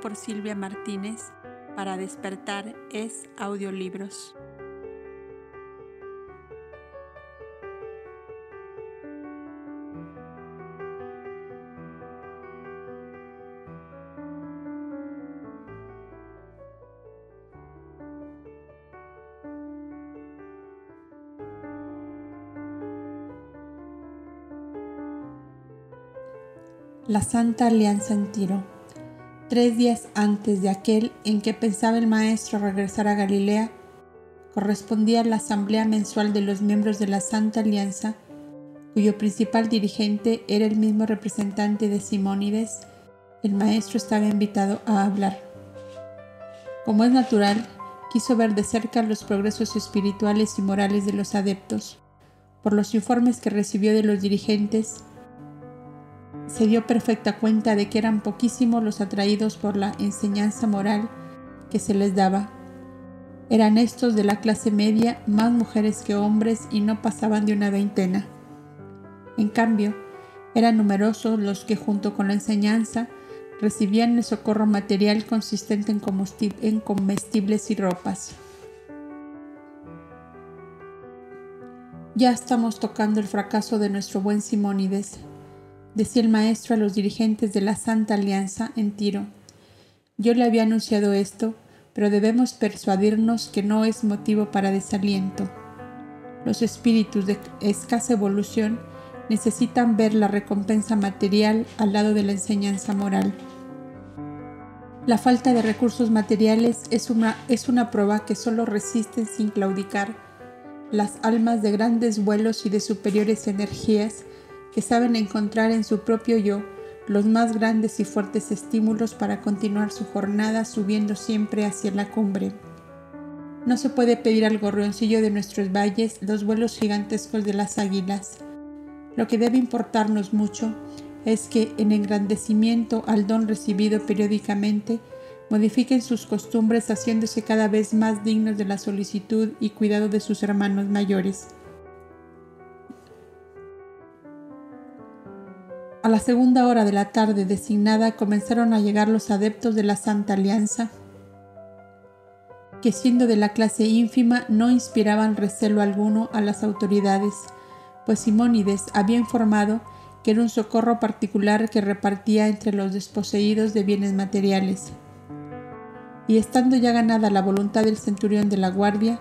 por Silvia Martínez para despertar es audiolibros. La Santa Alianza en Tiro. Tres días antes de aquel en que pensaba el maestro regresar a Galilea, correspondía a la asamblea mensual de los miembros de la Santa Alianza, cuyo principal dirigente era el mismo representante de Simónides, el maestro estaba invitado a hablar. Como es natural, quiso ver de cerca los progresos espirituales y morales de los adeptos. Por los informes que recibió de los dirigentes, se dio perfecta cuenta de que eran poquísimos los atraídos por la enseñanza moral que se les daba. Eran estos de la clase media más mujeres que hombres y no pasaban de una veintena. En cambio, eran numerosos los que junto con la enseñanza recibían el socorro material consistente en, en comestibles y ropas. Ya estamos tocando el fracaso de nuestro buen Simónides, decía el maestro a los dirigentes de la Santa Alianza en Tiro. Yo le había anunciado esto, pero debemos persuadirnos que no es motivo para desaliento. Los espíritus de escasa evolución necesitan ver la recompensa material al lado de la enseñanza moral. La falta de recursos materiales es una, es una prueba que solo resisten sin claudicar las almas de grandes vuelos y de superiores energías que saben encontrar en su propio yo los más grandes y fuertes estímulos para continuar su jornada subiendo siempre hacia la cumbre. No se puede pedir al gorrioncillo de nuestros valles los vuelos gigantescos de las águilas. Lo que debe importarnos mucho es que, en engrandecimiento al don recibido periódicamente, modifiquen sus costumbres haciéndose cada vez más dignos de la solicitud y cuidado de sus hermanos mayores. A la segunda hora de la tarde designada comenzaron a llegar los adeptos de la Santa Alianza, que siendo de la clase ínfima no inspiraban recelo alguno a las autoridades, pues Simónides había informado que era un socorro particular que repartía entre los desposeídos de bienes materiales. Y estando ya ganada la voluntad del centurión de la guardia,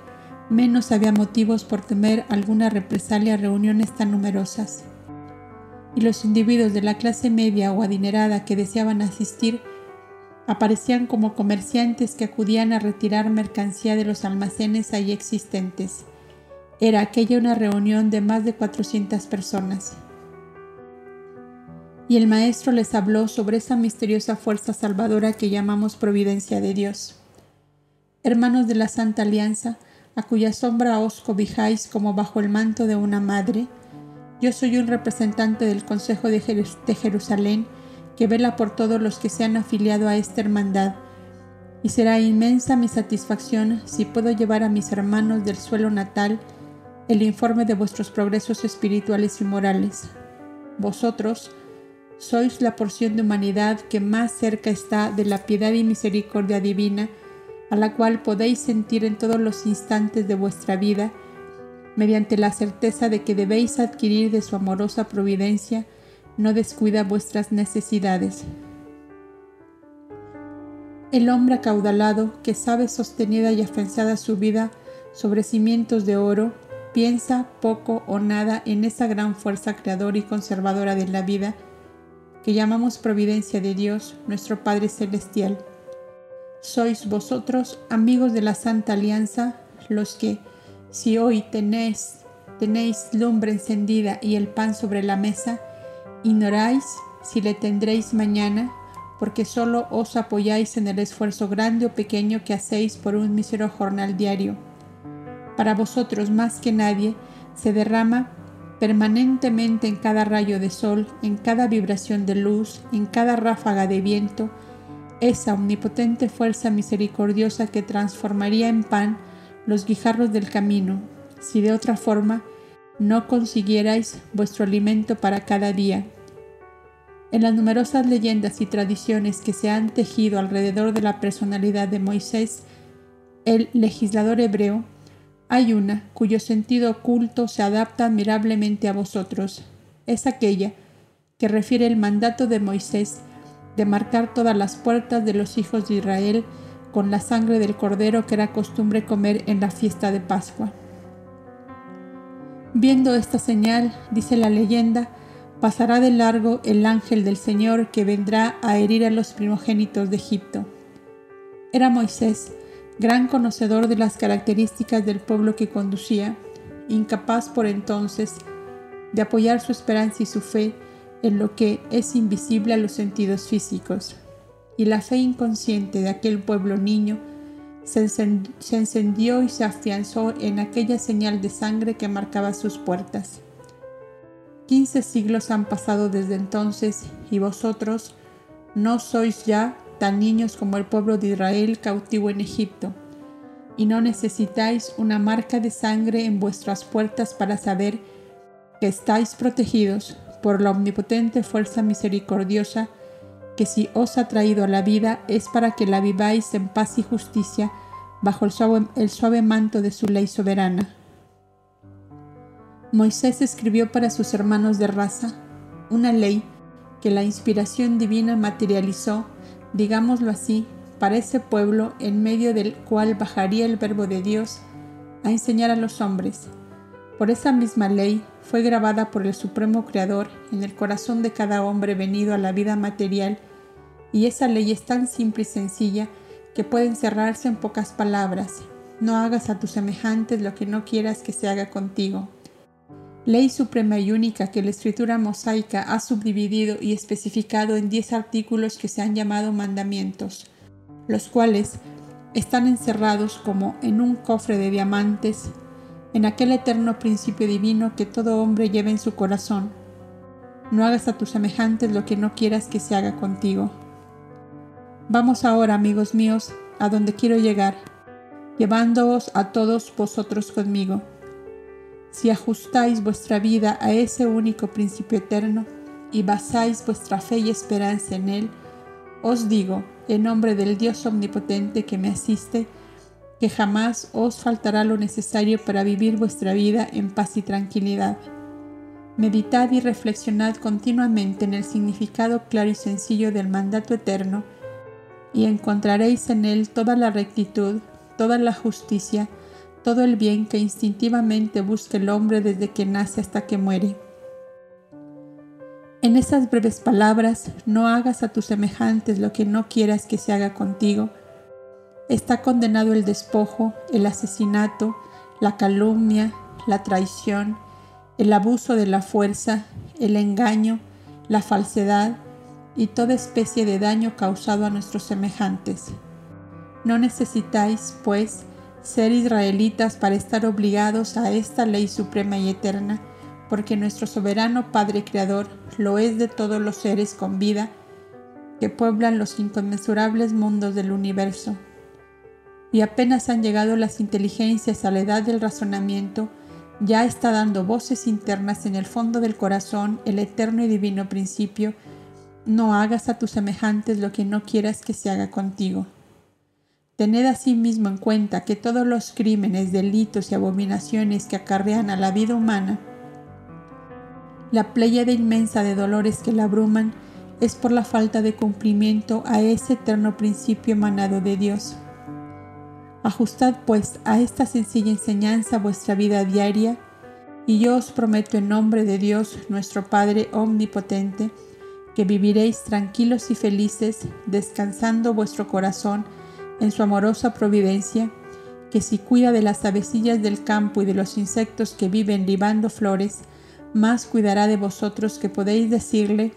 menos había motivos por temer alguna represalia a reuniones tan numerosas y los individuos de la clase media o adinerada que deseaban asistir aparecían como comerciantes que acudían a retirar mercancía de los almacenes ahí existentes. Era aquella una reunión de más de 400 personas. Y el maestro les habló sobre esa misteriosa fuerza salvadora que llamamos providencia de Dios. Hermanos de la Santa Alianza, a cuya sombra os cobijáis como bajo el manto de una madre, yo soy un representante del Consejo de, Jerusalén que vela por todos los que se han afiliado a esta hermandad, y será inmensa mi satisfacción si puedo llevar a mis hermanos del suelo natal el informe de vuestros progresos espirituales y morales. Vosotros sois la porción de humanidad que más cerca está de la piedad y misericordia divina, a la cual podéis sentir en todos los instantes de vuestra vida, mediante la certeza de que debéis adquirir de su amorosa providencia, no descuida vuestras necesidades. El hombre acaudalado, que sabe sostenida y afianzada su vida sobre cimientos de oro, piensa poco o nada en esa gran fuerza creadora y conservadora de la vida que llamamos providencia de Dios, nuestro Padre Celestial. Sois vosotros, amigos de la Santa Alianza, los que, si hoy tenéis, tenéis lumbre encendida y el pan sobre la mesa, ignoráis si le tendréis mañana, porque solo os apoyáis en el esfuerzo grande o pequeño que hacéis por un mísero jornal diario. Para vosotros más que nadie se derrama permanentemente en cada rayo de sol, en cada vibración de luz, en cada ráfaga de viento, esa omnipotente fuerza misericordiosa que transformaría en pan los guijarros del camino, si de otra forma no consiguierais vuestro alimento para cada día. En las numerosas leyendas y tradiciones que se han tejido alrededor de la personalidad de Moisés, el legislador hebreo, hay una cuyo sentido oculto se adapta admirablemente a vosotros. Es aquella que refiere el mandato de Moisés de marcar todas las puertas de los hijos de Israel con la sangre del cordero que era costumbre comer en la fiesta de Pascua. Viendo esta señal, dice la leyenda, pasará de largo el ángel del Señor que vendrá a herir a los primogénitos de Egipto. Era Moisés, gran conocedor de las características del pueblo que conducía, incapaz por entonces de apoyar su esperanza y su fe en lo que es invisible a los sentidos físicos, y la fe inconsciente de aquel pueblo niño se, encendió y se afianzó en aquella señal de sangre que marcaba sus puertas. Quince siglos han pasado desde entonces y vosotros no sois ya tan niños como el pueblo de Israel cautivo en Egipto, y no necesitáis una marca de sangre en vuestras puertas para saber que estáis protegidos por la omnipotente fuerza misericordiosa que si os ha traído a la vida es para que la viváis en paz y justicia bajo el suave, el suave manto de su ley soberana. Moisés escribió para sus hermanos de raza una ley que la inspiración divina materializó, digámoslo así, para ese pueblo en medio del cual bajaría el verbo de Dios a enseñar a los hombres. Por esa misma ley fue grabada por el Supremo Creador en el corazón de cada hombre venido a la vida material, y esa ley es tan simple y sencilla que puede encerrarse en pocas palabras. No hagas a tus semejantes lo que no quieras que se haga contigo ley suprema y única que la escritura mosaica ha subdividido y especificado en diez artículos que se han llamado mandamientos, los cuales están encerrados como en un cofre de diamantes, en aquel eterno principio divino que todo hombre lleva en su corazón. No hagas a tus semejantes lo que no quieras que se haga contigo. Vamos ahora, amigos míos, a donde quiero llegar, llevándoos a todos vosotros conmigo si ajustáis vuestra vida a ese único principio eterno y basáis vuestra fe y esperanza en Él, os digo, en nombre del Dios omnipotente que me asiste, que jamás os faltará lo necesario para vivir vuestra vida en paz y tranquilidad. Meditad y reflexionad continuamente en el significado claro y sencillo del mandato eterno, y encontraréis en él toda la rectitud, toda la justicia, todo el bien que instintivamente busca el hombre desde que nace hasta que muere. En esas breves palabras, no hagas a tus semejantes lo que no quieras que se haga contigo. Está condenado el despojo, el asesinato, la calumnia, la traición, el abuso de la fuerza, el engaño, la falsedad y toda especie de daño causado a nuestros semejantes. No necesitáis, pues, ser israelitas para estar obligados a esta ley suprema y eterna, porque nuestro soberano Padre Creador lo es de todos los seres con vida que pueblan los inconmensurables mundos del universo. Y apenas han llegado las inteligencias a la edad del razonamiento, ya está dando voces internas en el fondo del corazón el eterno y divino principio, no hagas a tus semejantes lo que no quieras que se haga contigo. Tened asimismo en cuenta que todos los crímenes, delitos y abominaciones que acarrean a la vida humana, la pléyade inmensa de dolores que la abruman, es por la falta de cumplimiento a ese eterno principio emanado de Dios. Ajustad pues a esta sencilla enseñanza vuestra vida diaria, y yo os prometo en nombre de Dios, nuestro Padre Omnipotente, que viviréis tranquilos y felices, descansando vuestro corazón en su amorosa providencia, que si cuida de las avecillas del campo y de los insectos que viven libando flores, más cuidará de vosotros que podéis decirle,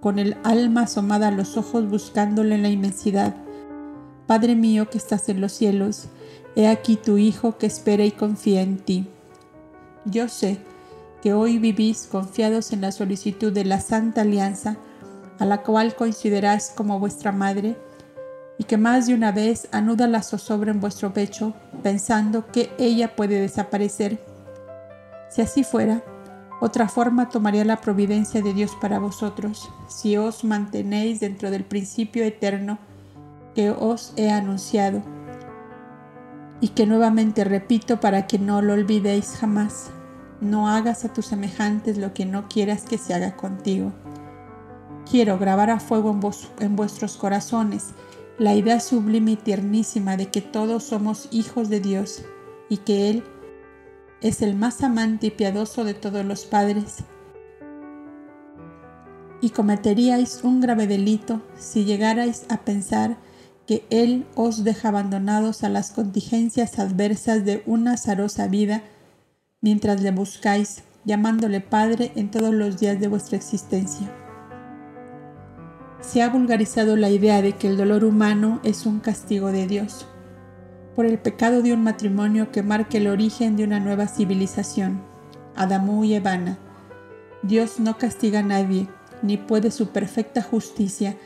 con el alma asomada a los ojos buscándole en la inmensidad, Padre mío que estás en los cielos, he aquí tu Hijo que espera y confía en ti. Yo sé que hoy vivís confiados en la solicitud de la Santa Alianza, a la cual consideráis como vuestra Madre, y que más de una vez anuda la zozobra en vuestro pecho, pensando que ella puede desaparecer. Si así fuera, Otra forma tomaría la providencia de Dios para vosotros, si os mantenéis dentro del principio eterno que os he anunciado, y que nuevamente repito para que no lo olvidéis jamás. No hagas a tus semejantes lo que no quieras que se haga contigo. Quiero grabar a fuego en, en vuestros corazones la idea sublime y tiernísima de que todos somos hijos de Dios y que Él es el más amante y piadoso de todos los padres. Y cometeríais un grave delito si llegarais a pensar que Él os deja abandonados a las contingencias adversas de una azarosa vida mientras le buscáis, llamándole Padre en todos los días de vuestra existencia. Se ha vulgarizado la idea de que el dolor humano es un castigo de Dios por el pecado de un matrimonio que marque el origen de una nueva civilización, Adamú y Evana. Dios no castiga a nadie, ni puede su perfecta justicia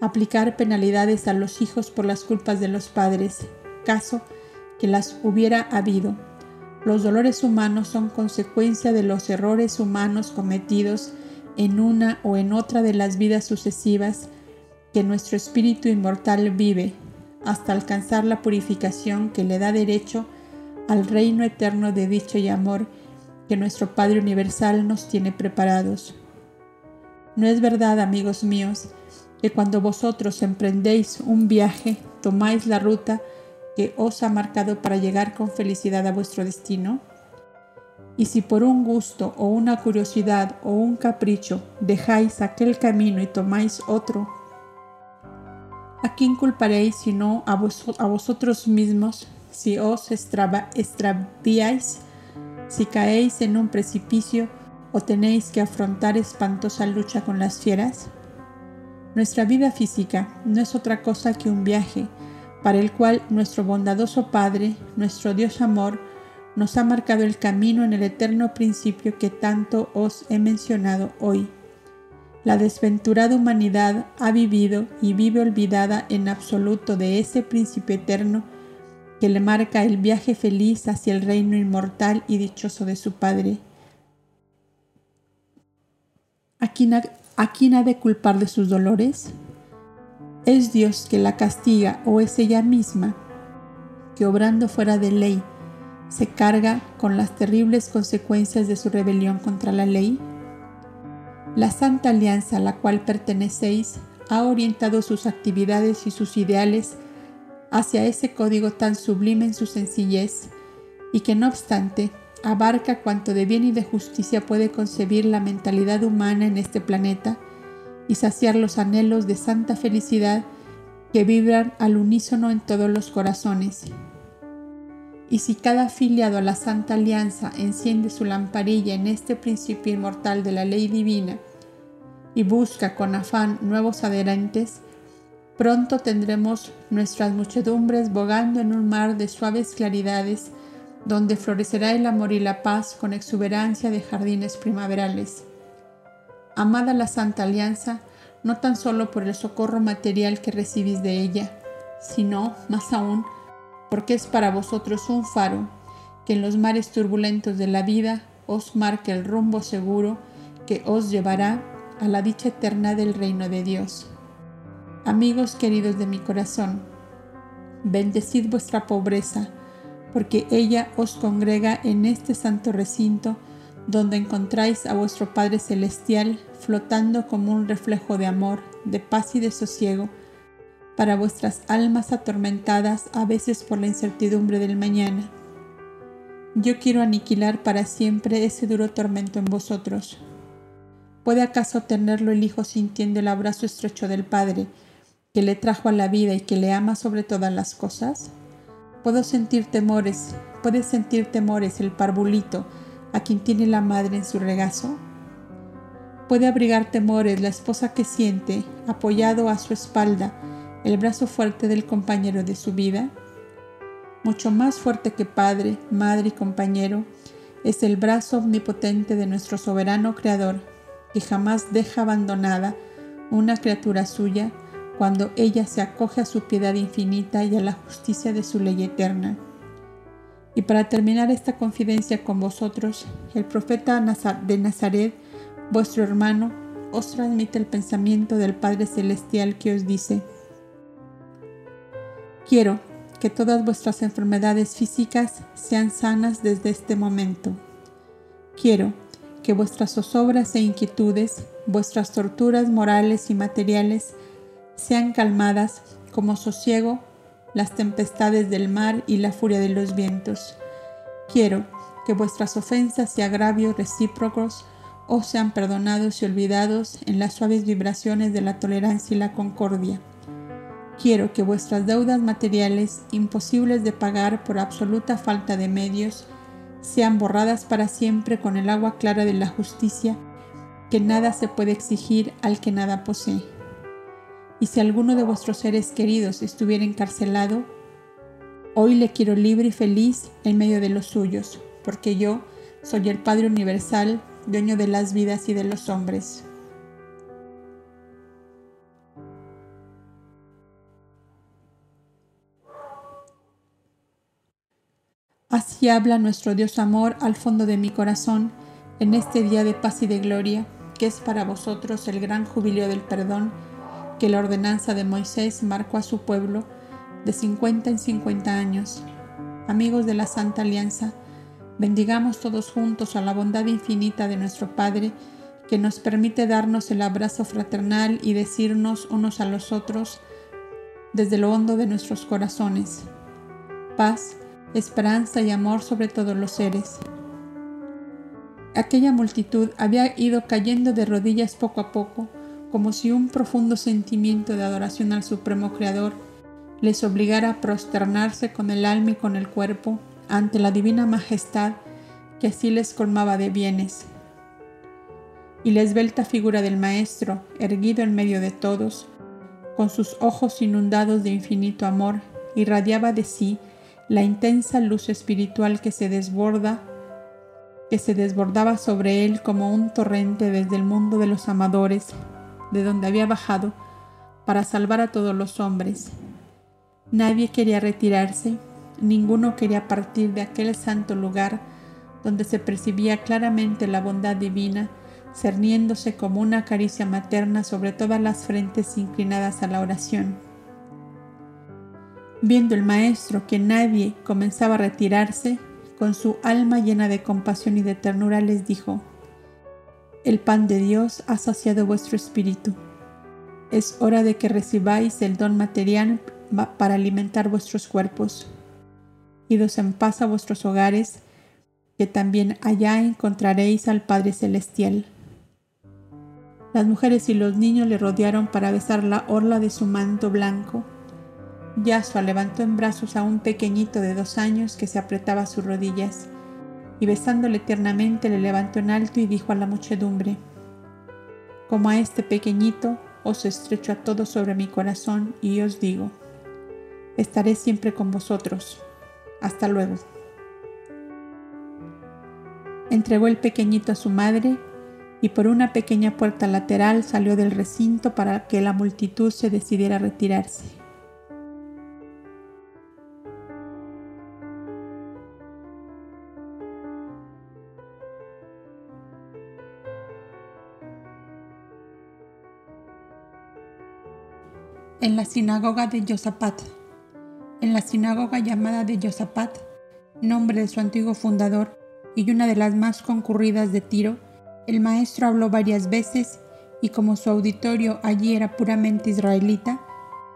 aplicar penalidades a los hijos por las culpas de los padres, caso que las hubiera habido. Los dolores humanos son consecuencia de los errores humanos cometidos en una o en otra de las vidas sucesivas que nuestro espíritu inmortal vive hasta alcanzar la purificación que le da derecho al reino eterno de dicho y amor que nuestro Padre Universal nos tiene preparados. No es verdad, amigos míos, que cuando vosotros emprendéis un viaje, tomáis la ruta que os ha marcado para llegar con felicidad a vuestro destino? Y si por un gusto o una curiosidad o un capricho dejáis aquel camino y tomáis otro ¿A quién culparéis sino a, a vosotros mismos si os extraviáis, si caéis en un precipicio o tenéis que afrontar espantosa lucha con las fieras? Nuestra vida física no es otra cosa que un viaje para el cual nuestro bondadoso Padre, nuestro Dios amor, nos ha marcado el camino en el eterno principio que tanto os he mencionado hoy la desventurada humanidad ha vivido y vive olvidada en absoluto de ese principio eterno que le marca el viaje feliz hacia el reino inmortal y dichoso de su Padre. ¿A quién ha, ¿A quién ha de culpar de sus dolores? ¿Es Dios que la castiga o es ella misma que obrando fuera de ley se carga con las terribles consecuencias de su rebelión contra la ley? La Santa Alianza a la cual pertenecéis ha orientado sus actividades y sus ideales hacia ese código tan sublime en su sencillez y que no obstante abarca cuanto de bien y de justicia puede concebir la mentalidad humana en este planeta y saciar los anhelos de santa felicidad que vibran al unísono en todos los corazones. Y si cada afiliado a la Santa Alianza enciende su lamparilla en este principio inmortal de la ley divina y busca con afán nuevos adherentes, pronto tendremos nuestras muchedumbres bogando en un mar de suaves claridades donde florecerá el amor y la paz con exuberancia de jardines primaverales. Amada la Santa Alianza, no tan solo por el socorro material que recibís de ella, sino, más aún, porque es para vosotros un faro que en los mares turbulentos de la vida os marque el rumbo seguro que os llevará a la dicha eterna del reino de Dios. Amigos queridos de mi corazón, bendecid vuestra pobreza, porque ella os congrega en este santo recinto donde encontráis a vuestro Padre Celestial flotando como un reflejo de amor, de paz y de sosiego, para vuestras almas atormentadas a veces por la incertidumbre del mañana. Yo quiero aniquilar para siempre ese duro tormento en vosotros. ¿Puede acaso tenerlo el Hijo sintiendo el abrazo estrecho del Padre, que le trajo a la vida y que le ama sobre todas las cosas? Puedo sentir temores, puede sentir temores el parvulito a quien tiene la madre en su regazo. Puede abrigar temores la esposa que siente, apoyado a su espalda, el brazo fuerte del compañero de su vida? Mucho más fuerte que padre, madre y compañero es el brazo omnipotente de nuestro soberano Creador, que jamás deja abandonada una criatura suya cuando ella se acoge a su piedad infinita y a la justicia de su ley eterna. Y para terminar esta confidencia con vosotros, el profeta de Nazaret, vuestro hermano, os transmite el pensamiento del Padre Celestial que os dice, quiero que todas vuestras enfermedades físicas sean sanas desde este momento. Quiero que vuestras zozobras e inquietudes, vuestras torturas morales y materiales, sean calmadas como sosiego las tempestades del mar y la furia de los vientos. Quiero que vuestras ofensas y agravios recíprocos os sean perdonados y olvidados en las suaves vibraciones de la tolerancia y la concordia. Quiero que vuestras deudas materiales, imposibles de pagar por absoluta falta de medios, sean borradas para siempre con el agua clara de la justicia, que nada se puede exigir al que nada posee. Y si alguno de vuestros seres queridos estuviera encarcelado, hoy le quiero libre y feliz en medio de los suyos, porque yo soy el Padre Universal, dueño de las vidas y de los hombres. Así habla nuestro Dios amor al fondo de mi corazón en este día de paz y de gloria, que es para vosotros el gran jubileo del perdón que la ordenanza de Moisés marcó a su pueblo de 50 en 50 años. Amigos de la Santa Alianza, bendigamos todos juntos a la bondad infinita de nuestro Padre, que nos permite darnos el abrazo fraternal y decirnos unos a los otros desde lo hondo de nuestros corazones. Paz, esperanza y amor sobre todos los seres. Aquella multitud había ido cayendo de rodillas poco a poco, como si un profundo sentimiento de adoración al Supremo Creador les obligara a prosternarse con el alma y con el cuerpo ante la divina majestad que así les colmaba de bienes. Y la esbelta figura del Maestro, erguido en medio de todos, con sus ojos inundados de infinito amor, irradiaba de sí la intensa luz espiritual que se desborda, que se desbordaba sobre él como un torrente desde el mundo de los amadores de donde había bajado para salvar a todos los hombres. Nadie quería retirarse, ninguno quería partir de aquel santo lugar donde se percibía claramente la bondad divina, cerniéndose como una caricia materna sobre todas las frentes inclinadas a la oración. Viendo el maestro que nadie comenzaba a retirarse, con su alma llena de compasión y de ternura les dijo, el pan de Dios ha saciado vuestro espíritu. Es hora de que recibáis el don material para alimentar vuestros cuerpos. Idos en paz a vuestros hogares, que también allá encontraréis al Padre Celestial. Las mujeres y los niños le rodearon para besar la orla de su manto blanco. Yasua levantó en brazos a un pequeñito de dos años que se apretaba sus rodillas y besándole tiernamente le levantó en alto y dijo a la muchedumbre, Como a este pequeñito os estrecho a todos sobre mi corazón y os digo, estaré siempre con vosotros. Hasta luego. Entregó el pequeñito a su madre y por una pequeña puerta lateral salió del recinto para que la multitud se decidiera retirarse. En la sinagoga de Yosapat. En la sinagoga llamada de Yosapat, nombre de su antiguo fundador y una de las más concurridas de Tiro, el maestro habló varias veces y como su auditorio allí era puramente israelita,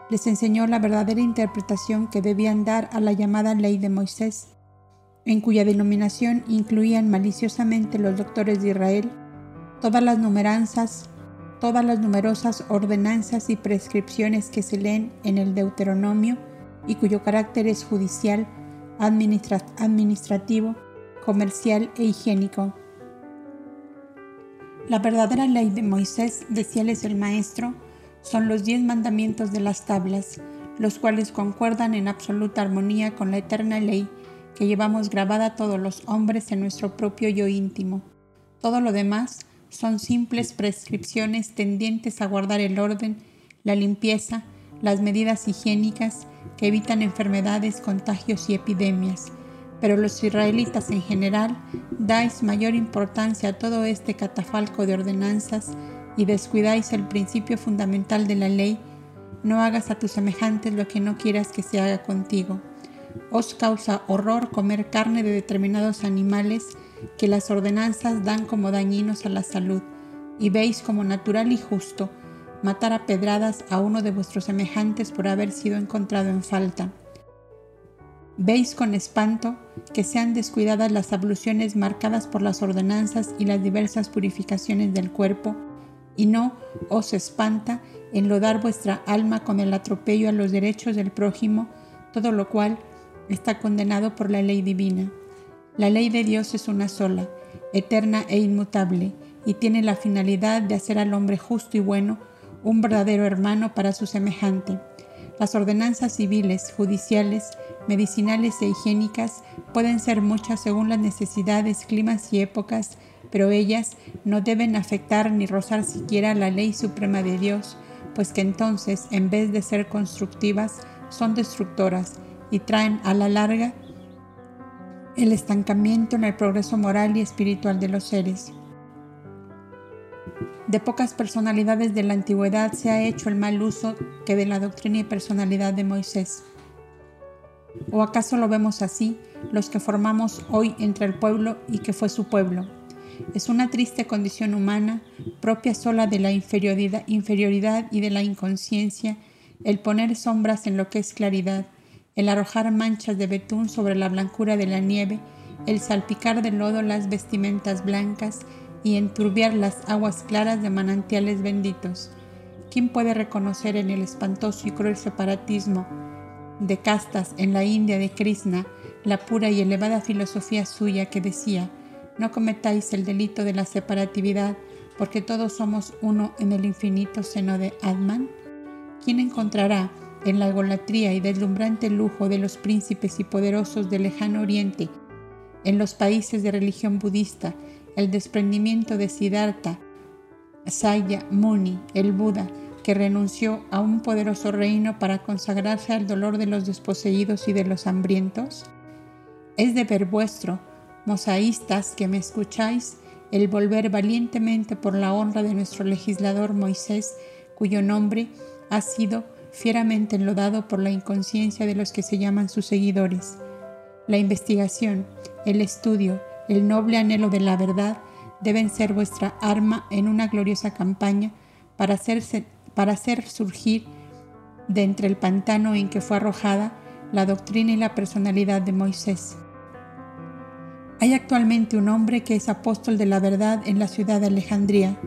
les enseñó la verdadera interpretación que debían dar a la llamada ley de Moisés, en cuya denominación incluían maliciosamente los doctores de Israel todas las numeranzas, todas las numerosas ordenanzas y prescripciones que se leen en el Deuteronomio y cuyo carácter es judicial, administrativo, comercial e higiénico. La verdadera ley de Moisés, decíales el maestro, son los diez mandamientos de las tablas, los cuales concuerdan en absoluta armonía con la eterna ley que llevamos grabada todos los hombres en nuestro propio yo íntimo. Todo lo demás son simples prescripciones tendientes a guardar el orden, la limpieza, las medidas higiénicas que evitan enfermedades, contagios y epidemias, pero los israelitas en general dais mayor importancia a todo este catafalco de ordenanzas y descuidáis el principio fundamental de la ley, no hagas a tus semejantes lo que no quieras que se haga contigo. Os causa horror comer carne de determinados animales que las ordenanzas dan como dañinos a la salud, y veis como natural y justo matar a pedradas a uno de vuestros semejantes por haber sido encontrado en falta. Veis con espanto que sean descuidadas las abluciones marcadas por las ordenanzas y las diversas purificaciones del cuerpo, y no os espanta enlodar vuestra alma con el atropello a los derechos del prójimo, todo lo cual está condenado por la ley divina. La ley de Dios es una sola, eterna e inmutable, y tiene la finalidad de hacer al hombre justo y bueno un verdadero hermano para su semejante. Las ordenanzas civiles, judiciales, medicinales e higiénicas pueden ser muchas según las necesidades, climas y épocas, pero ellas no deben afectar ni rozar siquiera la ley suprema de Dios, pues que entonces, en vez de ser constructivas, son destructoras y traen a la larga el estancamiento en el progreso moral y espiritual de los seres. De pocas personalidades de la antigüedad se ha hecho el mal uso que de la doctrina y personalidad de Moisés. ¿O acaso lo vemos así, los que formamos hoy entre el pueblo y que fue su pueblo? Es una triste condición humana, propia sola de la inferioridad, y de la inconsciencia, el poner sombras en lo que es claridad, el arrojar manchas de betún sobre la blancura de la nieve, el salpicar de lodo las vestimentas blancas, y enturbiar las aguas claras de manantiales benditos. ¿Quién puede reconocer en el espantoso y cruel separatismo de castas en la India de Krishna la pura y elevada filosofía suya que decía, no cometáis el delito de la separatividad porque todos somos uno en el infinito seno de Atman? ¿Quién encontrará en la egolatría y deslumbrante lujo de los príncipes y poderosos del lejano oriente, en los países de religión budista, el desprendimiento de Siddhartha Saya Muni, el Buda, que renunció a un poderoso reino para consagrarse al dolor de los desposeídos y de los hambrientos? Es deber vuestro, mosaístas que me escucháis, el volver valientemente por la honra de nuestro legislador Moisés, cuyo nombre ha sido fieramente enlodado por la inconsciencia de los que se llaman sus seguidores. La investigación, el estudio, el noble anhelo de la verdad deben ser vuestra arma en una gloriosa campaña para, hacerse, para hacer surgir de entre el pantano en que fue arrojada la doctrina y la personalidad de Moisés. Hay actualmente un hombre que es apóstol de la verdad en la ciudad de Alejandría,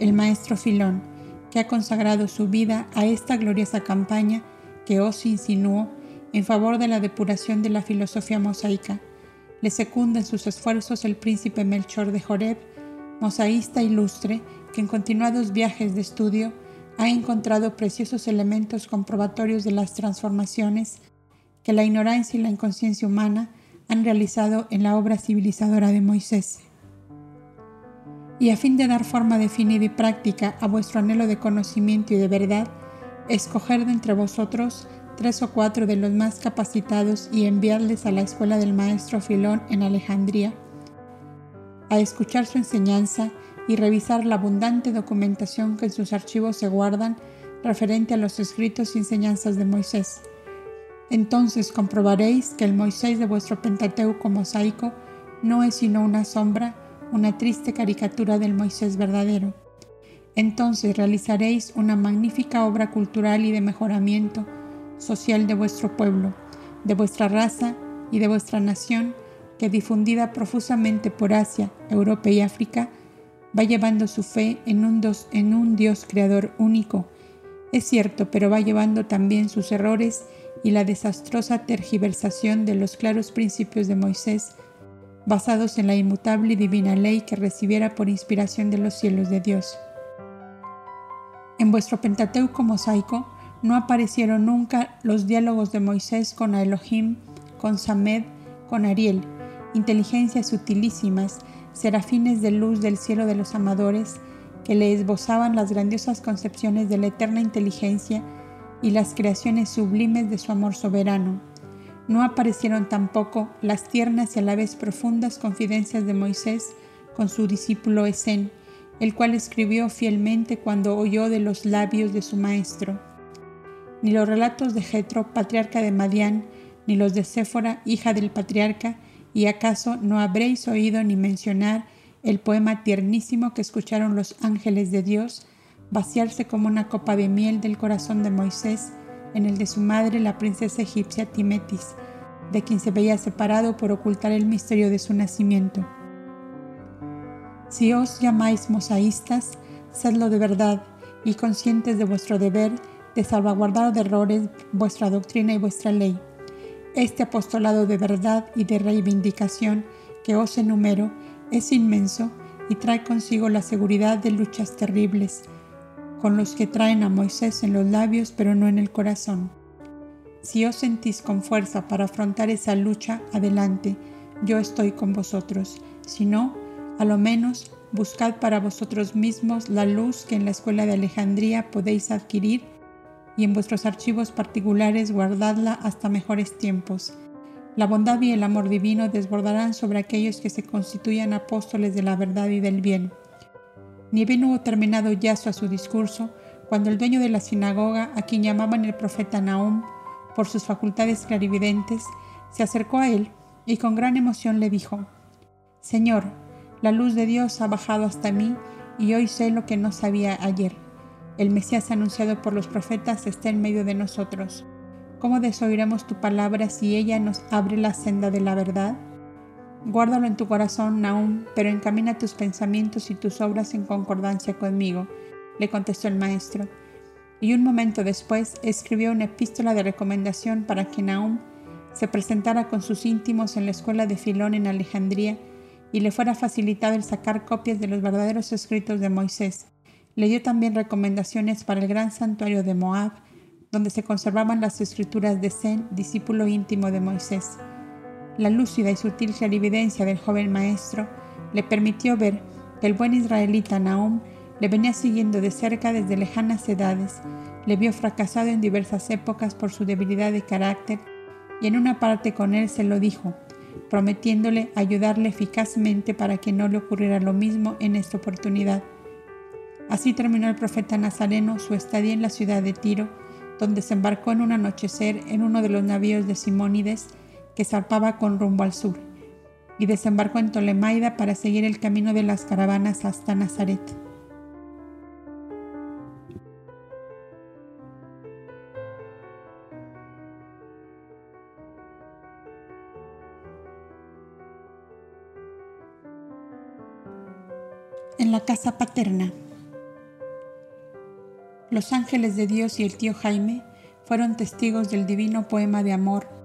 el maestro Filón, que ha consagrado su vida a esta gloriosa campaña que os insinuó en favor de la depuración de la filosofía mosaica le secunda en sus esfuerzos el príncipe Melchor de Joreb, mosaísta ilustre que en continuados viajes de estudio ha encontrado preciosos elementos comprobatorios de las transformaciones que la ignorancia y la inconsciencia humana han realizado en la obra civilizadora de Moisés. Y a fin de dar forma definida y práctica a vuestro anhelo de conocimiento y de verdad, escoger de entre vosotros tres o cuatro de los más capacitados y enviarles a la escuela del maestro Filón en Alejandría, a escuchar su enseñanza y revisar la abundante documentación que en sus archivos se guardan referente a los escritos y enseñanzas de Moisés. Entonces comprobaréis que el Moisés de vuestro Pentateuco mosaico no es sino una sombra, una triste caricatura del Moisés verdadero. Entonces realizaréis una magnífica obra cultural y de mejoramiento social de vuestro pueblo, de vuestra raza y de vuestra nación, que difundida profusamente por Asia, Europa y África, va llevando su fe en un, Dios creador único. Es cierto, pero va llevando también sus errores y la desastrosa tergiversación de los claros principios de Moisés, basados en la inmutable y divina ley que recibiera por inspiración de los cielos de Dios. En vuestro Pentateuco mosaico no aparecieron nunca los diálogos de Moisés con Elohim, con Samed, con Ariel, inteligencias sutilísimas, serafines de luz del cielo de los amadores, que le esbozaban las grandiosas concepciones de la eterna inteligencia y las creaciones sublimes de su amor soberano. No aparecieron tampoco las tiernas y a la vez profundas confidencias de Moisés con su discípulo Esén, el cual escribió fielmente cuando oyó de los labios de su maestro. Ni los relatos de Jetro, patriarca de Madián, ni los de Séfora, hija del patriarca, y acaso no habréis oído ni mencionar el poema tiernísimo que escucharon los ángeles de Dios vaciarse como una copa de miel del corazón de Moisés en el de su madre, la princesa egipcia Timetis, de quien se veía separado por ocultar el misterio de su nacimiento. Si os llamáis mosaístas, sedlo de verdad y conscientes de vuestro deber de salvaguardar de errores vuestra doctrina y vuestra ley. Este apostolado de verdad y de reivindicación que os enumero es inmenso y trae consigo la seguridad de luchas terribles, con los que traen a Moisés en los labios pero no en el corazón. Si os sentís con fuerza para afrontar esa lucha, adelante, yo estoy con vosotros. Si no, a lo menos buscad para vosotros mismos la luz que en la escuela de Alejandría podéis adquirir y en vuestros archivos particulares guardadla hasta mejores tiempos. La bondad y el amor divino desbordarán sobre aquellos que se constituyan apóstoles de la verdad y del bien. Ni bien hubo terminado Yasua su discurso, cuando el dueño de la sinagoga, a quien llamaban el profeta Nahum, por sus facultades clarividentes, se acercó a él y con gran emoción le dijo, Señor, la luz de Dios ha bajado hasta mí y hoy sé lo que no sabía ayer. El Mesías anunciado por los profetas está en medio de nosotros. ¿Cómo desoiremos tu palabra si ella nos abre la senda de la verdad? Guárdalo en tu corazón, Nahum, pero encamina tus pensamientos y tus obras en concordancia conmigo, le contestó el maestro. Y un momento después escribió una epístola de recomendación para que Nahum se presentara con sus íntimos en la escuela de Filón en Alejandría y le fuera facilitado el sacar copias de los verdaderos escritos de Moisés. Le dio también recomendaciones para el gran santuario de Moab, donde se conservaban las escrituras de Zen, discípulo íntimo de Moisés. La lúcida y sutil clarividencia del joven maestro le permitió ver que el buen israelita Nahum le venía siguiendo de cerca desde lejanas edades, le vio fracasado en diversas épocas por su debilidad de carácter y en una parte con él se lo dijo, prometiéndole ayudarle eficazmente para que no le ocurriera lo mismo en esta oportunidad. Así terminó el profeta Nazareno su estadía en la ciudad de Tiro, donde se embarcó en un anochecer en uno de los navíos de Simónides que zarpaba con rumbo al sur, y desembarcó en Tolemaida para seguir el camino de las caravanas hasta Nazaret. En la casa paterna. Los ángeles de Dios y el tío Jaime fueron testigos del divino poema de amor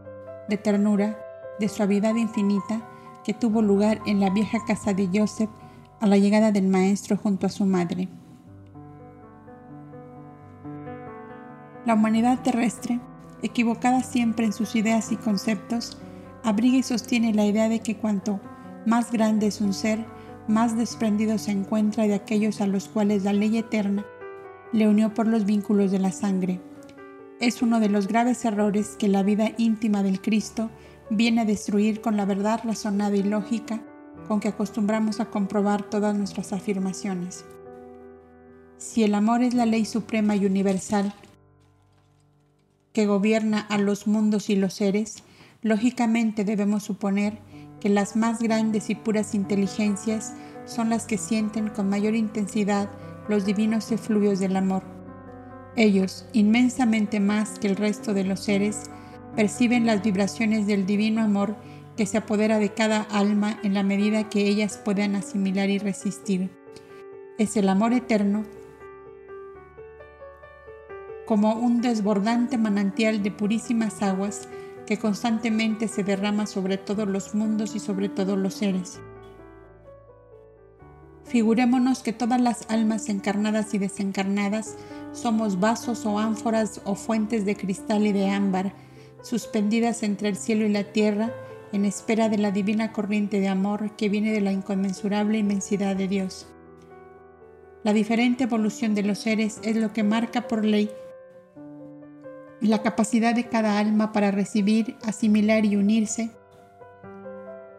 de ternura, de suavidad infinita que tuvo lugar en la vieja casa de Joseph a la llegada del maestro junto a su madre. La humanidad terrestre, equivocada siempre en sus ideas y conceptos, abriga y sostiene la idea de que cuanto más grande es un ser, más desprendido se encuentra de aquellos a los cuales la ley eterna le unió por los vínculos de la sangre es uno de los graves errores que la vida íntima del Cristo viene a destruir con la verdad razonada y lógica con que acostumbramos a comprobar todas nuestras afirmaciones. Si el amor es la ley suprema y universal que gobierna a los mundos y los seres, lógicamente debemos suponer que las más grandes y puras inteligencias son las que sienten con mayor intensidad los divinos efluvios del amor ellos, inmensamente más que el resto de los seres, perciben las vibraciones del divino amor que se apodera de cada alma en la medida que ellas puedan asimilar y resistir. Es el amor eterno como un desbordante manantial de purísimas aguas que constantemente se derrama sobre todos los mundos y sobre todos los seres. Figurémonos que todas las almas encarnadas y desencarnadas somos vasos o ánforas o fuentes de cristal y de ámbar, suspendidas entre el cielo y la tierra, en espera de la divina corriente de amor que viene de la inconmensurable inmensidad de Dios. La diferente evolución de los seres es lo que marca por ley la capacidad de cada alma para recibir, asimilar y unirse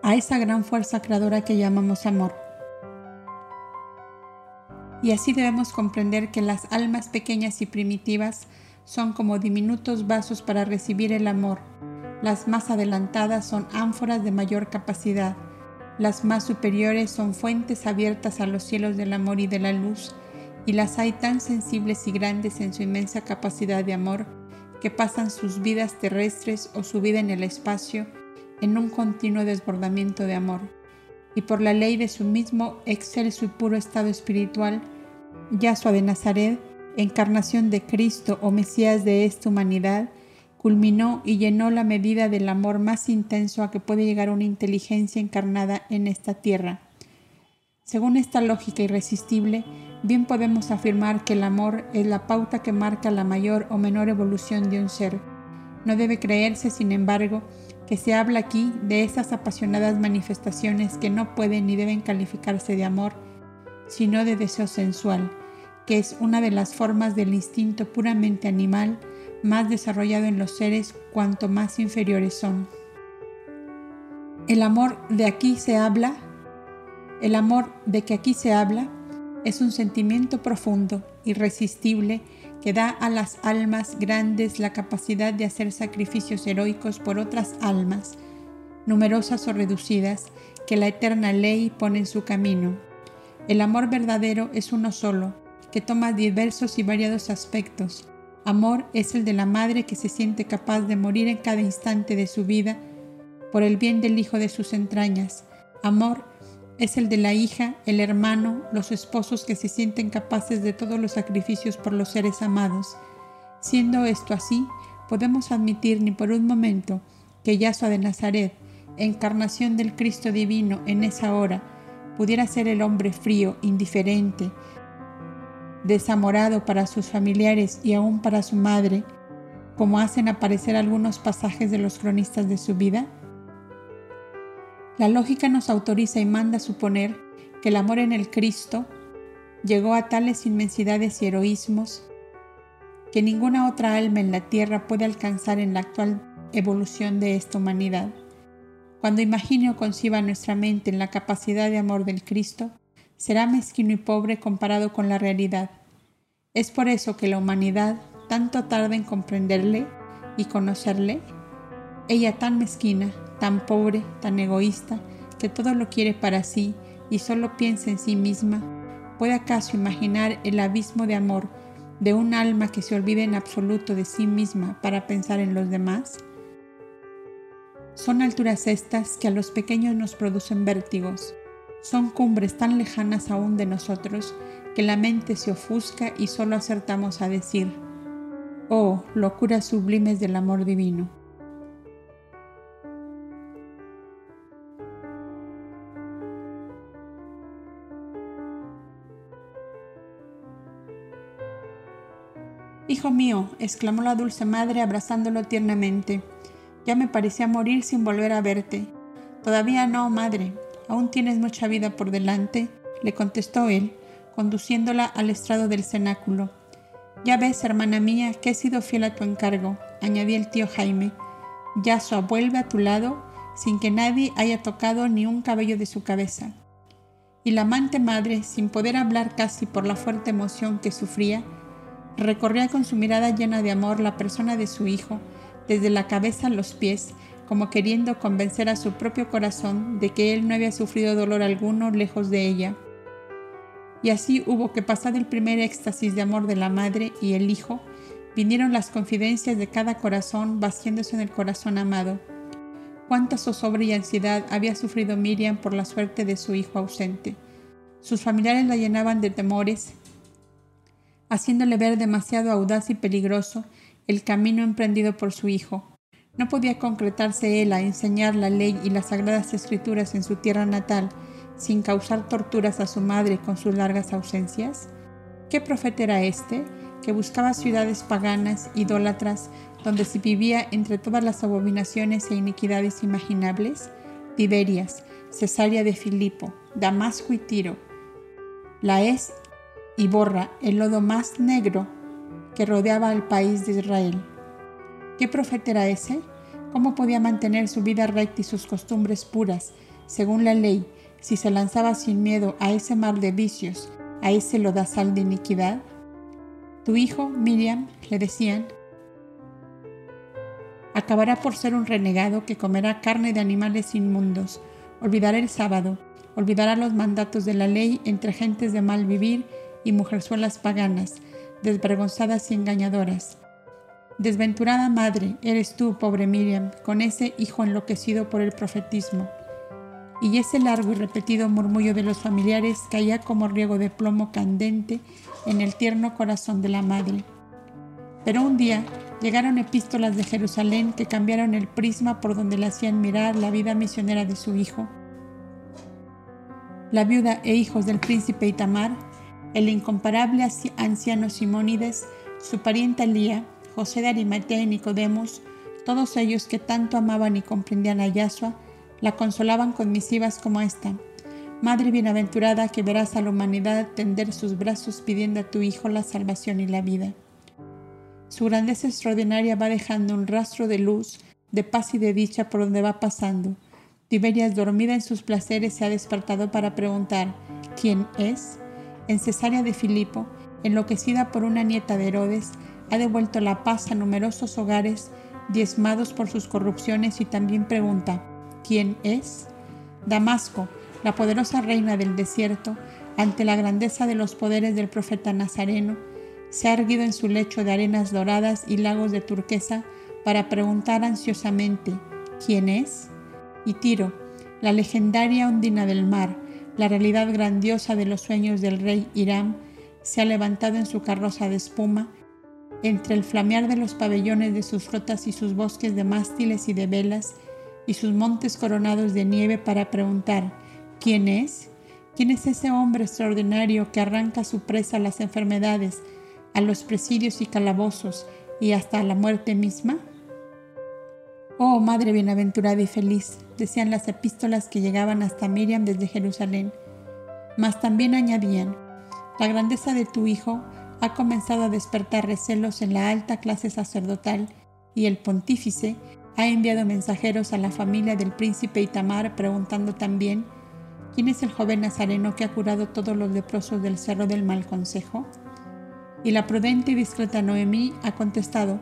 a esa gran fuerza creadora que llamamos amor. Y así debemos comprender que las almas pequeñas y primitivas son como diminutos vasos para recibir el amor. Las más adelantadas son ánforas de mayor capacidad. Las más superiores son fuentes abiertas a los cielos del amor y de la luz. Y las hay tan sensibles y grandes en su inmensa capacidad de amor que pasan sus vidas terrestres o su vida en el espacio en un continuo desbordamiento de amor, y por la ley de su mismo excelso y puro estado espiritual, Yahshua de Nazaret, encarnación de Cristo o Mesías de esta humanidad, culminó y llenó la medida del amor más intenso a que puede llegar una inteligencia encarnada en esta tierra. Según esta lógica irresistible, bien podemos afirmar que el amor es la pauta que marca la mayor o menor evolución de un ser. No debe creerse, sin embargo, que se habla aquí de esas apasionadas manifestaciones que no pueden ni deben calificarse de amor, sino de deseo sensual, que es una de las formas del instinto puramente animal más desarrollado en los seres cuanto más inferiores son. El amor de aquí se habla, el amor de que aquí se habla, es un sentimiento profundo, irresistible, que da a las almas grandes la capacidad de hacer sacrificios heroicos por otras almas, numerosas o reducidas, que la eterna ley pone en su camino. El amor verdadero es uno solo, que toma diversos y variados aspectos. Amor es el de la madre que se siente capaz de morir en cada instante de su vida por el bien del hijo de sus entrañas. Amor es el de la hija, el hermano, los esposos que se sienten capaces de todos los sacrificios por los seres amados. Siendo esto así, podemos admitir ni por un momento que Yahshua de Nazaret, encarnación del Cristo divino en esa hora, pudiera ser el hombre frío, indiferente, desamorado para sus familiares y aún para su madre, como hacen aparecer algunos pasajes de los cronistas de su vida? La lógica nos autoriza y manda suponer que el amor en el Cristo llegó a tales inmensidades y heroísmos que ninguna otra alma en la tierra puede alcanzar en la actual evolución de esta humanidad. Cuando imagine o conciba nuestra mente en la capacidad de amor del Cristo, será mezquino y pobre comparado con la realidad. Es por eso que la humanidad tanto tarda en comprenderle y conocerle. Ella tan mezquina, tan pobre, tan egoísta, que todo lo quiere para sí y solo piensa en sí misma, ¿puede acaso imaginar el abismo de amor de un alma que se olvida en absoluto de sí misma para pensar en los demás? Son alturas estas que a los pequeños nos producen vértigos, son cumbres tan lejanas aún de nosotros que la mente se ofusca y solo acertamos a decir, oh, locuras sublimes del amor divino. Hijo mío, exclamó la dulce madre abrazándolo tiernamente, ya me parecía morir sin volver a verte. Todavía no, madre, aún tienes mucha vida por delante, le contestó él, conduciéndola al estrado del cenáculo. Ya ves, hermana mía, que he sido fiel a tu encargo, añadió el tío Jaime. Yasua vuelve a tu lado sin que nadie haya tocado ni un cabello de su cabeza. Y la amante madre, sin poder hablar casi por la fuerte emoción que sufría, Recorría con su mirada llena de amor la persona de su hijo, desde la cabeza a los pies, como queriendo convencer a su propio corazón de que él no había sufrido dolor alguno lejos de ella. Y así hubo que pasar el primer éxtasis de amor de la madre y el hijo, vinieron las confidencias de cada corazón vaciándose en el corazón amado. Cuánta zozobra y ansiedad había sufrido Miriam por la suerte de su hijo ausente. Sus familiares la llenaban de temores haciéndole ver demasiado audaz y peligroso el camino emprendido por su hijo. ¿No podía concretarse él a enseñar la ley y las sagradas escrituras en su tierra natal sin causar torturas a su madre con sus largas ausencias? ¿Qué profeta era este que buscaba ciudades paganas, idólatras, donde se vivía entre todas las abominaciones e iniquidades imaginables? Tiberias, Cesarea de Filipo, Damasco y Tiro. La es y borra el lodo más negro que rodeaba al país de Israel. ¿Qué profeta era ese? ¿Cómo podía mantener su vida recta y sus costumbres puras, según la ley, si se lanzaba sin miedo a ese mar de vicios, a ese lodazal de iniquidad? Tu hijo, Miriam, le decían, acabará por ser un renegado que comerá carne de animales inmundos, olvidará el sábado, olvidará los mandatos de la ley entre gentes de mal vivir y mujerzuelas paganas, desvergonzadas y engañadoras. Desventurada madre eres tú, pobre Miriam, con ese hijo enloquecido por el profetismo. Y ese largo y repetido murmullo de los familiares caía como riego de plomo candente en el tierno corazón de la madre. Pero un día llegaron epístolas de Jerusalén que cambiaron el prisma por donde le hacían mirar la vida misionera de su hijo. La viuda e hijos del príncipe Itamar, el incomparable anciano Simónides, su pariente Elía, José de Arimatea y Nicodemos, todos ellos que tanto amaban y comprendían a Yahshua, la consolaban con misivas como esta. Madre bienaventurada que verás a la humanidad tender sus brazos pidiendo a tu Hijo la salvación y la vida. Su grandeza extraordinaria va dejando un rastro de luz, de paz y de dicha por donde va pasando. Tiberias, dormida en sus placeres, se ha despertado para preguntar ¿quién es? En Cesárea de Filipo, enloquecida por una nieta de Herodes, ha devuelto la paz a numerosos hogares diezmados por sus corrupciones y también pregunta ¿quién es? Damasco, la poderosa reina del desierto, ante la grandeza de los poderes del profeta Nazareno, se ha erguido en su lecho de arenas doradas y lagos de turquesa para preguntar ansiosamente ¿quién es? Y Tiro, la legendaria ondina del mar, la realidad grandiosa de los sueños del rey Irán, se ha levantado en su carroza de espuma, entre el flamear de los pabellones de sus flotas y sus bosques de mástiles y de velas, y sus montes coronados de nieve para preguntar ¿quién es? ¿Quién es ese hombre extraordinario que arranca su presa a las enfermedades, a los presidios y calabozos y hasta a la muerte misma? Oh Madre bienaventurada y feliz, decían las epístolas que llegaban hasta Miriam desde Jerusalén. Mas también añadían, la grandeza de tu Hijo ha comenzado a despertar recelos en la alta clase sacerdotal y el pontífice ha enviado mensajeros a la familia del príncipe Itamar preguntando también, ¿quién es el joven nazareno que ha curado todos los leprosos del cerro del mal consejo? Y la prudente y discreta Noemí ha contestado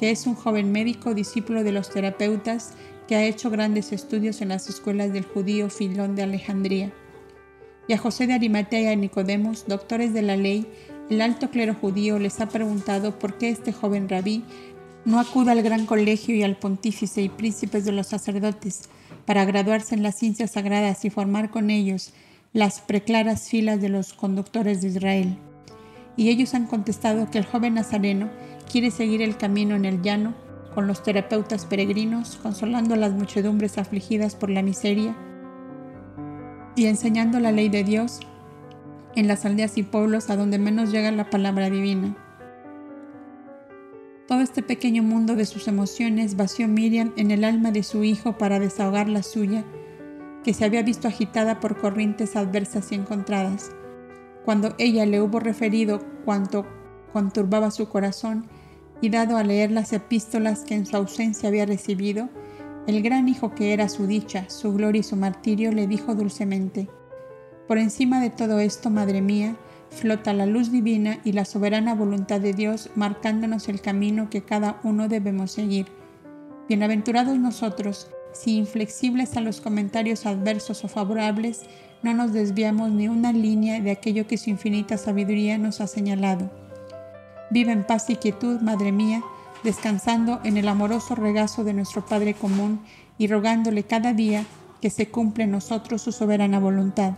que es un joven médico discípulo de los terapeutas que ha hecho grandes estudios en las escuelas del judío Filón de Alejandría. Y a José de Arimatea y a Nicodemos, doctores de la ley, el alto clero judío les ha preguntado por qué este joven rabí no acude al gran colegio y al pontífice y príncipes de los sacerdotes para graduarse en las ciencias sagradas y formar con ellos las preclaras filas de los conductores de Israel y ellos han contestado que el joven nazareno quiere seguir el camino en el llano con los terapeutas peregrinos, consolando a las muchedumbres afligidas por la miseria y enseñando la ley de Dios en las aldeas y pueblos a donde menos llega la palabra divina. Todo este pequeño mundo de sus emociones vació Miriam en el alma de su hijo para desahogar la suya, que se había visto agitada por corrientes adversas y encontradas. Cuando ella le hubo referido cuanto conturbaba su corazón y dado a leer las epístolas que en su ausencia había recibido, el gran hijo que era su dicha, su gloria y su martirio le dijo dulcemente, Por encima de todo esto, Madre mía, flota la luz divina y la soberana voluntad de Dios marcándonos el camino que cada uno debemos seguir. Bienaventurados nosotros, si inflexibles a los comentarios adversos o favorables, no nos desviamos ni una línea de aquello que su infinita sabiduría nos ha señalado. Vive en paz y quietud, Madre mía, descansando en el amoroso regazo de nuestro Padre común y rogándole cada día que se cumpla en nosotros su soberana voluntad.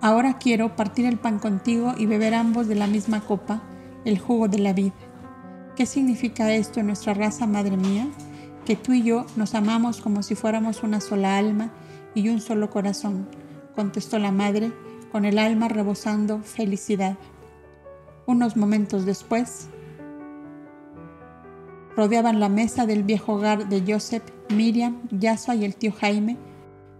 Ahora quiero partir el pan contigo y beber ambos de la misma copa, el jugo de la vida. ¿Qué significa esto en nuestra raza, Madre mía? Que tú y yo nos amamos como si fuéramos una sola alma y un solo corazón, contestó la madre, con el alma rebosando felicidad. Unos momentos después, rodeaban la mesa del viejo hogar de Joseph, Miriam, Yasua y el tío Jaime,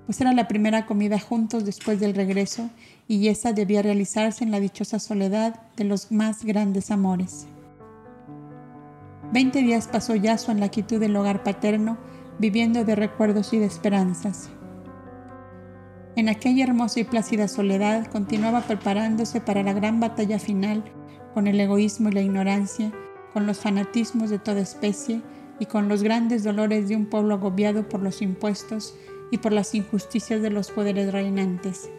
pues era la primera comida juntos después del regreso y esa debía realizarse en la dichosa soledad de los más grandes amores. Veinte días pasó Yaso en la quietud del hogar paterno, viviendo de recuerdos y de esperanzas. En aquella hermosa y plácida soledad continuaba preparándose para la gran batalla final con el egoísmo y la ignorancia, con los fanatismos de toda especie y con los grandes dolores de un pueblo agobiado por los impuestos y por las injusticias de los poderes reinantes.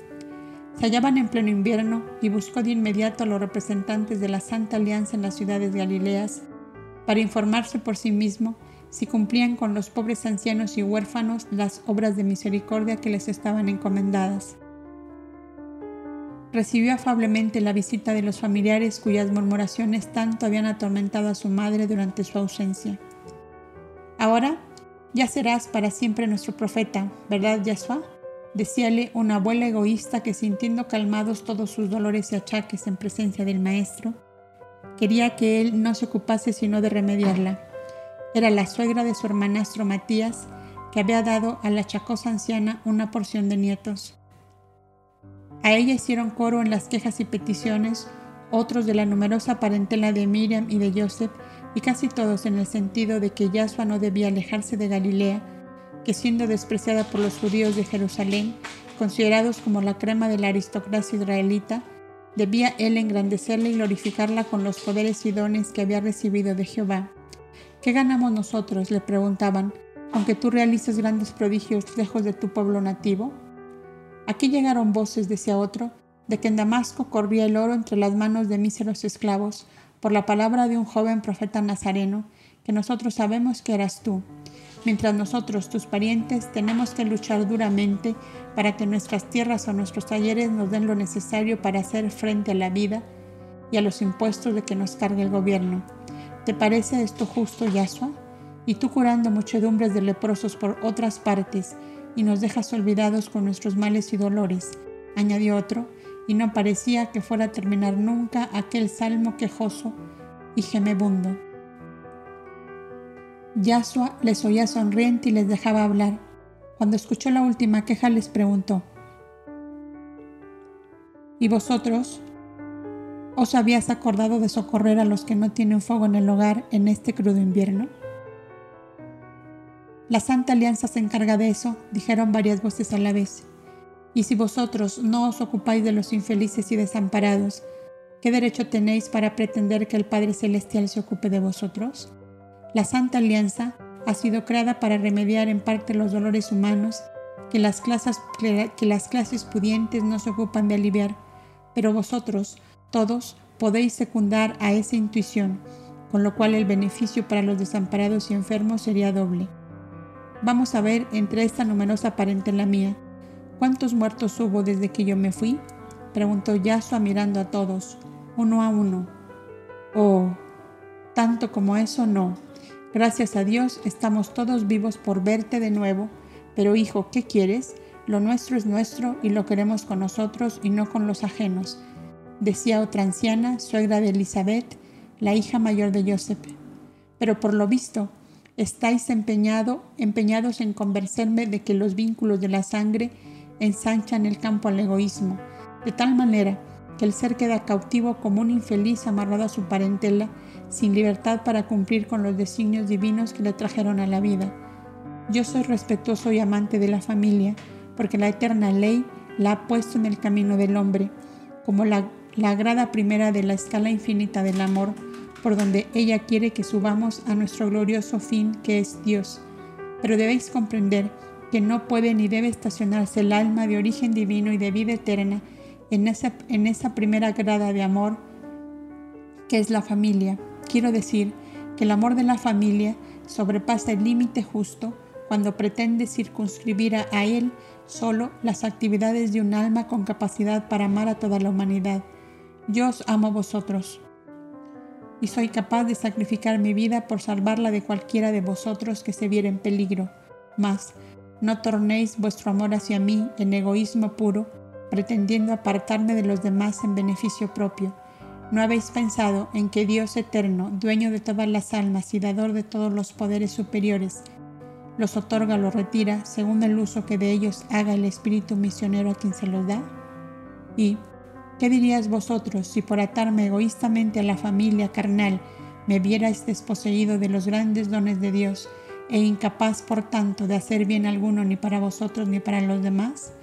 Se hallaban en pleno invierno y buscó de inmediato a los representantes de la Santa Alianza en las ciudades galileas para informarse por sí mismo si cumplían con los pobres ancianos y huérfanos las obras de misericordia que les estaban encomendadas. Recibió afablemente la visita de los familiares cuyas murmuraciones tanto habían atormentado a su madre durante su ausencia. Ahora ya serás para siempre nuestro profeta, ¿verdad, Yahshua? Decíale una abuela egoísta que sintiendo calmados todos sus dolores y achaques en presencia del maestro, quería que él no se ocupase sino de remediarla. Era la suegra de su hermanastro Matías, que había dado a la chacosa anciana una porción de nietos. A ella hicieron coro en las quejas y peticiones otros de la numerosa parentela de Miriam y de Joseph, y casi todos en el sentido de que Yahshua no debía alejarse de Galilea, que siendo despreciada por los judíos de Jerusalén, considerados como la crema de la aristocracia israelita, debía él engrandecerla y glorificarla con los poderes y dones que había recibido de Jehová. ¿Qué ganamos nosotros? le preguntaban, aunque tú realices grandes prodigios lejos de tu pueblo nativo. Aquí llegaron voces, decía otro, de que en Damasco corría el oro entre las manos de míseros esclavos, por la palabra de un joven profeta nazareno, que nosotros sabemos que eras tú, mientras nosotros, tus parientes, tenemos que luchar duramente para que nuestras tierras o nuestros talleres nos den lo necesario para hacer frente a la vida y a los impuestos de que nos cargue el gobierno. ¿Te parece esto justo, Yahshua? Y tú curando muchedumbres de leprosos por otras partes y nos dejas olvidados con nuestros males y dolores, añadió otro, y no parecía que fuera a terminar nunca aquel salmo quejoso y gemebundo. Yasua les oía sonriente y les dejaba hablar. Cuando escuchó la última queja les preguntó, ¿Y vosotros? ¿Os habías acordado de socorrer a los que no tienen fuego en el hogar en este crudo invierno? La Santa Alianza se encarga de eso, dijeron varias voces a la vez. Y si vosotros no os ocupáis de los infelices y desamparados, ¿qué derecho tenéis para pretender que el Padre Celestial se ocupe de vosotros? La Santa Alianza ha sido creada para remediar en parte los dolores humanos que las clases, que las clases pudientes no se ocupan de aliviar, pero vosotros, todos, podéis secundar a esa intuición, con lo cual el beneficio para los desamparados y enfermos sería doble. Vamos a ver entre esta numerosa parentela mía, ¿Cuántos muertos hubo desde que yo me fui? Preguntó Yasua mirando a todos, uno a uno. Oh, tanto como eso no. Gracias a Dios estamos todos vivos por verte de nuevo. Pero hijo, ¿qué quieres? Lo nuestro es nuestro y lo queremos con nosotros y no con los ajenos, decía otra anciana, suegra de Elizabeth, la hija mayor de Joseph. Pero por lo visto, estáis empeñado, empeñados en convencerme de que los vínculos de la sangre ensanchan el campo al egoísmo, de tal manera que el ser queda cautivo como un infeliz amarrado a su parentela, sin libertad para cumplir con los designios divinos que le trajeron a la vida. Yo soy respetuoso y amante de la familia, porque la eterna ley la ha puesto en el camino del hombre, como la, la grada primera de la escala infinita del amor, por donde ella quiere que subamos a nuestro glorioso fin que es Dios. Pero debéis comprender que no puede ni debe estacionarse el alma de origen divino y de vida eterna en esa, en esa primera grada de amor que es la familia. Quiero decir que el amor de la familia sobrepasa el límite justo cuando pretende circunscribir a, a él solo las actividades de un alma con capacidad para amar a toda la humanidad. Yo os amo a vosotros y soy capaz de sacrificar mi vida por salvarla de cualquiera de vosotros que se viera en peligro. Mas, no tornéis vuestro amor hacia mí en egoísmo puro, pretendiendo apartarme de los demás en beneficio propio. ¿No habéis pensado en que Dios eterno, dueño de todas las almas y dador de todos los poderes superiores, los otorga los retira según el uso que de ellos haga el espíritu misionero a quien se los da? ¿Y qué diríais vosotros si por atarme egoístamente a la familia carnal me vierais desposeído de los grandes dones de Dios e incapaz, por tanto, de hacer bien alguno ni para vosotros ni para los demás?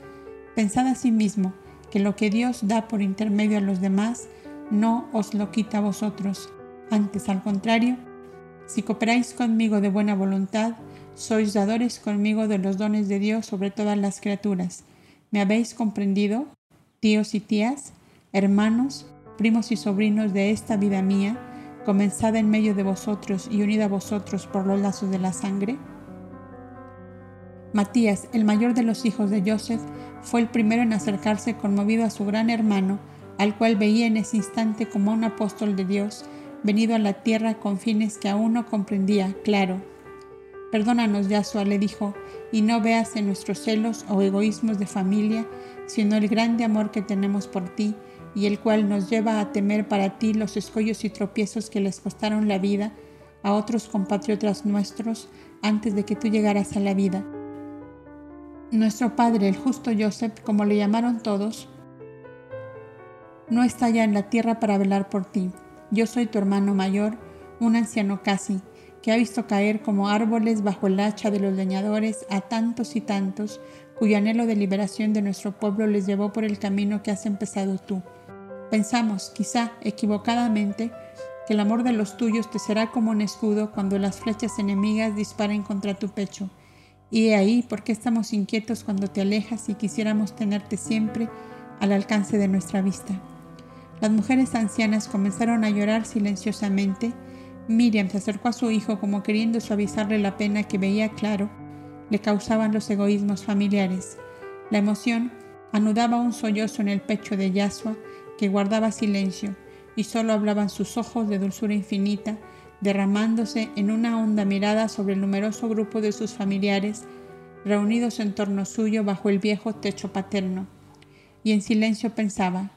Pensad asimismo que lo que Dios da por intermedio a los demás no os lo quita a vosotros. Antes, al contrario, si cooperáis conmigo de buena voluntad, sois dadores conmigo de los dones de Dios sobre todas las criaturas. ¿Me habéis comprendido, tíos y tías, hermanos, primos y sobrinos de esta vida mía, comenzada en medio de vosotros y unida a vosotros por los lazos de la sangre? Matías, el mayor de los hijos de Joseph, fue el primero en acercarse conmovido a su gran hermano, al cual veía en ese instante como un apóstol de Dios, venido a la tierra con fines que aún no comprendía, claro. Perdónanos, Yasua, le dijo, y no veas en nuestros celos o egoísmos de familia, sino el grande amor que tenemos por ti, y el cual nos lleva a temer para ti los escollos y tropiezos que les costaron la vida a otros compatriotas nuestros antes de que tú llegaras a la vida. Nuestro padre, el justo Joseph, como le llamaron todos, no está ya en la tierra para velar por ti. Yo soy tu hermano mayor, un anciano casi, que ha visto caer como árboles bajo el hacha de los leñadores a tantos y tantos, cuyo anhelo de liberación de nuestro pueblo les llevó por el camino que has empezado tú. Pensamos, quizá equivocadamente, que el amor de los tuyos te será como un escudo cuando las flechas enemigas disparen contra tu pecho. Y he ahí por qué estamos inquietos cuando te alejas y quisiéramos tenerte siempre al alcance de nuestra vista. Las mujeres ancianas comenzaron a llorar silenciosamente. Miriam se acercó a su hijo como queriendo suavizarle la pena que veía claro le causaban los egoísmos familiares. La emoción anudaba un sollozo en el pecho de Yasua que guardaba silencio y solo hablaban sus ojos de dulzura infinita, derramándose en una honda mirada sobre el numeroso grupo de sus familiares reunidos en torno suyo bajo el viejo techo paterno. Y en silencio pensaba,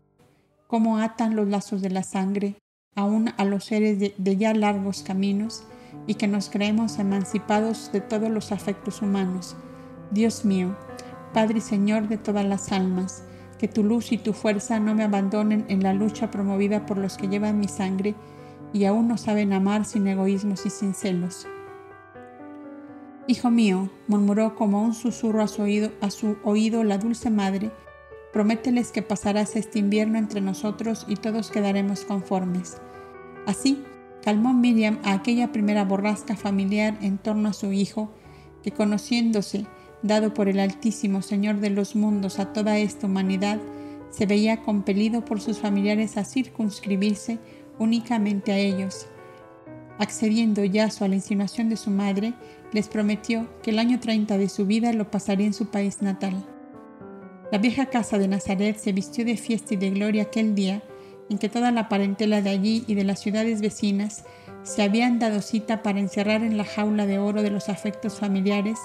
cómo atan los lazos de la sangre aún a los seres de, de ya largos caminos y que nos creemos emancipados de todos los afectos humanos. Dios mío, Padre y Señor de todas las almas, que tu luz y tu fuerza no me abandonen en la lucha promovida por los que llevan mi sangre y aún no saben amar sin egoísmos y sin celos. Hijo mío, murmuró como un susurro a su oído, a su oído la dulce madre, promételes que pasarás este invierno entre nosotros y todos quedaremos conformes. Así, calmó Miriam a aquella primera borrasca familiar en torno a su hijo, que conociéndose dado por el Altísimo Señor de los mundos a toda esta humanidad, se veía compelido por sus familiares a circunscribirse únicamente a ellos. Accediendo ya a la insinuación de su madre, les prometió que el año 30 de su vida lo pasaría en su país natal. La vieja casa de Nazaret se vistió de fiesta y de gloria aquel día en que toda la parentela de allí y de las ciudades vecinas se habían dado cita para encerrar en la jaula de oro de los afectos familiares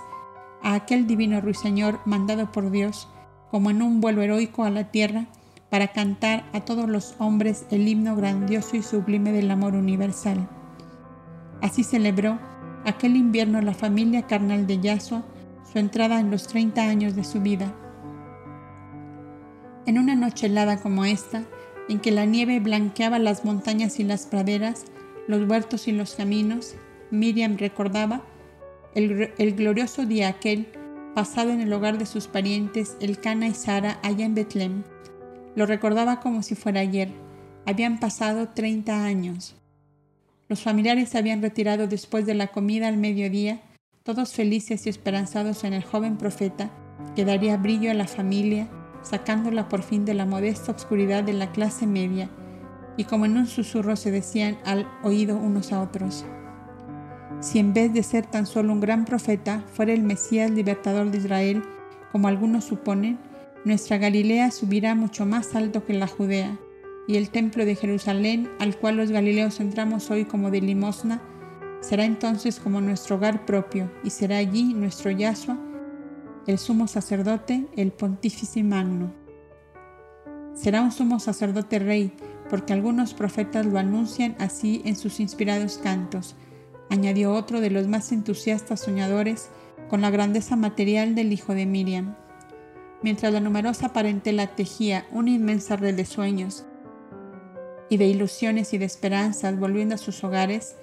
a aquel divino ruiseñor mandado por Dios, como en un vuelo heroico a la tierra, para cantar a todos los hombres el himno grandioso y sublime del amor universal. Así celebró aquel invierno la familia carnal de Yasua su entrada en los 30 años de su vida. En una noche helada como esta, en que la nieve blanqueaba las montañas y las praderas, los huertos y los caminos, Miriam recordaba el, glorioso día aquel pasado en el hogar de sus parientes, el Cana y Sara, allá en Betlem. Lo recordaba como si fuera ayer. Habían pasado 30 años. Los familiares se habían retirado después de la comida al mediodía, todos felices y esperanzados en el joven profeta que daría brillo a la familia, sacándola por fin de la modesta obscuridad de la clase media, y como en un susurro se decían al oído unos a otros. Si en vez de ser tan solo un gran profeta fuera el Mesías libertador de Israel, como algunos suponen, nuestra Galilea subirá mucho más alto que la Judea, y el templo de Jerusalén, al cual los galileos entramos hoy como de limosna, será entonces como nuestro hogar propio, y será allí nuestro Yahshua, el sumo sacerdote, el pontífice magno. Será un sumo sacerdote rey, porque algunos profetas lo anuncian así en sus inspirados cantos, añadió otro de los más entusiastas soñadores con la grandeza material del hijo de Miriam. Mientras la numerosa parentela tejía una inmensa red de sueños, y de ilusiones y de esperanzas volviendo a sus hogares,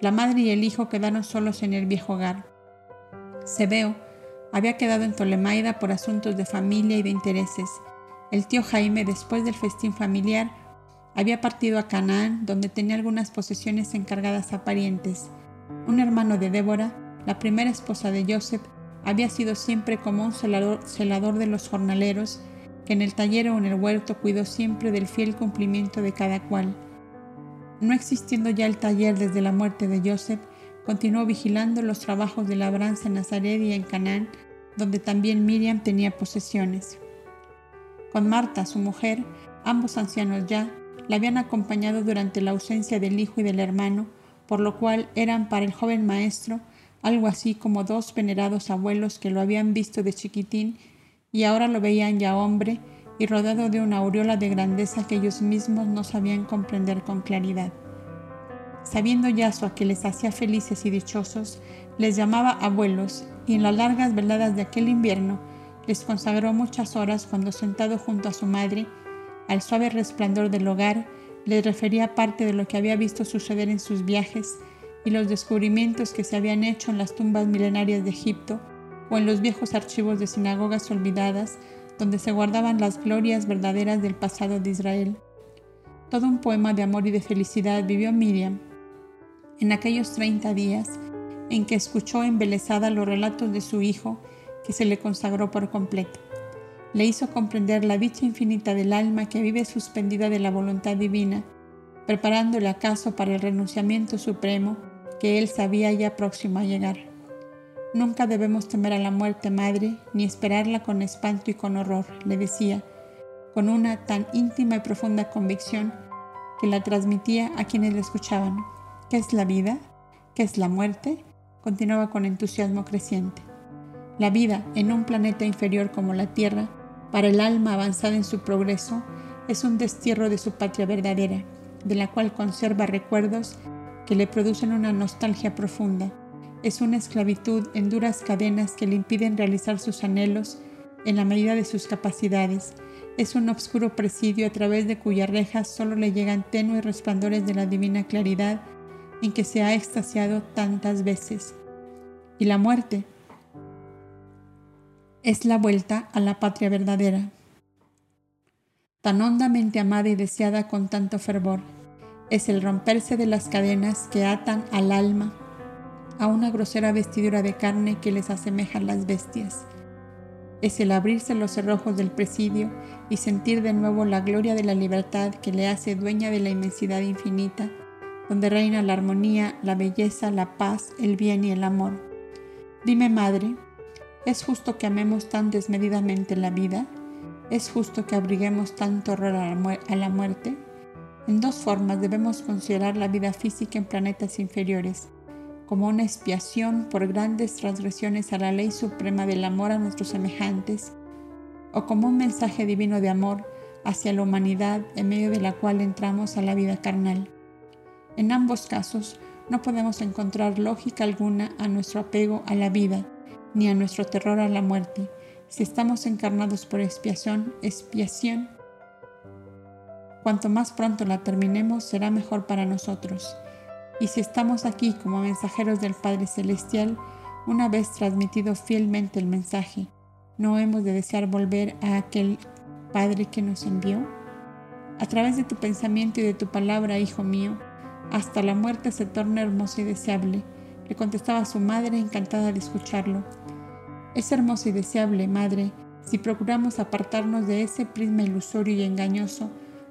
la madre y el hijo quedaron solos en el viejo hogar. Sebeo había quedado en Tolemaida por asuntos de familia y de intereses. El tío Jaime, después del festín familiar, había partido a Canaán, donde tenía algunas posesiones encargadas a parientes. Un hermano de Débora, la primera esposa de Joseph, había sido siempre como un celador, de los jornaleros, que en el taller o en el huerto cuidó siempre del fiel cumplimiento de cada cual. No existiendo ya el taller desde la muerte de Joseph, continuó vigilando los trabajos de labranza en Nazaret y en Canaán, donde también Miriam tenía posesiones. Con Marta, su mujer, ambos ancianos ya, la habían acompañado durante la ausencia del hijo y del hermano, por lo cual eran para el joven maestro algo así como dos venerados abuelos que lo habían visto de chiquitín y ahora lo veían ya hombre y rodeado de una aureola de grandeza que ellos mismos no sabían comprender con claridad. Sabiendo Yasua que les hacía felices y dichosos, les llamaba abuelos y en las largas veladas de aquel invierno les consagró muchas horas cuando sentado junto a su madre, al suave resplandor del hogar, les refería parte de lo que había visto suceder en sus viajes y los descubrimientos que se habían hecho en las tumbas milenarias de Egipto o en los viejos archivos de sinagogas olvidadas donde se guardaban las glorias verdaderas del pasado de Israel. Todo un poema de amor y de felicidad vivió Miriam en aquellos 30 días en que escuchó embelesada los relatos de su hijo que se le consagró por completo. Le hizo comprender la dicha infinita del alma que vive suspendida de la voluntad divina, preparándole acaso para el renunciamiento supremo que él sabía ya próximo a llegar. Nunca debemos temer a la muerte, madre, ni esperarla con espanto y con horror, le decía, con una tan íntima y profunda convicción que la transmitía a quienes le escuchaban. ¿Qué es la vida? ¿Qué es la muerte? Continuaba con entusiasmo creciente. La vida en un planeta inferior como la Tierra, para el alma avanzada en su progreso, es un destierro de su patria verdadera, de la cual conserva recuerdos que le producen una nostalgia profunda. Es una esclavitud en duras cadenas que le impiden realizar sus anhelos en la medida de sus capacidades. Es un obscuro presidio a través de cuyas rejas solo le llegan tenues resplandores de la divina claridad en que se ha extasiado tantas veces. Y la muerte es la vuelta a la patria verdadera, tan hondamente amada y deseada con tanto fervor es el romperse de las cadenas que atan al alma a una grosera vestidura de carne que les asemejan las bestias. Es el abrirse los cerrojos del presidio y sentir de nuevo la gloria de la libertad que le hace dueña de la inmensidad infinita, donde reina la armonía, la belleza, la paz, el bien y el amor. Dime, madre, ¿es justo que amemos tan desmedidamente la vida? ¿Es justo que abriguemos tanto horror a la muerte? En dos formas debemos considerar la vida física en planetas inferiores, como una expiación por grandes transgresiones a la ley suprema del amor a nuestros semejantes, o como un mensaje divino de amor hacia la humanidad en medio de la cual entramos a la vida carnal. En ambos casos, no podemos encontrar lógica alguna a nuestro apego a la vida, ni a nuestro terror a la muerte. Si estamos encarnados por expiación, expiación Cuanto más pronto la terminemos, será mejor para nosotros. Y si estamos aquí como mensajeros del Padre Celestial, una vez transmitido fielmente el mensaje, ¿no hemos de desear volver a aquel Padre que nos envió? A través de tu pensamiento y de tu palabra, hijo mío, hasta la muerte se torna hermoso y deseable, le contestaba su madre encantada de escucharlo. Es hermoso y deseable, madre, si procuramos apartarnos de ese prisma ilusorio y engañoso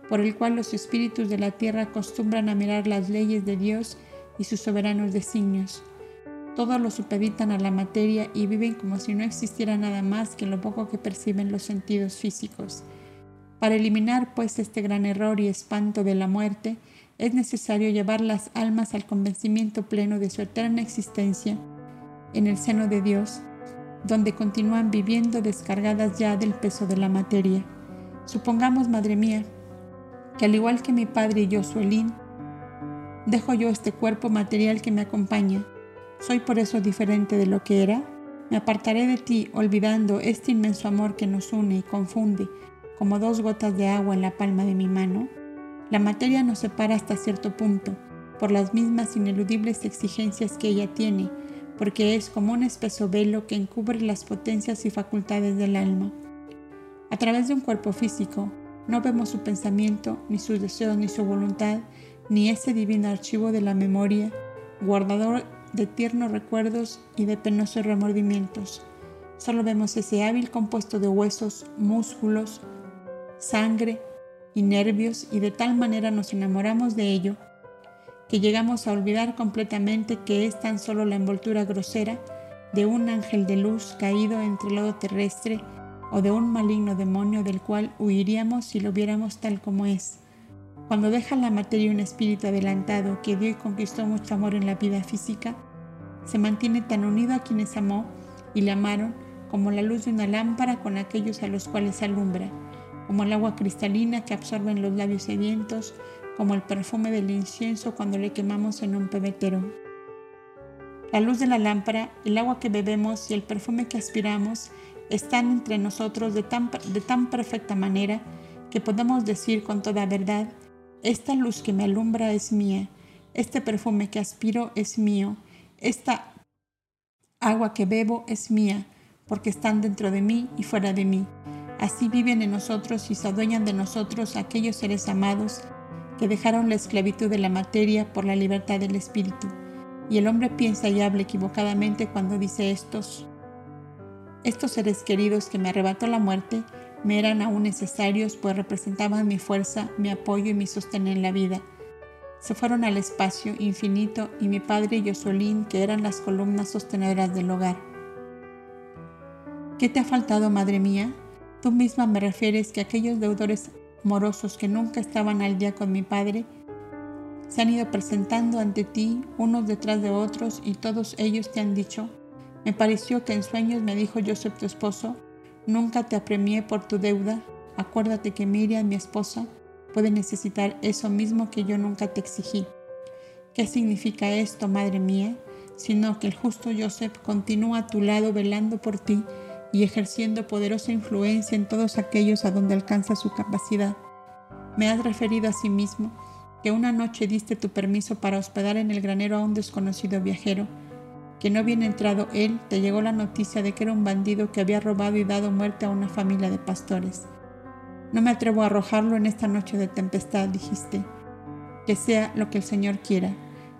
por el cual los espíritus de la tierra acostumbran a mirar las leyes de Dios y sus soberanos designios. Todos lo supeditan a la materia y viven como si no existiera nada más que lo poco que perciben los sentidos físicos. Para eliminar pues este gran error y espanto de la muerte, es necesario llevar las almas al convencimiento pleno de su eterna existencia en el seno de Dios, donde continúan viviendo descargadas ya del peso de la materia. Supongamos, Madre mía, que al igual que mi padre y yo, Suelín, dejo yo este cuerpo material que me acompaña. Soy por eso diferente de lo que era. Me apartaré de ti olvidando este inmenso amor que nos une y confunde como dos gotas de agua en la palma de mi mano. La materia nos separa hasta cierto punto, por las mismas ineludibles exigencias que ella tiene, porque es como un espeso velo que encubre las potencias y facultades del alma. A través de un cuerpo físico, no vemos su pensamiento, ni sus deseos, ni su voluntad, ni ese divino archivo de la memoria, guardador de tiernos recuerdos y de penosos remordimientos. Solo vemos ese hábil compuesto de huesos, músculos, sangre y nervios y de tal manera nos enamoramos de ello que llegamos a olvidar completamente que es tan solo la envoltura grosera de un ángel de luz caído entre el lodo terrestre o de un maligno demonio del cual huiríamos si lo viéramos tal como es. Cuando deja la materia un espíritu adelantado que dio y conquistó mucho amor en la vida física, se mantiene tan unido a quienes amó y le amaron como la luz de una lámpara con aquellos a los cuales alumbra, como el agua cristalina que absorbe en los labios sedientos, como el perfume del incienso cuando le quemamos en un pebetero. La luz de la lámpara, el agua que bebemos y el perfume que aspiramos están entre nosotros de tan, de tan perfecta manera que podemos decir con toda verdad, esta luz que me alumbra es mía, este perfume que aspiro es mío, esta agua que bebo es mía, porque están dentro de mí y fuera de mí. Así viven en nosotros y se adueñan de nosotros aquellos seres amados que dejaron la esclavitud de la materia por la libertad del espíritu. Y el hombre piensa y habla equivocadamente cuando dice estos. Estos seres queridos que me arrebató la muerte me eran aún necesarios pues representaban mi fuerza, mi apoyo y mi sostén en la vida. Se fueron al espacio infinito y mi padre y Yosolín, que eran las columnas sostenedoras del hogar. ¿Qué te ha faltado, madre mía? Tú misma me refieres que aquellos deudores morosos que nunca estaban al día con mi padre se han ido presentando ante ti unos detrás de otros y todos ellos te han dicho, me pareció que en sueños me dijo Joseph tu esposo, nunca te apremié por tu deuda, acuérdate que Miriam, mi esposa, puede necesitar eso mismo que yo nunca te exigí. ¿Qué significa esto, madre mía? Sino que el justo Joseph continúa a tu lado velando por ti y ejerciendo poderosa influencia en todos aquellos a donde alcanza su capacidad. Me has referido a sí mismo que una noche diste tu permiso para hospedar en el granero a un desconocido viajero, que no bien entrado él te llegó la noticia de que era un bandido que había robado y dado muerte a una familia de pastores. No me atrevo a arrojarlo en esta noche de tempestad, dijiste. Que sea lo que el Señor quiera.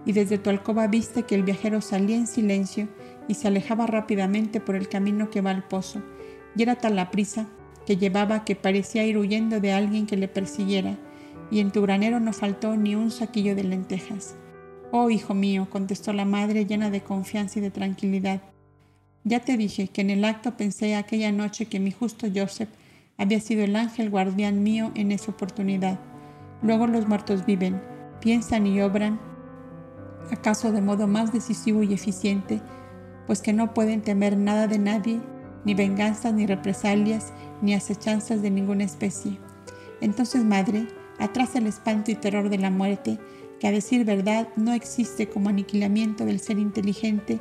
Y desde tu alcoba viste que el viajero salía en silencio y se alejaba rápidamente por el camino que va al pozo, y era tal la prisa que llevaba que parecía ir huyendo de alguien que le persiguiera, y en tu granero no faltó ni un saquillo de lentejas. Oh, hijo mío, contestó la madre llena de confianza y de tranquilidad. Ya te dije que en el acto pensé aquella noche que mi justo Joseph había sido el ángel guardián mío en esa oportunidad. Luego los muertos viven, piensan y obran, acaso de modo más decisivo y eficiente pues que no pueden temer nada de nadie, ni venganzas, ni represalias, ni acechanzas de ninguna especie. Entonces, madre, atrás el espanto y terror de la muerte, que a decir verdad no existe como aniquilamiento del ser inteligente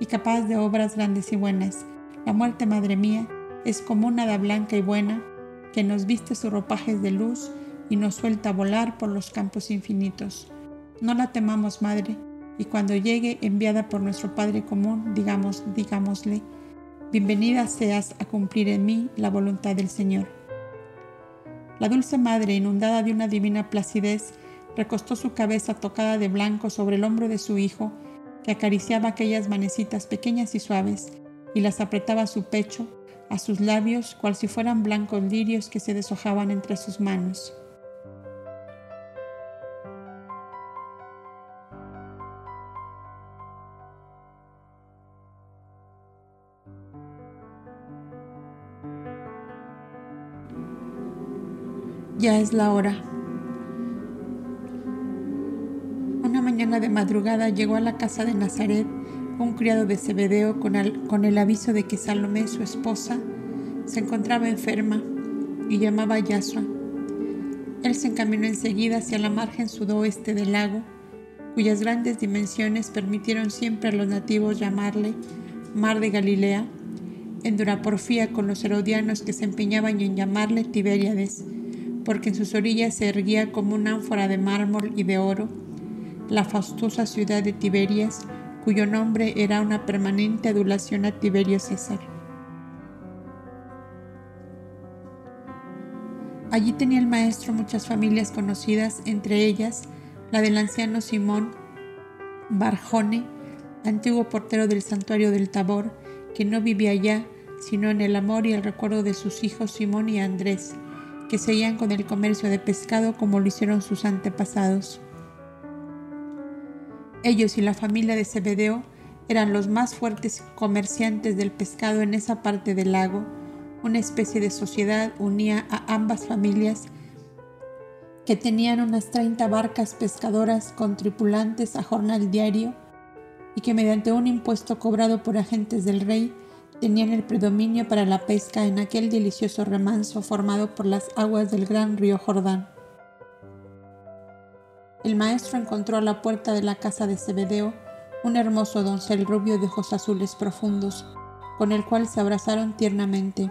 y capaz de obras grandes y buenas. La muerte, madre mía, es como una hada blanca y buena que nos viste sus ropajes de luz y nos suelta a volar por los campos infinitos. No la temamos, madre, y cuando llegue enviada por nuestro Padre común, digamos, digámosle, bienvenida seas a cumplir en mí la voluntad del Señor. La dulce madre, inundada de una divina placidez, recostó su cabeza tocada de blanco sobre el hombro de su hijo, que acariciaba aquellas manecitas pequeñas y suaves, y las apretaba a su pecho, a sus labios, cual si fueran blancos lirios que se deshojaban entre sus manos. Ya es la hora. Una mañana de madrugada llegó a la casa de Nazaret un criado de Zebedeo con el, aviso de que Salomé, su esposa, se encontraba enferma y llamaba a Yasua. Él se encaminó enseguida hacia la margen sudoeste del lago, cuyas grandes dimensiones permitieron siempre a los nativos llamarle Mar de Galilea, en duraporfía con los herodianos que se empeñaban en llamarle Tiberíades porque en sus orillas se erguía como una ánfora de mármol y de oro la fastuosa ciudad de Tiberias, cuyo nombre era una permanente adulación a Tiberio César. Allí tenía el maestro muchas familias conocidas, entre ellas la del anciano Simón Barjone, antiguo portero del santuario del Tabor, que no vivía allá, sino en el amor y el recuerdo de sus hijos Simón y Andrés, que seguían con el comercio de pescado como lo hicieron sus antepasados. Ellos y la familia de Zebedeo eran los más fuertes comerciantes del pescado en esa parte del lago. Una especie de sociedad unía a ambas familias que tenían unas 30 barcas pescadoras con tripulantes a jornal diario y que mediante un impuesto cobrado por agentes del rey tenían el predominio para la pesca en aquel delicioso remanso formado por las aguas del gran río Jordán. El maestro encontró a la puerta de la casa de Zebedeo un hermoso doncel rubio de ojos azules profundos, con el cual se abrazaron tiernamente.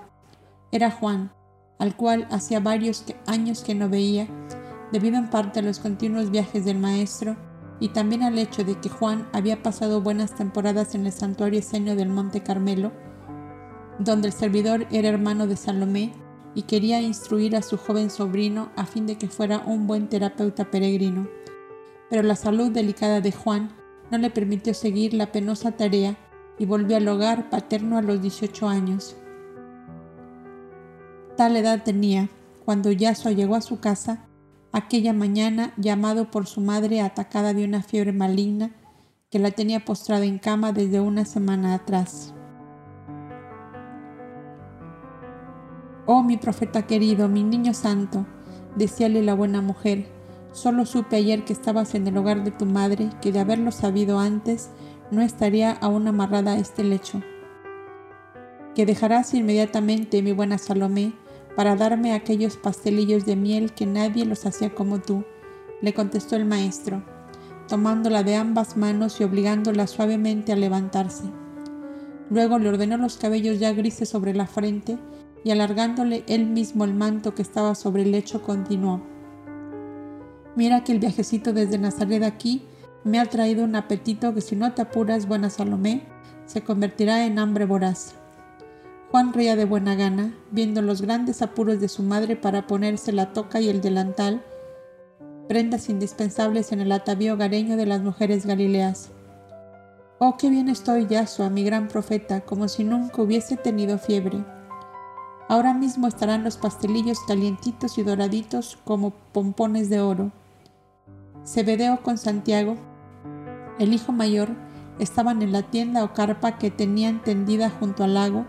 Era Juan, al cual hacía varios años que no veía, debido en parte a los continuos viajes del maestro y también al hecho de que Juan había pasado buenas temporadas en el santuario escenio del Monte Carmelo, donde el servidor era hermano de Salomé y quería instruir a su joven sobrino a fin de que fuera un buen terapeuta peregrino. Pero la salud delicada de Juan no le permitió seguir la penosa tarea y volvió al hogar paterno a los 18 años. Tal edad tenía cuando Yasua llegó a su casa aquella mañana llamado por su madre atacada de una fiebre maligna que la tenía postrada en cama desde una semana atrás. Oh mi profeta querido, mi niño santo, decíale la buena mujer, solo supe ayer que estabas en el hogar de tu madre, que de haberlo sabido antes, no estaría aún amarrada a este lecho. Que dejarás inmediatamente, mi buena Salomé, para darme aquellos pastelillos de miel que nadie los hacía como tú, le contestó el maestro, tomándola de ambas manos y obligándola suavemente a levantarse. Luego le ordenó los cabellos ya grises sobre la frente y alargándole él mismo el manto que estaba sobre el lecho, continuó. Mira que el viajecito desde Nazaret aquí me ha traído un apetito que si no te apuras, buena Salomé, se convertirá en hambre voraz. Juan reía de buena gana, viendo los grandes apuros de su madre para ponerse la toca y el delantal, prendas indispensables en el atavío hogareño de las mujeres galileas. Oh, qué bien estoy, Yasua, mi gran profeta, como si nunca hubiese tenido fiebre. Ahora mismo estarán los pastelillos calientitos y doraditos como pompones de oro. Cebedeo con Santiago, el hijo mayor, estaban en la tienda o carpa que tenían tendida junto al lago,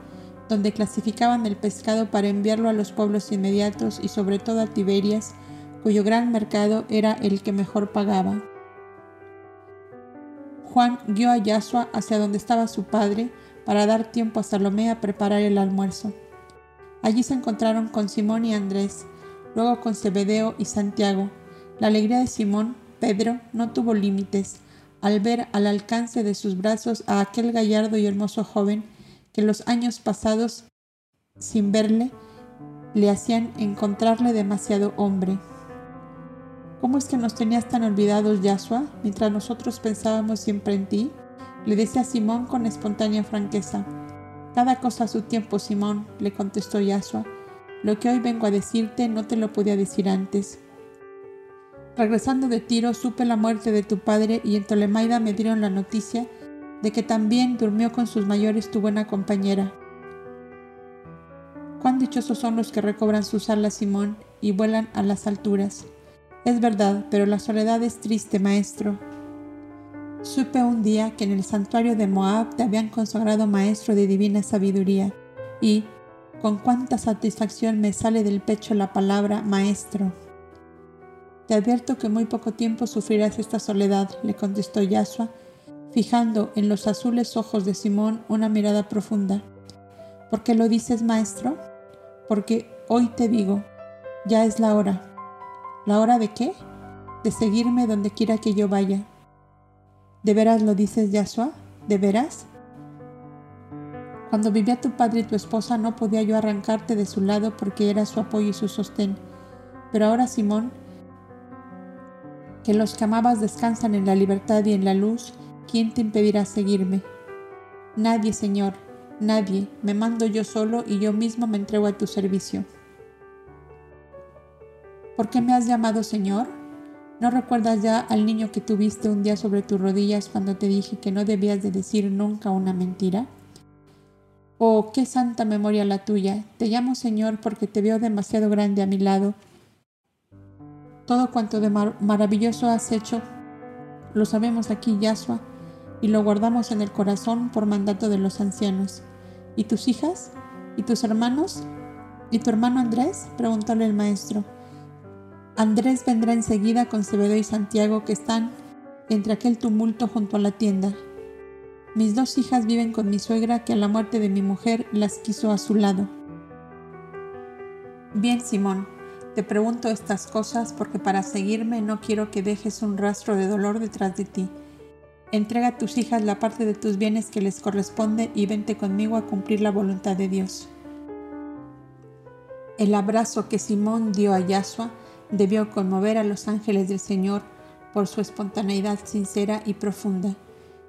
donde clasificaban el pescado para enviarlo a los pueblos inmediatos y sobre todo a Tiberias, cuyo gran mercado era el que mejor pagaba. Juan guió a Yasua hacia donde estaba su padre para dar tiempo a Salomé a preparar el almuerzo. Allí se encontraron con Simón y Andrés, luego con Zebedeo y Santiago. La alegría de Simón, Pedro, no tuvo límites al ver al alcance de sus brazos a aquel gallardo y hermoso joven que los años pasados, sin verle, le hacían encontrarle demasiado hombre. ¿Cómo es que nos tenías tan olvidados, Yasua, mientras nosotros pensábamos siempre en ti? le decía Simón con espontánea franqueza. Cada cosa a su tiempo, Simón, le contestó Yasua. Lo que hoy vengo a decirte no te lo podía decir antes. Regresando de Tiro, supe la muerte de tu padre y en Tolemaida me dieron la noticia de que también durmió con sus mayores tu buena compañera. Cuán dichosos son los que recobran sus alas, Simón, y vuelan a las alturas. Es verdad, pero la soledad es triste, maestro. Supe un día que en el santuario de Moab te habían consagrado maestro de divina sabiduría y, con cuánta satisfacción me sale del pecho la palabra maestro. Te advierto que muy poco tiempo sufrirás esta soledad, le contestó Yasua, fijando en los azules ojos de Simón una mirada profunda. ¿Por qué lo dices, maestro? Porque hoy te digo, ya es la hora. ¿La hora de qué? De seguirme donde quiera que yo vaya ¿De veras lo dices, Yasua? ¿De veras? Cuando vivía tu padre y tu esposa no podía yo arrancarte de su lado porque era su apoyo y su sostén. Pero ahora, Simón, que los que amabas descansan en la libertad y en la luz, ¿quién te impedirá seguirme? Nadie, Señor, nadie, me mando yo solo y yo mismo me entrego a tu servicio. ¿Por qué me has llamado Señor? ¿No recuerdas ya al niño que tuviste un día sobre tus rodillas cuando te dije que no debías de decir nunca una mentira? Oh, qué santa memoria la tuya. Te llamo Señor porque te veo demasiado grande a mi lado. Todo cuanto de maravilloso has hecho, lo sabemos aquí, Yahshua, y lo guardamos en el corazón por mandato de los ancianos. ¿Y tus hijas? ¿Y tus hermanos? ¿Y tu hermano Andrés? preguntóle el maestro. Andrés vendrá enseguida con Cebedo y Santiago que están entre aquel tumulto junto a la tienda. Mis dos hijas viven con mi suegra que a la muerte de mi mujer las quiso a su lado. Bien, Simón, te pregunto estas cosas porque para seguirme no quiero que dejes un rastro de dolor detrás de ti. Entrega a tus hijas la parte de tus bienes que les corresponde y vente conmigo a cumplir la voluntad de Dios. El abrazo que Simón dio a Yahshua debió conmover a los ángeles del Señor por su espontaneidad sincera y profunda.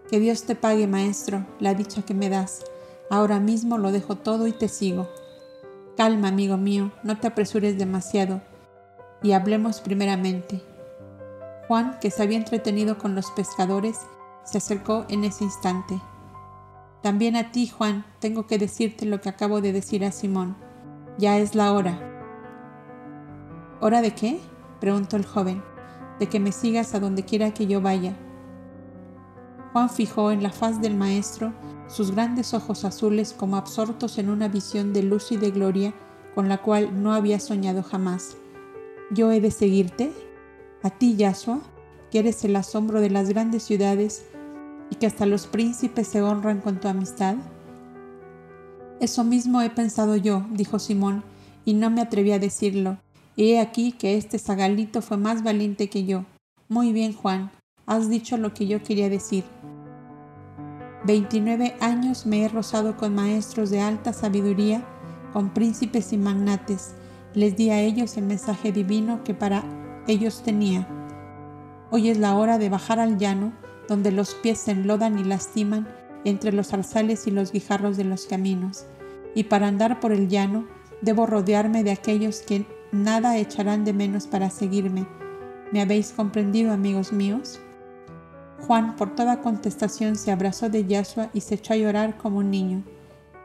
Que Dios te pague, Maestro, la dicha que me das. Ahora mismo lo dejo todo y te sigo. Calma, amigo mío, no te apresures demasiado, y hablemos primeramente. Juan, que se había entretenido con los pescadores, se acercó en ese instante. También a ti, Juan, tengo que decirte lo que acabo de decir a Simón. Ya es la hora. ¿Hora de qué? preguntó el joven. De que me sigas a donde quiera que yo vaya. Juan fijó en la faz del maestro sus grandes ojos azules como absortos en una visión de luz y de gloria con la cual no había soñado jamás. ¿Yo he de seguirte? ¿A ti, Yahshua, que eres el asombro de las grandes ciudades y que hasta los príncipes se honran con tu amistad? Eso mismo he pensado yo, dijo Simón, y no me atreví a decirlo, He aquí que este zagalito fue más valiente que yo. Muy bien, Juan, has dicho lo que yo quería decir. Veintinueve años me he rozado con maestros de alta sabiduría, con príncipes y magnates. Les di a ellos el mensaje divino que para ellos tenía. Hoy es la hora de bajar al llano, donde los pies se enlodan y lastiman entre los zarzales y los guijarros de los caminos. Y para andar por el llano, debo rodearme de aquellos que nada echarán de menos para seguirme. ¿Me habéis comprendido, amigos míos? Juan, por toda contestación, se abrazó de Yahshua y se echó a llorar como un niño.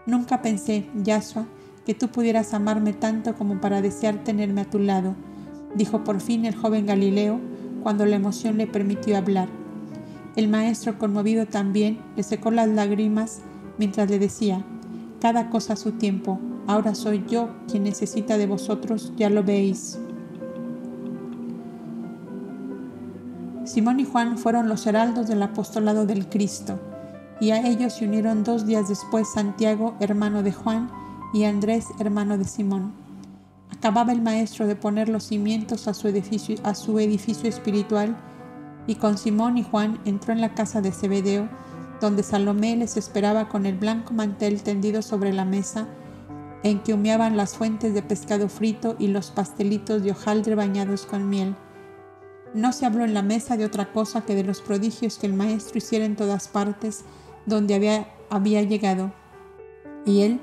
Nunca pensé, Yahshua, que tú pudieras amarme tanto como para desear tenerme a tu lado, dijo por fin el joven Galileo cuando la emoción le permitió hablar. El maestro, conmovido también, le secó las lágrimas mientras le decía, cada cosa a su tiempo, ahora soy yo quien necesita de vosotros, ya lo veis. Simón y Juan fueron los heraldos del apostolado del Cristo, y a ellos se unieron dos días después Santiago, hermano de Juan, y Andrés, hermano de Simón. Acababa el maestro de poner los cimientos a su edificio, espiritual, y con Simón y Juan entró en la casa de Zebedeo, donde Salomé les esperaba con el blanco mantel tendido sobre la mesa, en que humeaban las fuentes de pescado frito y los pastelitos de hojaldre bañados con miel. No se habló en la mesa de otra cosa que de los prodigios que el Maestro hiciera en todas partes donde había, había llegado. Y él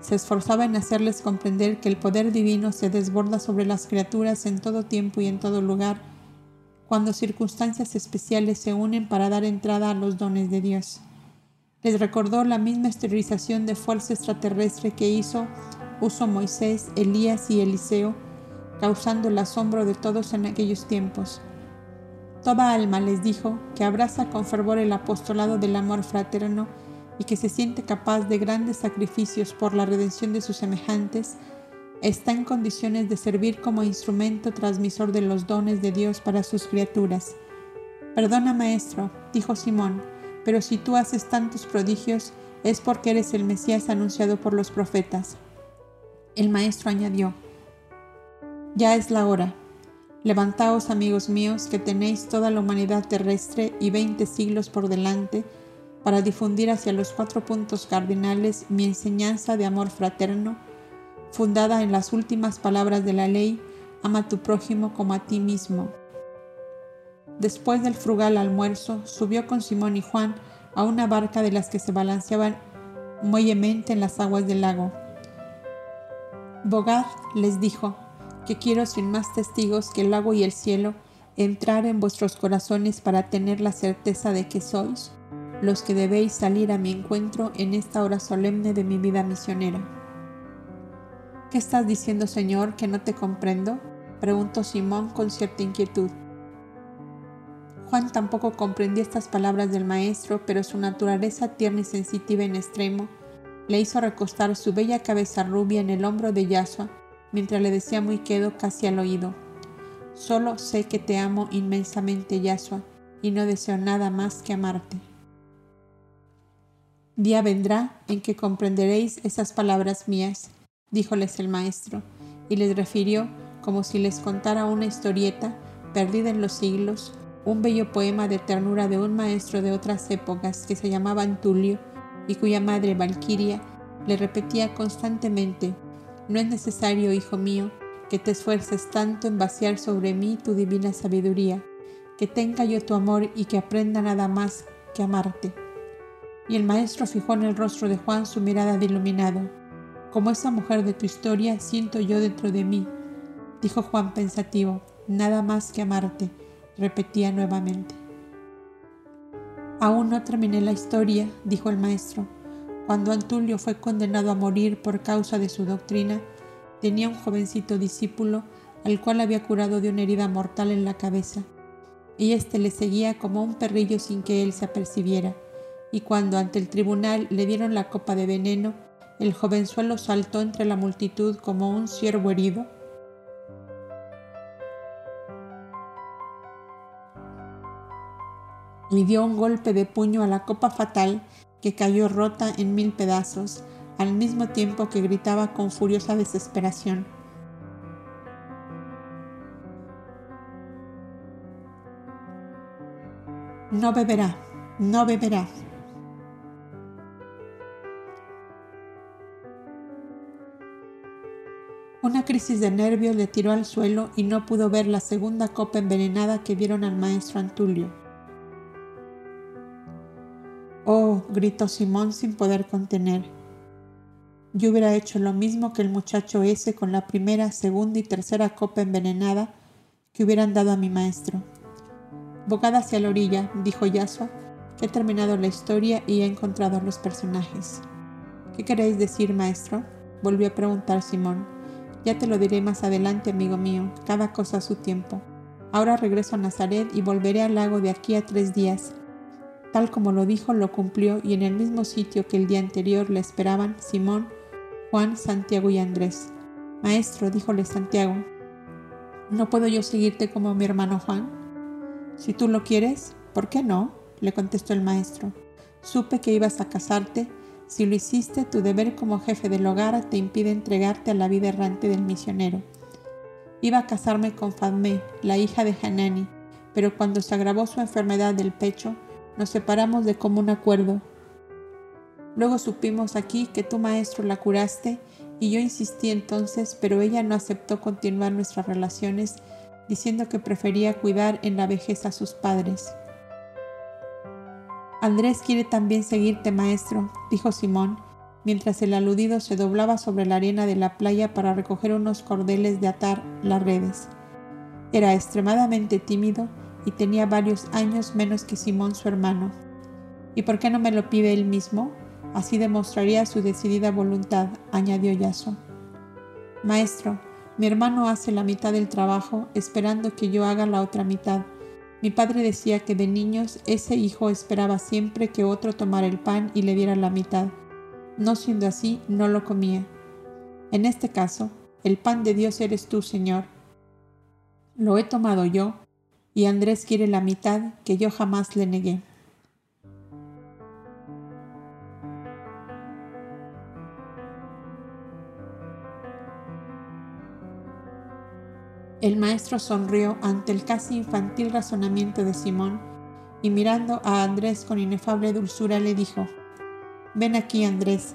se esforzaba en hacerles comprender que el poder divino se desborda sobre las criaturas en todo tiempo y en todo lugar, cuando circunstancias especiales se unen para dar entrada a los dones de Dios. Les recordó la misma esterilización de fuerza extraterrestre que hizo uso Moisés, Elías y Eliseo, causando el asombro de todos en aquellos tiempos. Toda alma les dijo que abraza con fervor el apostolado del amor fraterno y que se siente capaz de grandes sacrificios por la redención de sus semejantes, está en condiciones de servir como instrumento transmisor de los dones de Dios para sus criaturas. Perdona, maestro, dijo Simón, pero si tú haces tantos prodigios es porque eres el Mesías anunciado por los profetas. El maestro añadió, Ya es la hora. Levantaos, amigos míos, que tenéis toda la humanidad terrestre y veinte siglos por delante, para difundir hacia los cuatro puntos cardinales mi enseñanza de amor fraterno, fundada en las últimas palabras de la ley, ama a tu prójimo como a ti mismo. Después del frugal almuerzo, subió con Simón y Juan a una barca de las que se balanceaban muellemente en las aguas del lago. Bogart les dijo que quiero sin más testigos que el lago y el cielo entrar en vuestros corazones para tener la certeza de que sois los que debéis salir a mi encuentro en esta hora solemne de mi vida misionera. ¿Qué estás diciendo, Señor, que no te comprendo? preguntó Simón con cierta inquietud. Juan tampoco comprendía estas palabras del maestro, pero su naturaleza tierna y sensitiva en extremo le hizo recostar su bella cabeza rubia en el hombro de Yasua mientras le decía muy quedo casi al oído. Solo sé que te amo inmensamente, Yasua, y no deseo nada más que amarte. Día vendrá en que comprenderéis esas palabras mías, díjoles el maestro, y les refirió, como si les contara una historieta perdida en los siglos, un bello poema de ternura de un maestro de otras épocas que se llamaba Antulio y cuya madre Valquiria le repetía constantemente, no es necesario, hijo mío, que te esfuerces tanto en vaciar sobre mí tu divina sabiduría, que tenga yo tu amor y que aprenda nada más que amarte. Y el maestro fijó en el rostro de Juan su mirada de iluminado. Como esa mujer de tu historia siento yo dentro de mí, dijo Juan pensativo, nada más que amarte, repetía nuevamente. Aún no terminé la historia, dijo el maestro. Cuando Antulio fue condenado a morir por causa de su doctrina, tenía un jovencito discípulo al cual había curado de una herida mortal en la cabeza, y éste le seguía como un perrillo sin que él se apercibiera, y cuando ante el tribunal le dieron la copa de veneno, el jovenzuelo saltó entre la multitud como un ciervo herido. Y dio un golpe de puño a la copa fatal que cayó rota en mil pedazos, al mismo tiempo que gritaba con furiosa desesperación. No beberá, no beberá. Una crisis de nervios le tiró al suelo y no pudo ver la segunda copa envenenada que vieron al maestro Antulio. Gritó Simón sin poder contener. Yo hubiera hecho lo mismo que el muchacho ese con la primera, segunda y tercera copa envenenada que hubieran dado a mi maestro. Bogada hacia la orilla, dijo Yasua, he terminado la historia y he encontrado a los personajes. ¿Qué queréis decir, maestro? volvió a preguntar Simón. Ya te lo diré más adelante, amigo mío, cada cosa a su tiempo. Ahora regreso a Nazaret y volveré al lago de aquí a tres días. Tal como lo dijo, lo cumplió y en el mismo sitio que el día anterior le esperaban Simón, Juan, Santiago y Andrés. Maestro, díjole Santiago, ¿no puedo yo seguirte como mi hermano Juan? Si tú lo quieres, ¿por qué no? le contestó el maestro. Supe que ibas a casarte. Si lo hiciste, tu deber como jefe del hogar te impide entregarte a la vida errante del misionero. Iba a casarme con Fadmé, la hija de Hanani, pero cuando se agravó su enfermedad del pecho, nos separamos de común acuerdo Luego supimos aquí que tu maestro la curaste y yo insistí entonces, pero ella no aceptó continuar nuestras relaciones, diciendo que prefería cuidar en la vejez a sus padres. Andrés quiere también seguirte, maestro, dijo Simón, mientras el aludido se doblaba sobre la arena de la playa para recoger unos cordeles de atar las redes. Era extremadamente tímido y tenía varios años menos que Simón su hermano. ¿Y por qué no me lo pide él mismo? Así demostraría su decidida voluntad, añadió Yaso. Maestro, mi hermano hace la mitad del trabajo esperando que yo haga la otra mitad. Mi padre decía que de niños ese hijo esperaba siempre que otro tomara el pan y le diera la mitad. No siendo así, no lo comía. En este caso, el pan de Dios eres tú, Señor. Lo he tomado yo, y Andrés quiere la mitad que yo jamás le negué. El maestro sonrió ante el casi infantil razonamiento de Simón y mirando a Andrés con inefable dulzura le dijo, Ven aquí, Andrés.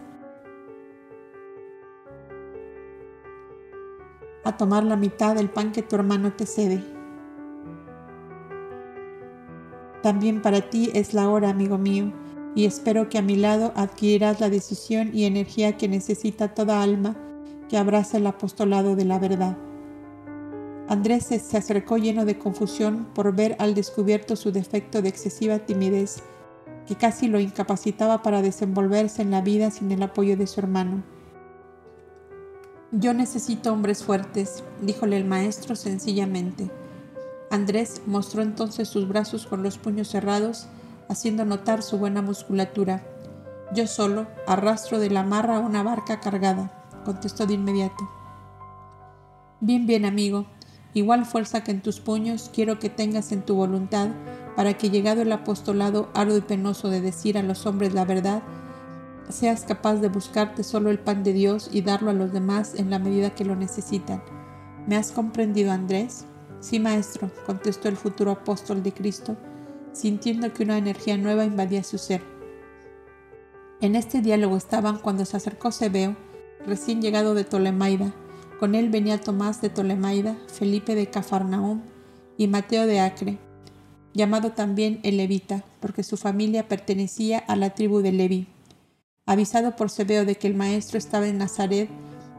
a tomar la mitad del pan que tu hermano te cede. También para ti es la hora, amigo mío, y espero que a mi lado adquirirás la decisión y energía que necesita toda alma que abraza el apostolado de la verdad. Andrés se acercó lleno de confusión por ver al descubierto su defecto de excesiva timidez, que casi lo incapacitaba para desenvolverse en la vida sin el apoyo de su hermano. Yo necesito hombres fuertes, díjole el maestro sencillamente. Andrés mostró entonces sus brazos con los puños cerrados, haciendo notar su buena musculatura. Yo solo arrastro de la marra una barca cargada, contestó de inmediato. Bien, bien, amigo, igual fuerza que en tus puños quiero que tengas en tu voluntad, para que llegado el apostolado arduo y penoso de decir a los hombres la verdad, seas capaz de buscarte solo el pan de Dios y darlo a los demás en la medida que lo necesitan. ¿Me has comprendido, Andrés? Sí, maestro, contestó el futuro apóstol de Cristo, sintiendo que una energía nueva invadía su ser. En este diálogo estaban cuando se acercó Sebeo, recién llegado de Tolemaida, con él venía Tomás de Tolemaida, Felipe de Cafarnaum y Mateo de Acre, llamado también el Levita, porque su familia pertenecía a la tribu de Levi. Avisado por Sebeo de que el maestro estaba en Nazaret,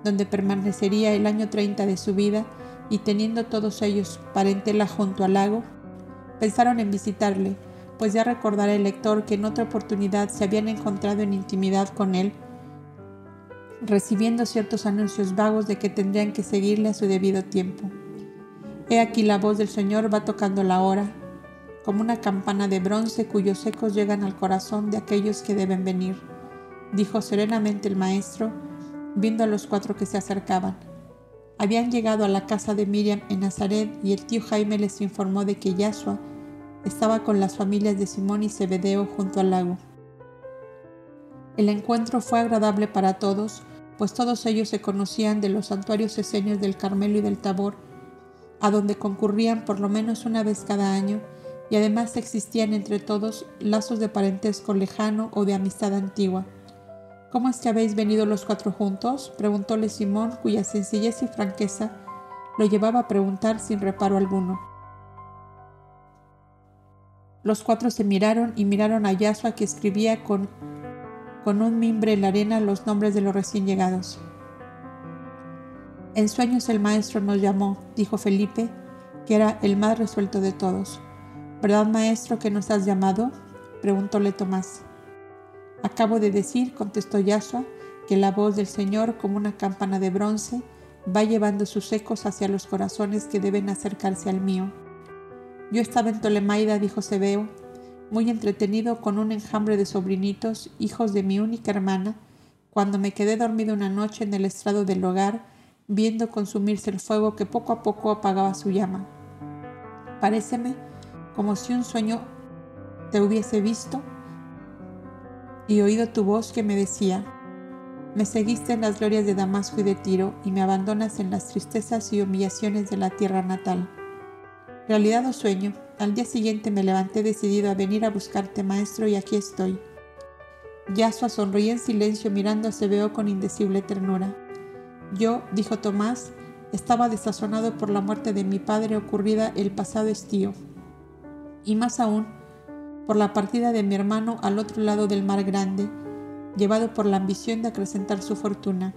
donde permanecería el año 30 de su vida, y teniendo todos ellos parentela junto al lago, pensaron en visitarle, pues ya recordará el lector que en otra oportunidad se habían encontrado en intimidad con él recibiendo ciertos anuncios vagos de que tendrían que seguirle a su debido tiempo. He aquí la voz del Señor va tocando la hora, como una campana de bronce cuyos ecos llegan al corazón de aquellos que deben venir, dijo serenamente el maestro, viendo a los cuatro que se acercaban. Habían llegado a la casa de Miriam en Nazaret y el tío Jaime les informó de que Yahshua estaba con las familias de Simón y Zebedeo junto al lago. El encuentro fue agradable para todos, pues todos ellos se conocían de los santuarios esenios del Carmelo y del Tabor, a donde concurrían por lo menos una vez cada año, y además existían entre todos lazos de parentesco lejano o de amistad antigua. ¿Cómo es que habéis venido los cuatro juntos? preguntóle Simón, cuya sencillez y franqueza lo llevaba a preguntar sin reparo alguno. Los cuatro se miraron y miraron a Yasua que escribía con con un mimbre en la arena los nombres de los recién llegados. En sueños el maestro nos llamó, dijo Felipe, que era el más resuelto de todos. ¿Verdad, maestro, que nos has llamado? preguntóle Tomás. Acabo de decir, contestó Yasua, que la voz del Señor, como una campana de bronce, va llevando sus ecos hacia los corazones que deben acercarse al mío. Yo estaba en Tolemaida, dijo Sebeo, muy entretenido con un enjambre de sobrinitos, hijos de mi única hermana, cuando me quedé dormido una noche en el estrado del hogar, viendo consumirse el fuego que poco a poco apagaba su llama. Paréceme como si un sueño te hubiese visto y oído tu voz que me decía, me seguiste en las glorias de Damasco y de Tiro y me abandonas en las tristezas y humillaciones de la tierra natal. Realidad o sueño, al día siguiente me levanté decidido a venir a buscarte, maestro, y aquí estoy. Yasua sonreía en silencio mirando a Sebeo con indecible ternura. Yo, dijo Tomás, estaba desazonado por la muerte de mi padre ocurrida el pasado estío, y más aún por la partida de mi hermano al otro lado del mar grande, llevado por la ambición de acrecentar su fortuna.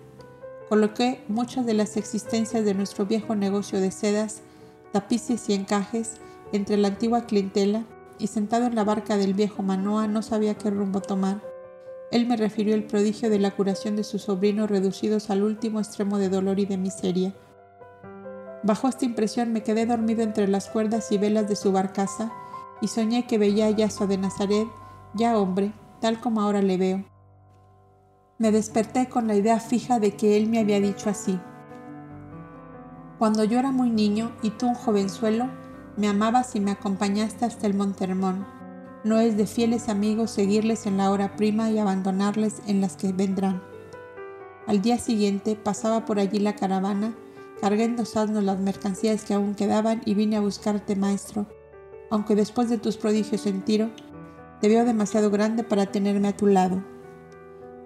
Coloqué muchas de las existencias de nuestro viejo negocio de sedas, tapices y encajes entre la antigua clientela y sentado en la barca del viejo Manoa no sabía qué rumbo tomar. Él me refirió el prodigio de la curación de sus sobrinos reducidos al último extremo de dolor y de miseria. Bajo esta impresión me quedé dormido entre las cuerdas y velas de su barcaza y soñé que veía a Yasua de Nazaret, ya hombre, tal como ahora le veo. Me desperté con la idea fija de que él me había dicho así. Cuando yo era muy niño y tú un jovenzuelo, me amabas y me acompañaste hasta el Monte Hermón. No es de fieles amigos seguirles en la hora prima y abandonarles en las que vendrán. Al día siguiente pasaba por allí la caravana, cargué en dos asnos las mercancías que aún quedaban y vine a buscarte, maestro, aunque después de tus prodigios en tiro, te veo demasiado grande para tenerme a tu lado.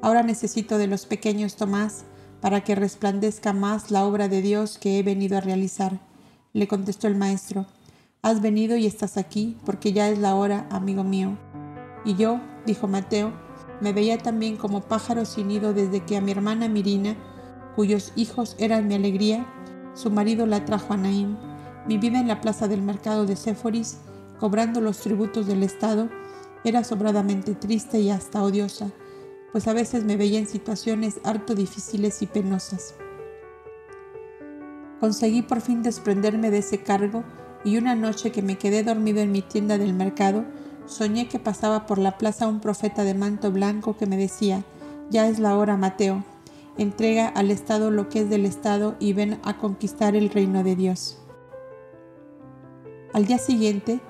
Ahora necesito de los pequeños Tomás, para que resplandezca más la obra de Dios que he venido a realizar. Le contestó el maestro, Has venido y estás aquí, porque ya es la hora, amigo mío. Y yo, dijo Mateo, me veía también como pájaro sin nido desde que a mi hermana Mirina, cuyos hijos eran mi alegría, su marido la trajo a Naín. Mi vida en la plaza del mercado de Séforis, cobrando los tributos del Estado, era sobradamente triste y hasta odiosa, pues a veces me veía en situaciones harto difíciles y penosas. Conseguí por fin desprenderme de ese cargo y una noche que me quedé dormido en mi tienda del mercado, soñé que pasaba por la plaza un profeta de manto blanco que me decía, ya es la hora, Mateo, entrega al Estado lo que es del Estado y ven a conquistar el reino de Dios. Al día siguiente,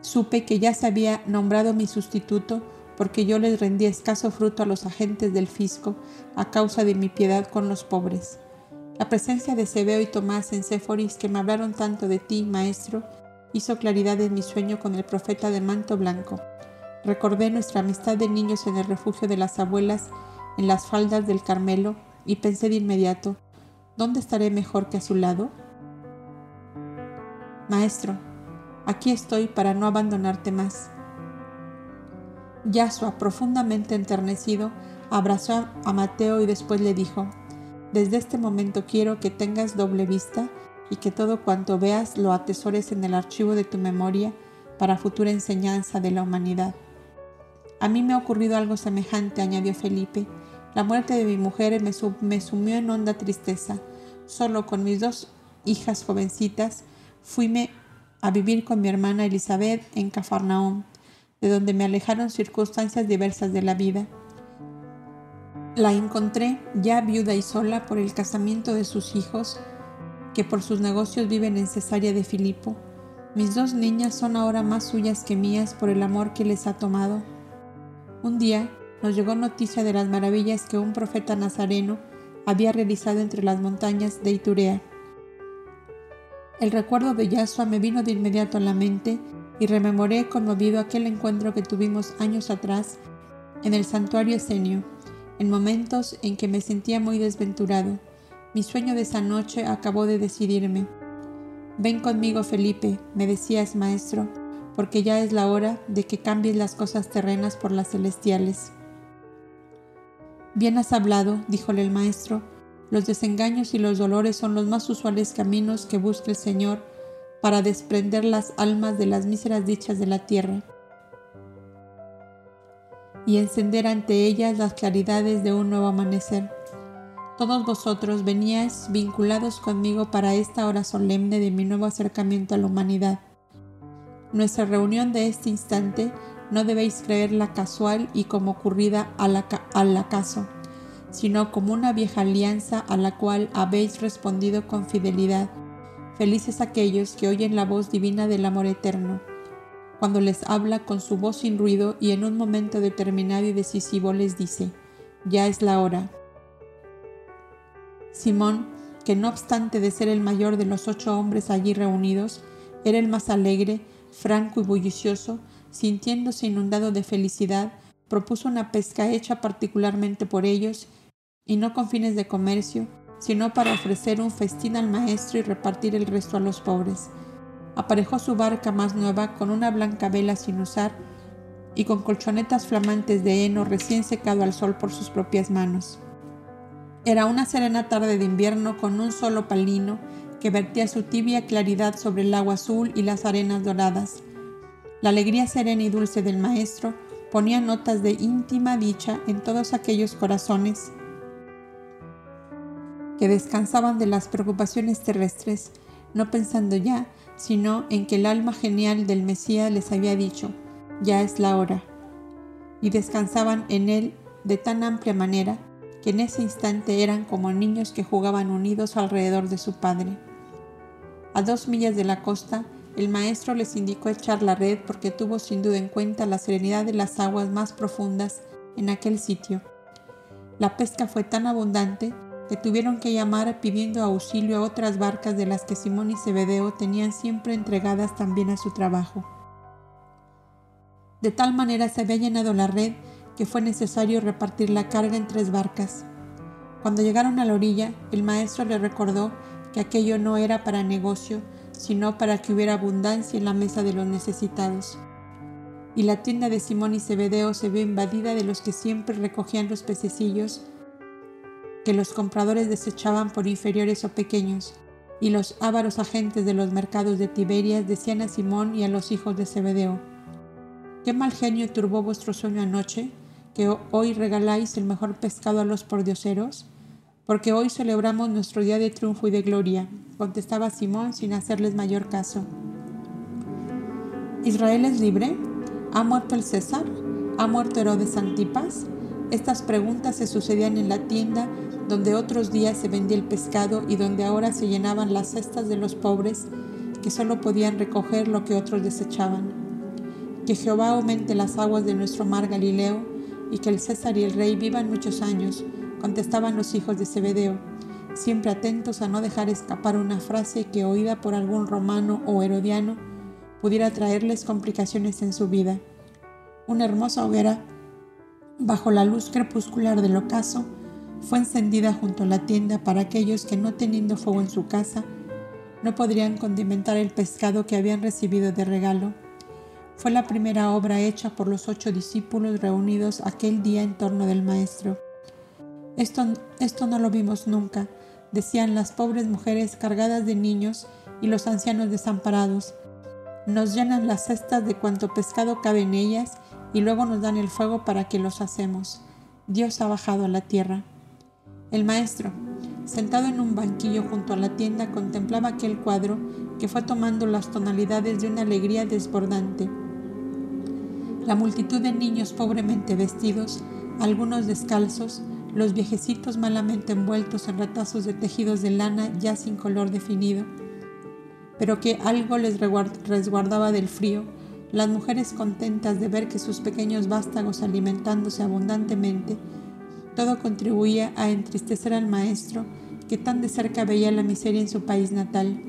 supe que ya se había nombrado mi sustituto porque yo les rendí escaso fruto a los agentes del fisco a causa de mi piedad con los pobres. La presencia de Sebeo y Tomás en Séforis, que me hablaron tanto de ti, maestro, hizo claridad en mi sueño con el profeta de manto blanco. Recordé nuestra amistad de niños en el refugio de las abuelas, en las faldas del Carmelo, y pensé de inmediato, ¿dónde estaré mejor que a su lado? Maestro, aquí estoy para no abandonarte más. Yasua, profundamente enternecido, abrazó a Mateo y después le dijo, desde este momento quiero que tengas doble vista y que todo cuanto veas lo atesores en el archivo de tu memoria para futura enseñanza de la humanidad. A mí me ha ocurrido algo semejante, añadió Felipe. La muerte de mi mujer me, sumió en honda tristeza. Solo con mis dos hijas jovencitas fuime a vivir con mi hermana Elizabeth en Cafarnaum, de donde me alejaron circunstancias diversas de la vida. La encontré ya viuda y sola por el casamiento de sus hijos, que por sus negocios viven en Cesarea de Filipo. Mis dos niñas son ahora más suyas que mías por el amor que les ha tomado. Un día nos llegó noticia de las maravillas que un profeta nazareno había realizado entre las montañas de Iturea. El recuerdo de Yasua me vino de inmediato a la mente y rememoré conmovido aquel encuentro que tuvimos años atrás en el santuario esenio en momentos en que me sentía muy desventurado. Mi sueño de esa noche acabó de decidirme. Ven conmigo, Felipe, me decías, maestro, porque ya es la hora de que cambies las cosas terrenas por las celestiales. Bien has hablado, díjole el maestro, los desengaños y los dolores son los más usuales caminos que busca el Señor para desprender las almas de las míseras dichas de la tierra y encender ante ellas las claridades de un nuevo amanecer. Todos vosotros veníais vinculados conmigo para esta hora solemne de mi nuevo acercamiento a la humanidad. Nuestra reunión de este instante no debéis creerla casual y como ocurrida al, acaso, sino como una vieja alianza a la cual habéis respondido con fidelidad. Felices aquellos que oyen la voz divina del amor eterno cuando les habla con su voz sin ruido y en un momento determinado y decisivo les dice, ya es la hora. Simón, que no obstante de ser el mayor de los ocho hombres allí reunidos, era el más alegre, franco y bullicioso, sintiéndose inundado de felicidad, propuso una pesca hecha particularmente por ellos, y no con fines de comercio, sino para ofrecer un festín al maestro y repartir el resto a los pobres aparejó su barca más nueva con una blanca vela sin usar y con colchonetas flamantes de heno recién secado al sol por sus propias manos. Era una serena tarde de invierno con un solo palino que vertía su tibia claridad sobre el agua azul y las arenas doradas. La alegría serena y dulce del maestro ponía notas de íntima dicha en todos aquellos corazones que descansaban de las preocupaciones terrestres, no pensando ya sino en que el alma genial del Mesías les había dicho, ya es la hora, y descansaban en él de tan amplia manera que en ese instante eran como niños que jugaban unidos alrededor de su padre. A dos millas de la costa, el maestro les indicó echar la red porque tuvo sin duda en cuenta la serenidad de las aguas más profundas en aquel sitio. La pesca fue tan abundante que tuvieron que llamar pidiendo auxilio a otras barcas de las que Simón y Zebedeo tenían siempre entregadas también a su trabajo. De tal manera se había llenado la red que fue necesario repartir la carga en tres barcas. Cuando llegaron a la orilla, el maestro le recordó que aquello no era para negocio, sino para que hubiera abundancia en la mesa de los necesitados. Y la tienda de Simón y Zebedeo se vio invadida de los que siempre recogían los pececillos que los compradores desechaban por inferiores o pequeños, y los ávaros agentes de los mercados de Tiberias decían a Simón y a los hijos de Zebedeo, ¿qué mal genio turbó vuestro sueño anoche, que hoy regaláis el mejor pescado a los pordioseros? Porque hoy celebramos nuestro día de triunfo y de gloria, contestaba Simón sin hacerles mayor caso. ¿Israel es libre? ¿Ha muerto el César? ¿Ha muerto Herodes Antipas? Estas preguntas se sucedían en la tienda donde otros días se vendía el pescado y donde ahora se llenaban las cestas de los pobres que solo podían recoger lo que otros desechaban. Que Jehová aumente las aguas de nuestro mar Galileo y que el César y el rey vivan muchos años, contestaban los hijos de Zebedeo, siempre atentos a no dejar escapar una frase que oída por algún romano o herodiano pudiera traerles complicaciones en su vida. Una hermosa hoguera, bajo la luz crepuscular del ocaso, fue encendida junto a la tienda para aquellos que no teniendo fuego en su casa, no podrían condimentar el pescado que habían recibido de regalo. Fue la primera obra hecha por los ocho discípulos reunidos aquel día en torno del Maestro. Esto, esto no lo vimos nunca, decían las pobres mujeres cargadas de niños y los ancianos desamparados. Nos llenan las cestas de cuanto pescado cabe en ellas y luego nos dan el fuego para que los hacemos. Dios ha bajado a la tierra. El maestro, sentado en un banquillo junto a la tienda, contemplaba aquel cuadro que fue tomando las tonalidades de una alegría desbordante. La multitud de niños pobremente vestidos, algunos descalzos, los viejecitos malamente envueltos en retazos de tejidos de lana ya sin color definido, pero que algo les resguardaba del frío, las mujeres contentas de ver que sus pequeños vástagos alimentándose abundantemente todo contribuía a entristecer al maestro, que tan de cerca veía la miseria en su país natal.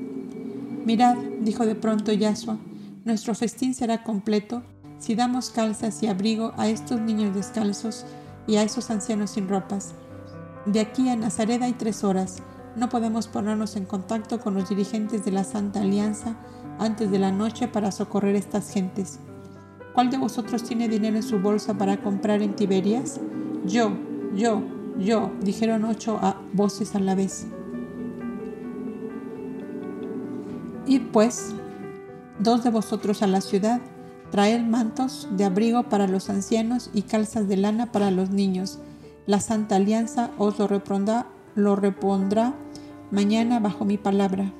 Mirad, dijo de pronto Yasua, nuestro festín será completo si damos calzas y abrigo a estos niños descalzos y a esos ancianos sin ropas. De aquí a Nazaret hay tres horas. No podemos ponernos en contacto con los dirigentes de la Santa Alianza antes de la noche para socorrer a estas gentes. ¿Cuál de vosotros tiene dinero en su bolsa para comprar en Tiberias? Yo, yo, yo, dijeron ocho a voces a la vez. Id pues, dos de vosotros a la ciudad, traed mantos de abrigo para los ancianos y calzas de lana para los niños. La Santa Alianza os lo lo repondrá mañana bajo mi palabra.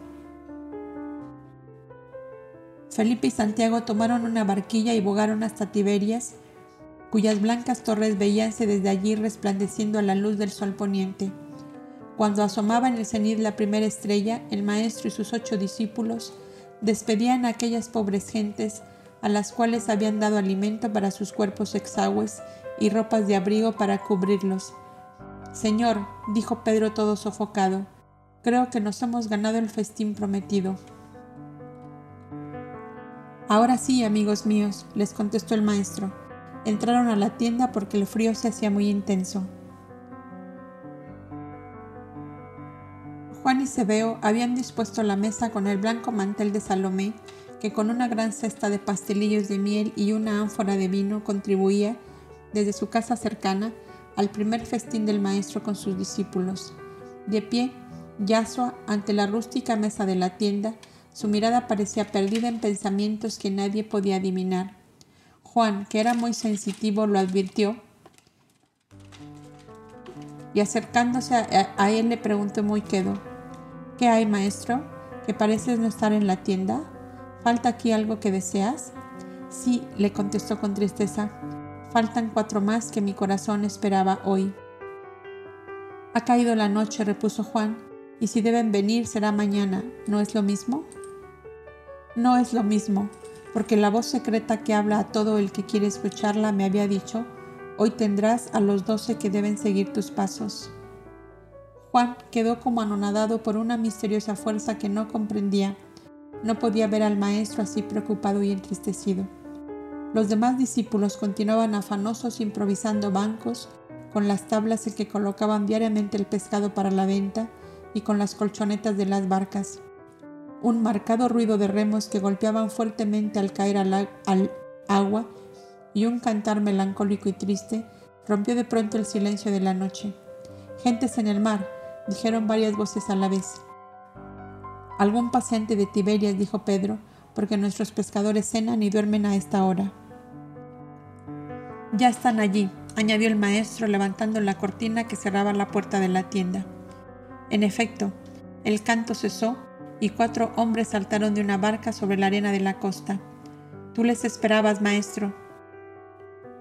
Felipe y Santiago tomaron una barquilla y bogaron hasta Tiberias, cuyas blancas torres veíanse desde allí resplandeciendo a la luz del sol poniente. Cuando asomaba en el cenit la primera estrella, el maestro y sus ocho discípulos despedían a aquellas pobres gentes a las cuales habían dado alimento para sus cuerpos exagües y ropas de abrigo para cubrirlos. Señor, dijo Pedro todo sofocado, creo que nos hemos ganado el festín prometido. Ahora sí, amigos míos, les contestó el maestro, entraron a la tienda porque el frío se hacía muy intenso. Juan y Sebeo habían dispuesto la mesa con el blanco mantel de Salomé, que con una gran cesta de pastelillos de miel y una ánfora de vino contribuía, desde su casa cercana, al primer festín del maestro con sus discípulos. De pie, Yasua, ante la rústica mesa de la tienda, su mirada parecía perdida en pensamientos que nadie podía adivinar. Juan, que era muy sensitivo, lo advirtió y acercándose a, él le preguntó muy quedo, ¿qué hay, maestro? ¿Que pareces no estar en la tienda? ¿Falta aquí algo que deseas? Sí, le contestó con tristeza, faltan cuatro más que mi corazón esperaba hoy. Ha caído la noche, repuso Juan, y si deben venir será mañana, ¿no es lo mismo? No es lo mismo, porque la voz secreta que habla a todo el que quiere escucharla me había dicho, hoy tendrás a los doce que deben seguir tus pasos. Juan quedó como anonadado por una misteriosa fuerza que no comprendía. No podía ver al maestro así preocupado y entristecido. Los demás discípulos continuaban afanosos improvisando bancos, con las tablas en que colocaban diariamente el pescado para la venta y con las colchonetas de las barcas. Un marcado ruido de remos que golpeaban fuertemente al caer al, agua y un cantar melancólico y triste rompió de pronto el silencio de la noche. Gentes en el mar, dijeron varias voces a la vez. Algún paciente de Tiberias, dijo Pedro, porque nuestros pescadores cenan y duermen a esta hora. Ya están allí, añadió el maestro levantando la cortina que cerraba la puerta de la tienda. En efecto, el canto cesó y cuatro hombres saltaron de una barca sobre la arena de la costa. Tú les esperabas, maestro,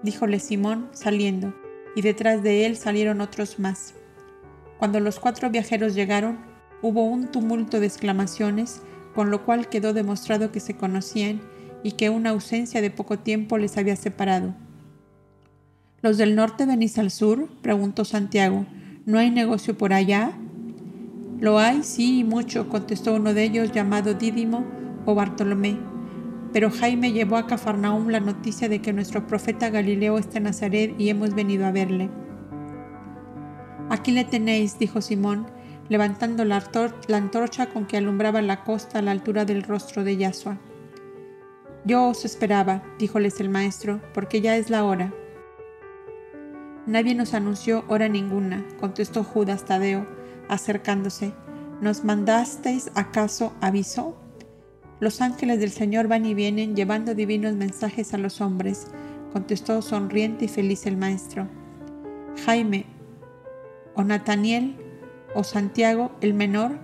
díjole Simón saliendo, y detrás de él salieron otros más. Cuando los cuatro viajeros llegaron, hubo un tumulto de exclamaciones, con lo cual quedó demostrado que se conocían y que una ausencia de poco tiempo les había separado. ¿Los del norte venís al sur? preguntó Santiago. ¿No hay negocio por allá? Lo hay, sí, y mucho, contestó uno de ellos llamado Dídimo o Bartolomé. Pero Jaime llevó a Cafarnaúm la noticia de que nuestro profeta Galileo está en Nazaret y hemos venido a verle. Aquí le tenéis, dijo Simón, levantando la, antorcha con que alumbraba la costa a la altura del rostro de Yasua. Yo os esperaba, díjoles el maestro, porque ya es la hora. Nadie nos anunció hora ninguna, contestó Judas Tadeo, acercándose. ¿Nos mandasteis acaso aviso? Los ángeles del Señor van y vienen llevando divinos mensajes a los hombres, contestó sonriente y feliz el maestro. Jaime, o Nataniel, o Santiago el menor,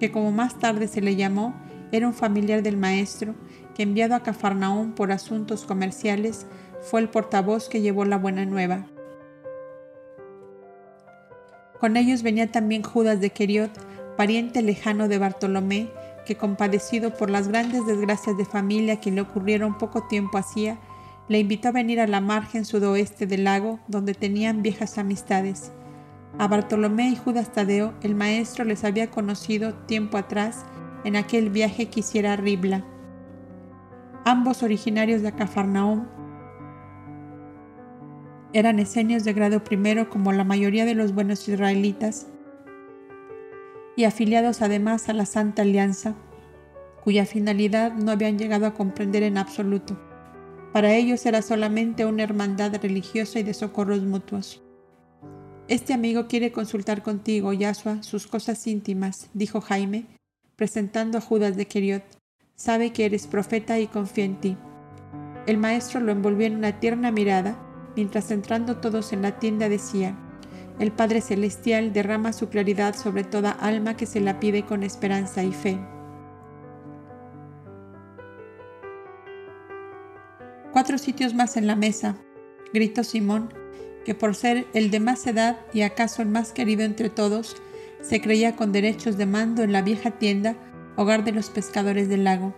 que como más tarde se le llamó, era un familiar del maestro, que enviado a Cafarnaúm por asuntos comerciales, fue el portavoz que llevó la buena nueva. Con ellos venía también Judas de Queriot, pariente lejano de Bartolomé, que compadecido por las grandes desgracias de familia que le ocurrieron poco tiempo hacía, le invitó a venir a la margen sudoeste del lago, donde tenían viejas amistades. A Bartolomé y Judas Tadeo el maestro les había conocido tiempo atrás en aquel viaje que hiciera Ribla. Ambos originarios de Cafarnaum eran esenios de grado primero como la mayoría de los buenos israelitas y afiliados además a la Santa Alianza, cuya finalidad no habían llegado a comprender en absoluto. Para ellos era solamente una hermandad religiosa y de socorros mutuos. Este amigo quiere consultar contigo, Yasua, sus cosas íntimas, dijo Jaime, presentando a Judas de Queriot. Sabe que eres profeta y confía en ti. El maestro lo envolvió en una tierna mirada mientras entrando todos en la tienda decía, el Padre Celestial derrama su claridad sobre toda alma que se la pide con esperanza y fe. Cuatro sitios más en la mesa, gritó Simón, que por ser el de más edad y acaso el más querido entre todos, se creía con derechos de mando en la vieja tienda, hogar de los pescadores del lago.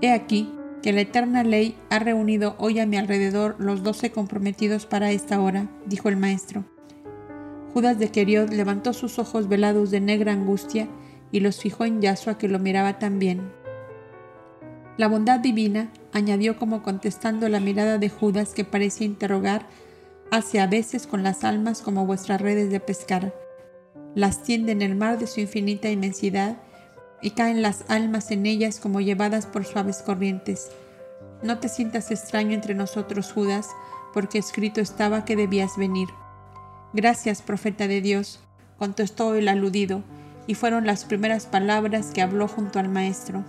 He aquí, que la eterna ley ha reunido hoy a mi alrededor los doce comprometidos para esta hora, dijo el maestro. Judas de Queriot levantó sus ojos velados de negra angustia y los fijó en Yasua que lo miraba también. La bondad divina, añadió como contestando la mirada de Judas que parecía interrogar, hace a veces con las almas como vuestras redes de pescar. Las tiende en el mar de su infinita inmensidad y caen las almas en ellas como llevadas por suaves corrientes. No te sientas extraño entre nosotros, Judas, porque escrito estaba que debías venir. Gracias, profeta de Dios, contestó el aludido, y fueron las primeras palabras que habló junto al maestro.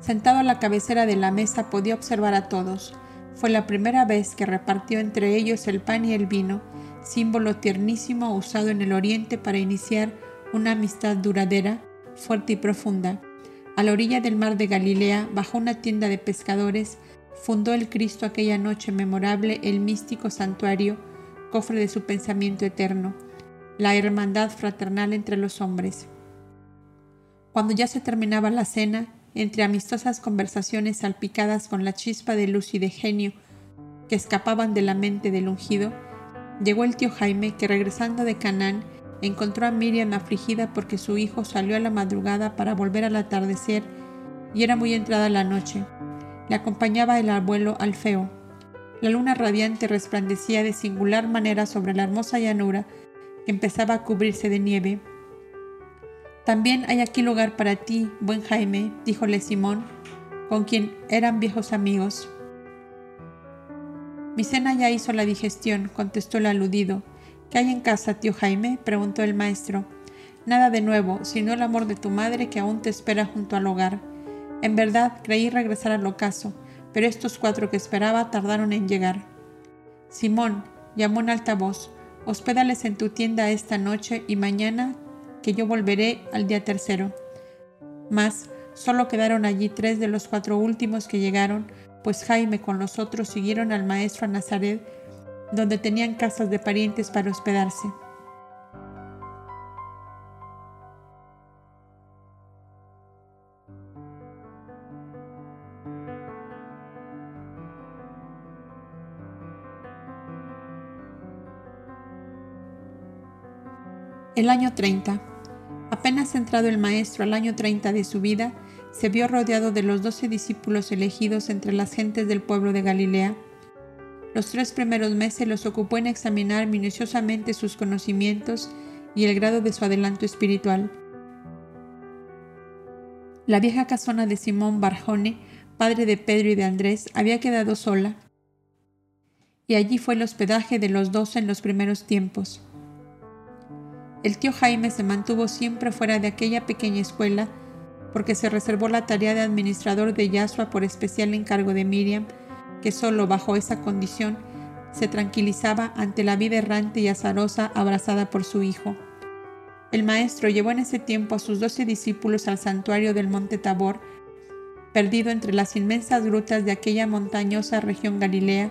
Sentado a la cabecera de la mesa podía observar a todos. Fue la primera vez que repartió entre ellos el pan y el vino, símbolo tiernísimo usado en el Oriente para iniciar una amistad duradera fuerte y profunda. A la orilla del mar de Galilea, bajo una tienda de pescadores, fundó el Cristo aquella noche memorable el místico santuario, cofre de su pensamiento eterno, la hermandad fraternal entre los hombres. Cuando ya se terminaba la cena, entre amistosas conversaciones salpicadas con la chispa de luz y de genio que escapaban de la mente del ungido, llegó el tío Jaime que regresando de Canaán encontró a Miriam afligida porque su hijo salió a la madrugada para volver al atardecer y era muy entrada la noche. Le acompañaba el abuelo Alfeo. La luna radiante resplandecía de singular manera sobre la hermosa llanura que empezaba a cubrirse de nieve. También hay aquí lugar para ti, buen Jaime, díjole Simón, con quien eran viejos amigos. Mi cena ya hizo la digestión, contestó el aludido. ¿Qué hay en casa, tío Jaime? preguntó el maestro. Nada de nuevo, sino el amor de tu madre que aún te espera junto al hogar. En verdad, creí regresar al ocaso, pero estos cuatro que esperaba tardaron en llegar. Simón, llamó en alta voz, hospédales en tu tienda esta noche y mañana que yo volveré al día tercero. Mas solo quedaron allí tres de los cuatro últimos que llegaron, pues Jaime con los otros siguieron al maestro a Nazaret, donde tenían casas de parientes para hospedarse. El año 30. Apenas entrado el maestro al año 30 de su vida, se vio rodeado de los doce discípulos elegidos entre las gentes del pueblo de Galilea. Los tres primeros meses los ocupó en examinar minuciosamente sus conocimientos y el grado de su adelanto espiritual. La vieja casona de Simón Barjone, padre de Pedro y de Andrés, había quedado sola, y allí fue el hospedaje de los doce en los primeros tiempos. El tío Jaime se mantuvo siempre fuera de aquella pequeña escuela porque se reservó la tarea de administrador de Yasua por especial encargo de Miriam, que solo bajo esa condición se tranquilizaba ante la vida errante y azarosa abrazada por su hijo. El maestro llevó en ese tiempo a sus doce discípulos al santuario del monte Tabor, perdido entre las inmensas grutas de aquella montañosa región galilea,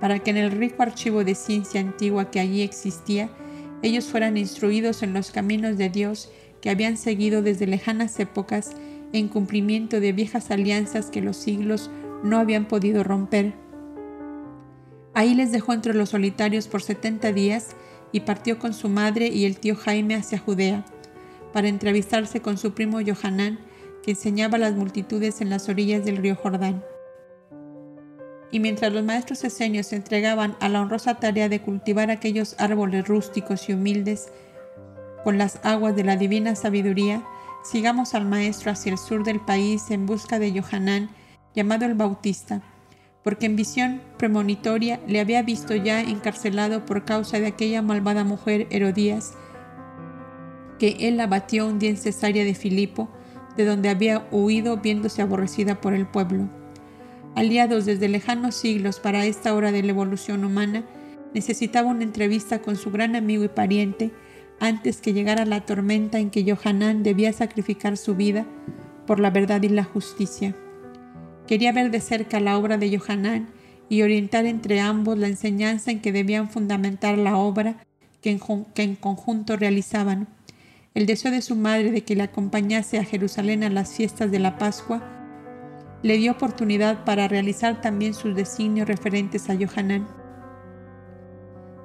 para que en el rico archivo de ciencia antigua que allí existía, ellos fueran instruidos en los caminos de Dios que habían seguido desde lejanas épocas en cumplimiento de viejas alianzas que los siglos no habían podido romper. Ahí les dejó entre los solitarios por setenta días y partió con su madre y el tío Jaime hacia Judea, para entrevistarse con su primo Johanán, que enseñaba a las multitudes en las orillas del río Jordán. Y mientras los maestros esenios se entregaban a la honrosa tarea de cultivar aquellos árboles rústicos y humildes con las aguas de la divina sabiduría, sigamos al Maestro hacia el sur del país en busca de Johanán, llamado el Bautista, porque en visión premonitoria le había visto ya encarcelado por causa de aquella malvada mujer Herodías, que él abatió un día en Cesarea de Filipo, de donde había huido viéndose aborrecida por el pueblo. Aliados desde lejanos siglos para esta hora de la evolución humana, necesitaba una entrevista con su gran amigo y pariente, antes que llegara la tormenta en que Johanán debía sacrificar su vida por la verdad y la justicia. Quería ver de cerca la obra de Johanán y orientar entre ambos la enseñanza en que debían fundamentar la obra que en, conjunto realizaban. El deseo de su madre de que le acompañase a Jerusalén a las fiestas de la Pascua le dio oportunidad para realizar también sus designios referentes a Johanán.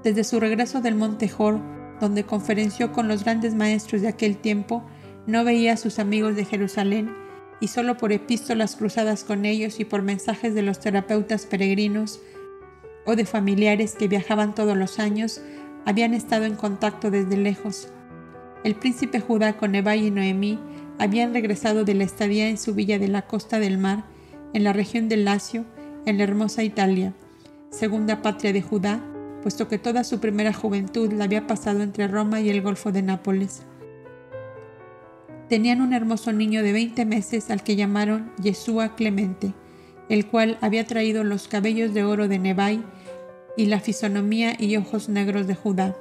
Desde su regreso del monte Jor, donde conferenció con los grandes maestros de aquel tiempo, no veía a sus amigos de Jerusalén y solo por epístolas cruzadas con ellos y por mensajes de los terapeutas peregrinos o de familiares que viajaban todos los años, habían estado en contacto desde lejos. El príncipe Judá con Nebai y Noemí habían regresado de la estadía en su villa de la costa del mar, en la región del Lacio, en la hermosa Italia, segunda patria de Judá, puesto que toda su primera juventud la había pasado entre Roma y el Golfo de Nápoles. Tenían un hermoso niño de 20 meses al que llamaron Yeshua Clemente, el cual había traído los cabellos de oro de Nebai y la fisonomía y ojos negros de Judá.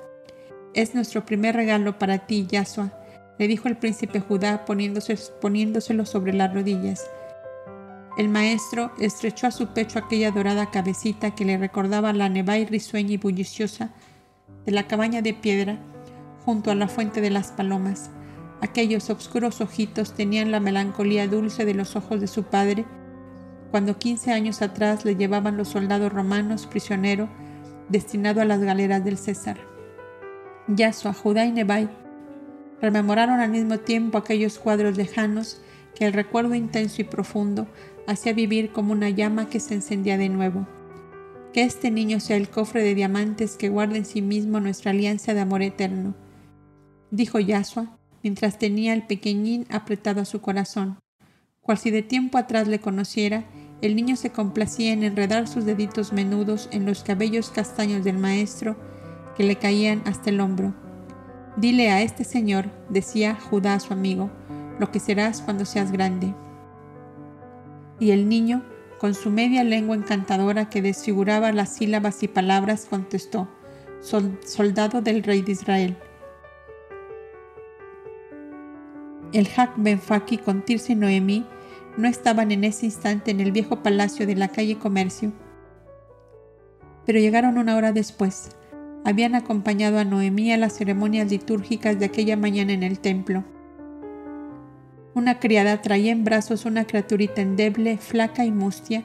Es nuestro primer regalo para ti, Yahshua, le dijo el príncipe Judá poniéndoselo sobre las rodillas. El maestro estrechó a su pecho aquella dorada cabecita que le recordaba la y risueña y bulliciosa de la cabaña de piedra junto a la fuente de las palomas. Aquellos oscuros ojitos tenían la melancolía dulce de los ojos de su padre cuando quince años atrás le llevaban los soldados romanos prisionero destinado a las galeras del César. Yasua, Judá y Nebai rememoraron al mismo tiempo aquellos cuadros lejanos que el recuerdo intenso y profundo hacía vivir como una llama que se encendía de nuevo. que este niño sea el cofre de diamantes que guarda en sí mismo nuestra alianza de amor eterno, dijo Yasua mientras tenía el pequeñín apretado a su corazón. Cual si de tiempo atrás le conociera, el niño se complacía en enredar sus deditos menudos en los cabellos castaños del maestro que le caían hasta el hombro. Dile a este señor, decía Judá a su amigo, lo que serás cuando seas grande. Y el niño, con su media lengua encantadora que desfiguraba las sílabas y palabras, contestó, soldado del rey de Israel. El Hak Benfaki con Tirce y Noemí no estaban en ese instante en el viejo palacio de la calle Comercio, pero llegaron una hora después. Habían acompañado a Noemí a las ceremonias litúrgicas de aquella mañana en el templo. Una criada traía en brazos una criaturita endeble, flaca y mustia,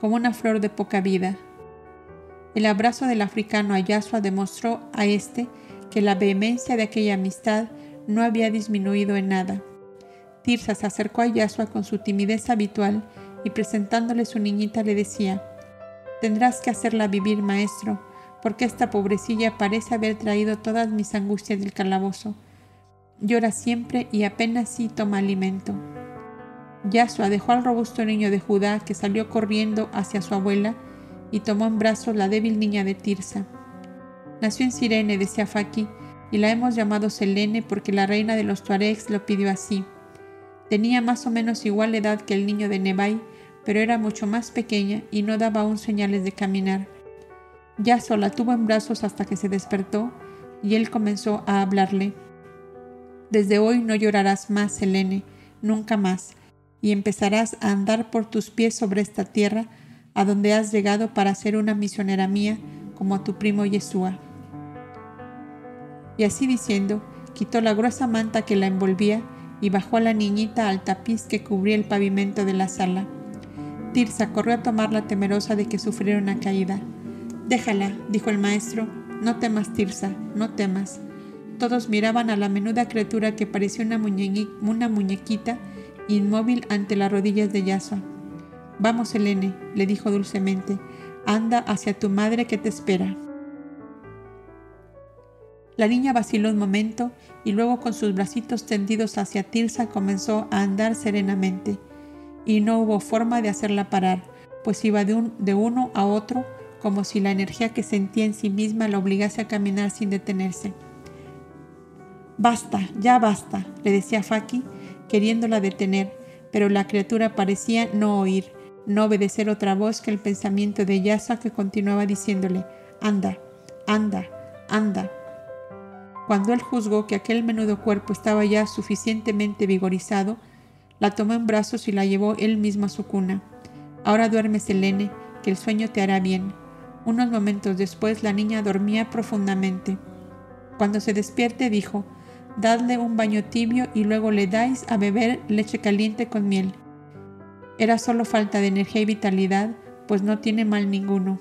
como una flor de poca vida. El abrazo del africano a demostró a éste que la vehemencia de aquella amistad no había disminuido en nada. Tirsa se acercó a Yasua con su timidez habitual y presentándole su niñita le decía, Tendrás que hacerla vivir, maestro, porque esta pobrecilla parece haber traído todas mis angustias del calabozo llora siempre y apenas sí toma alimento. Yasua dejó al robusto niño de Judá que salió corriendo hacia su abuela y tomó en brazos la débil niña de Tirsa. Nació en Sirene, decía Faki, y la hemos llamado Selene porque la reina de los Tuaregs lo pidió así. Tenía más o menos igual edad que el niño de Nebai, pero era mucho más pequeña y no daba aún señales de caminar. Yasua la tuvo en brazos hasta que se despertó y él comenzó a hablarle. Desde hoy no llorarás más, Selene, nunca más, y empezarás a andar por tus pies sobre esta tierra, a donde has llegado para ser una misionera mía, como a tu primo Yeshua. Y así diciendo, quitó la gruesa manta que la envolvía y bajó a la niñita al tapiz que cubría el pavimento de la sala. Tirsa corrió a tomarla temerosa de que sufriera una caída. Déjala, dijo el maestro, no temas, Tirsa, no temas. Todos miraban a la menuda criatura que parecía una, muñequita inmóvil ante las rodillas de Yasua. Vamos, Helene, le dijo dulcemente, anda hacia tu madre que te espera. La niña vaciló un momento y luego con sus bracitos tendidos hacia Tirsa comenzó a andar serenamente. Y no hubo forma de hacerla parar, pues iba de, de uno a otro como si la energía que sentía en sí misma la obligase a caminar sin detenerse. Basta, ya basta, le decía Faki, queriéndola detener, pero la criatura parecía no oír, no obedecer otra voz que el pensamiento de Yasa que continuaba diciéndole, anda, anda, anda. Cuando él juzgó que aquel menudo cuerpo estaba ya suficientemente vigorizado, la tomó en brazos y la llevó él mismo a su cuna. Ahora duerme Selene, que el sueño te hará bien. Unos momentos después la niña dormía profundamente. Cuando se despierte dijo, dadle un baño tibio y luego le dais a beber leche caliente con miel. Era solo falta de energía y vitalidad, pues no tiene mal ninguno.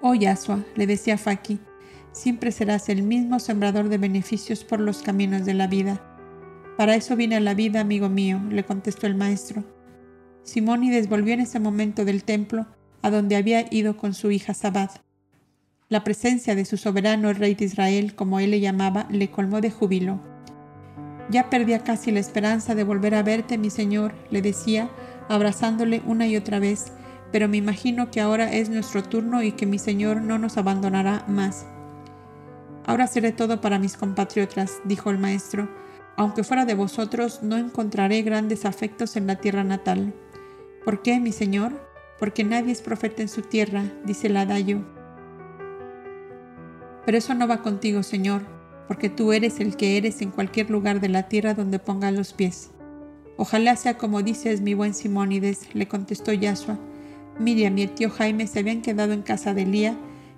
Oh Yasua, le decía Faki, siempre serás el mismo sembrador de beneficios por los caminos de la vida. Para eso viene a la vida, amigo mío, le contestó el maestro. Simónides volvió en ese momento del templo a donde había ido con su hija Sabad. La presencia de su soberano rey de Israel, como él le llamaba, le colmó de júbilo. Ya perdía casi la esperanza de volver a verte, mi señor, le decía, abrazándole una y otra vez, pero me imagino que ahora es nuestro turno y que mi señor no nos abandonará más. Ahora seré todo para mis compatriotas, dijo el maestro. Aunque fuera de vosotros, no encontraré grandes afectos en la tierra natal. ¿Por qué, mi señor? Porque nadie es profeta en su tierra, dice el adagio. Pero eso no va contigo, Señor, porque tú eres el que eres en cualquier lugar de la tierra donde pongas los pies. Ojalá sea como dices, mi buen Simónides, le contestó Yashua. Miriam y el tío Jaime se habían quedado en casa de Lía,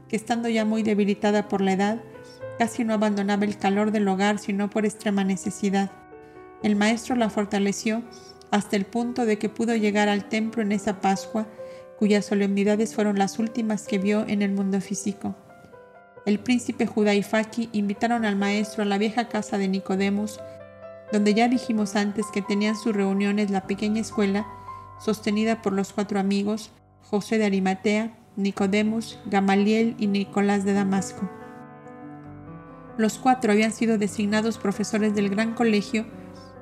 que estando ya muy debilitada por la edad, casi no abandonaba el calor del hogar sino por extrema necesidad. El maestro la fortaleció hasta el punto de que pudo llegar al templo en esa Pascua, cuyas solemnidades fueron las últimas que vio en el mundo físico. El príncipe Judá y Faki invitaron al maestro a la vieja casa de Nicodemus, donde ya dijimos antes que tenían sus reuniones la pequeña escuela sostenida por los cuatro amigos, José de Arimatea, Nicodemus, Gamaliel y Nicolás de Damasco. Los cuatro habían sido designados profesores del gran colegio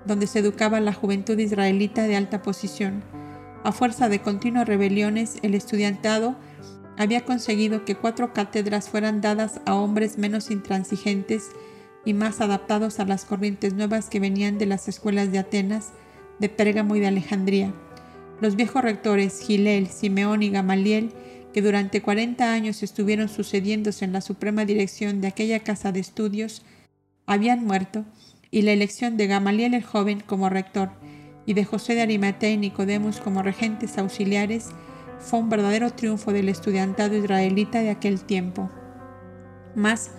donde se educaba la juventud israelita de alta posición. A fuerza de continuas rebeliones, el estudiantado había conseguido que cuatro cátedras fueran dadas a hombres menos intransigentes y más adaptados a las corrientes nuevas que venían de las escuelas de Atenas, de Pérgamo y de Alejandría. Los viejos rectores Gilel, Simeón y Gamaliel, que durante 40 años estuvieron sucediéndose en la suprema dirección de aquella casa de estudios, habían muerto, y la elección de Gamaliel el joven como rector y de José de Arimatea y Nicodemus como regentes auxiliares fue un verdadero triunfo del estudiantado israelita de aquel tiempo. Mas,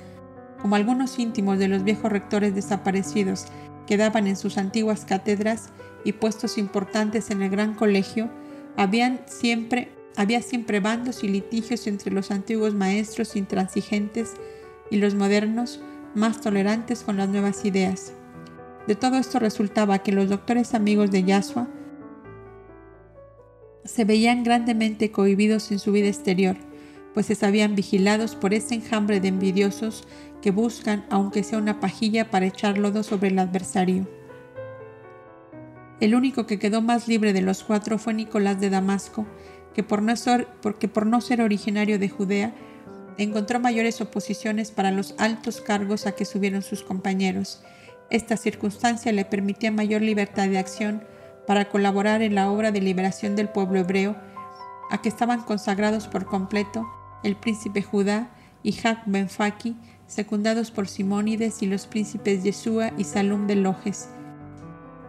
como algunos íntimos de los viejos rectores desaparecidos quedaban en sus antiguas cátedras y puestos importantes en el gran colegio, habían siempre, había siempre bandos y litigios entre los antiguos maestros intransigentes y los modernos más tolerantes con las nuevas ideas. De todo esto resultaba que los doctores amigos de Yasua se veían grandemente cohibidos en su vida exterior, pues se sabían vigilados por ese enjambre de envidiosos que buscan, aunque sea una pajilla, para echar lodo sobre el adversario. El único que quedó más libre de los cuatro fue Nicolás de Damasco, que por no ser, porque por no ser originario de Judea, encontró mayores oposiciones para los altos cargos a que subieron sus compañeros. Esta circunstancia le permitía mayor libertad de acción para colaborar en la obra de liberación del pueblo hebreo, a que estaban consagrados por completo el príncipe Judá y Jac Benfaki, secundados por Simónides y los príncipes Yeshua y Salum de Lojes,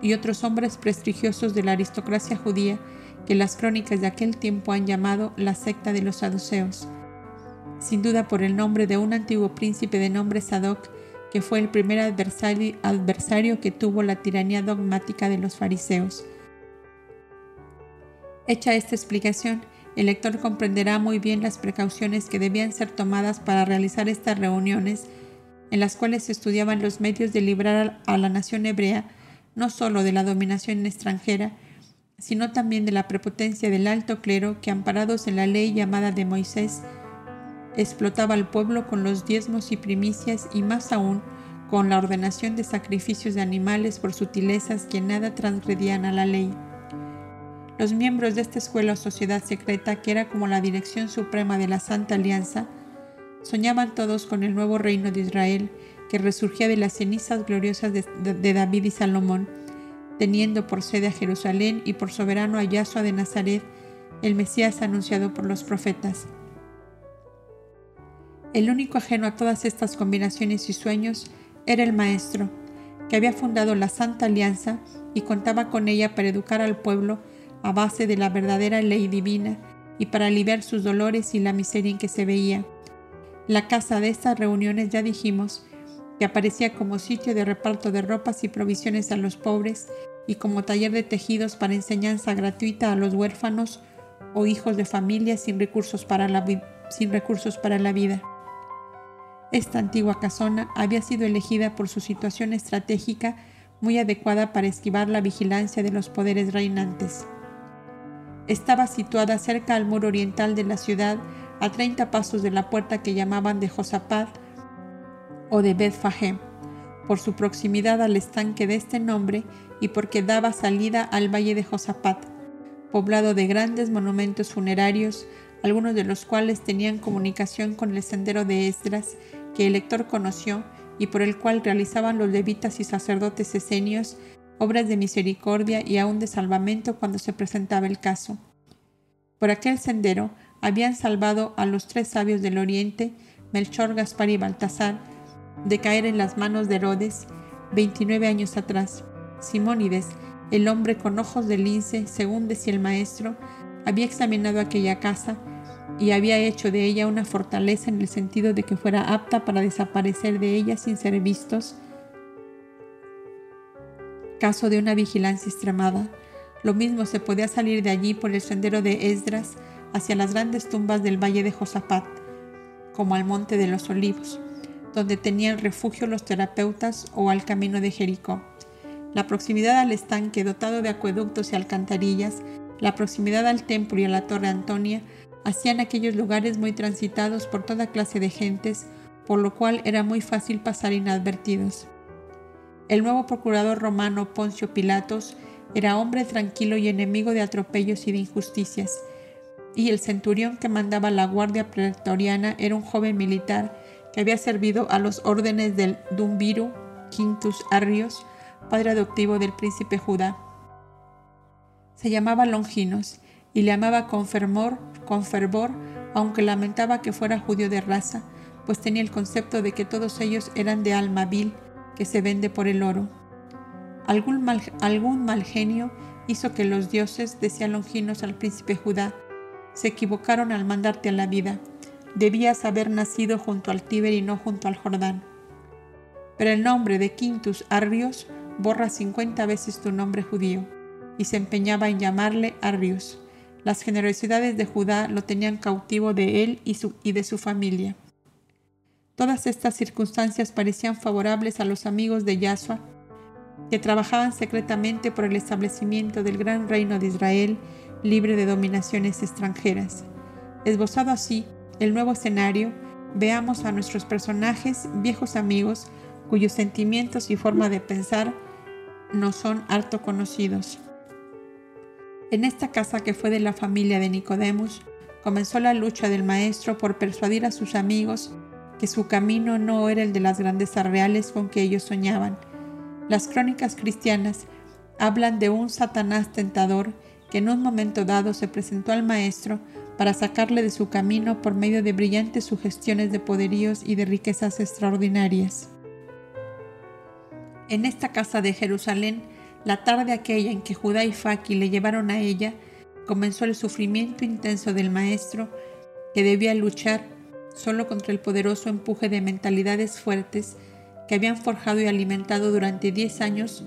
y otros hombres prestigiosos de la aristocracia judía que las crónicas de aquel tiempo han llamado la secta de los saduceos, sin duda por el nombre de un antiguo príncipe de nombre Sadoc, que fue el primer adversario, adversario que tuvo la tiranía dogmática de los fariseos. Hecha esta explicación, el lector comprenderá muy bien las precauciones que debían ser tomadas para realizar estas reuniones, en las cuales se estudiaban los medios de librar a la nación hebrea no sólo de la dominación extranjera, sino también de la prepotencia del alto clero que, amparados en la ley llamada de Moisés, explotaba al pueblo con los diezmos y primicias y más aún con la ordenación de sacrificios de animales por sutilezas que nada transgredían a la ley. Los miembros de esta escuela o sociedad secreta, que era como la dirección suprema de la Santa Alianza, soñaban todos con el nuevo reino de Israel que resurgía de las cenizas gloriosas de, David y Salomón, teniendo por sede a Jerusalén y por soberano a Yahshua de Nazaret, el Mesías anunciado por los profetas. El único ajeno a todas estas combinaciones y sueños era el Maestro, que había fundado la Santa Alianza y contaba con ella para educar al pueblo a base de la verdadera ley divina y para aliviar sus dolores y la miseria en que se veía. La casa de estas reuniones, ya dijimos, que aparecía como sitio de reparto de ropas y provisiones a los pobres y como taller de tejidos para enseñanza gratuita a los huérfanos o hijos de familias sin recursos para la, sin recursos para la vida. Esta antigua casona había sido elegida por su situación estratégica muy adecuada para esquivar la vigilancia de los poderes reinantes. Estaba situada cerca al muro oriental de la ciudad, a 30 pasos de la puerta que llamaban de Josaphat, o de Bethfahem, por su proximidad al estanque de este nombre y porque daba salida al valle de Josapat, poblado de grandes monumentos funerarios, algunos de los cuales tenían comunicación con el sendero de Esdras, que el lector conoció y por el cual realizaban los levitas y sacerdotes esenios obras de misericordia y aún de salvamento cuando se presentaba el caso. Por aquel sendero habían salvado a los tres sabios del oriente, Melchor, Gaspar y Baltasar, de caer en las manos de Herodes 29 años atrás. Simónides, el hombre con ojos de lince, según decía el maestro, había examinado aquella casa y había hecho de ella una fortaleza en el sentido de que fuera apta para desaparecer de ella sin ser vistos. Caso de una vigilancia extremada, lo mismo se podía salir de allí por el sendero de Esdras hacia las grandes tumbas del valle de Josafat, como al monte de los olivos donde tenían refugio los terapeutas o al camino de Jericó. La proximidad al estanque dotado de acueductos y alcantarillas, la proximidad al templo y a la torre Antonia, hacían aquellos lugares muy transitados por toda clase de gentes, por lo cual era muy fácil pasar inadvertidos. El nuevo procurador romano Poncio Pilatos era hombre tranquilo y enemigo de atropellos y de injusticias, y el centurión que mandaba la guardia pretoriana era un joven militar que había servido a los órdenes del Dumbiru Quintus Arrios, padre adoptivo del príncipe Judá. Se llamaba Longinos y le amaba con fervor, con fervor, aunque lamentaba que fuera judío de raza, pues tenía el concepto de que todos ellos eran de alma vil que se vende por el oro. Algún mal, algún mal genio hizo que los dioses, decía Longinos al príncipe Judá, se equivocaron al mandarte a la vida. Debías haber nacido junto al Tíber y no junto al Jordán. Pero el nombre de Quintus Arrios borra cincuenta veces tu nombre judío, y se empeñaba en llamarle Arrios. Las generosidades de Judá lo tenían cautivo de él y, su, y de su familia. Todas estas circunstancias parecían favorables a los amigos de Yahshua, que trabajaban secretamente por el establecimiento del gran reino de Israel libre de dominaciones extranjeras. Esbozado así el nuevo escenario, veamos a nuestros personajes, viejos amigos, cuyos sentimientos y forma de pensar no son harto conocidos. En esta casa que fue de la familia de Nicodemus, comenzó la lucha del maestro por persuadir a sus amigos que su camino no era el de las grandezas reales con que ellos soñaban. Las crónicas cristianas hablan de un Satanás tentador que en un momento dado se presentó al maestro para sacarle de su camino por medio de brillantes sugestiones de poderíos y de riquezas extraordinarias. En esta casa de Jerusalén, la tarde aquella en que Judá y Faki le llevaron a ella, comenzó el sufrimiento intenso del maestro que debía luchar solo contra el poderoso empuje de mentalidades fuertes que habían forjado y alimentado durante diez años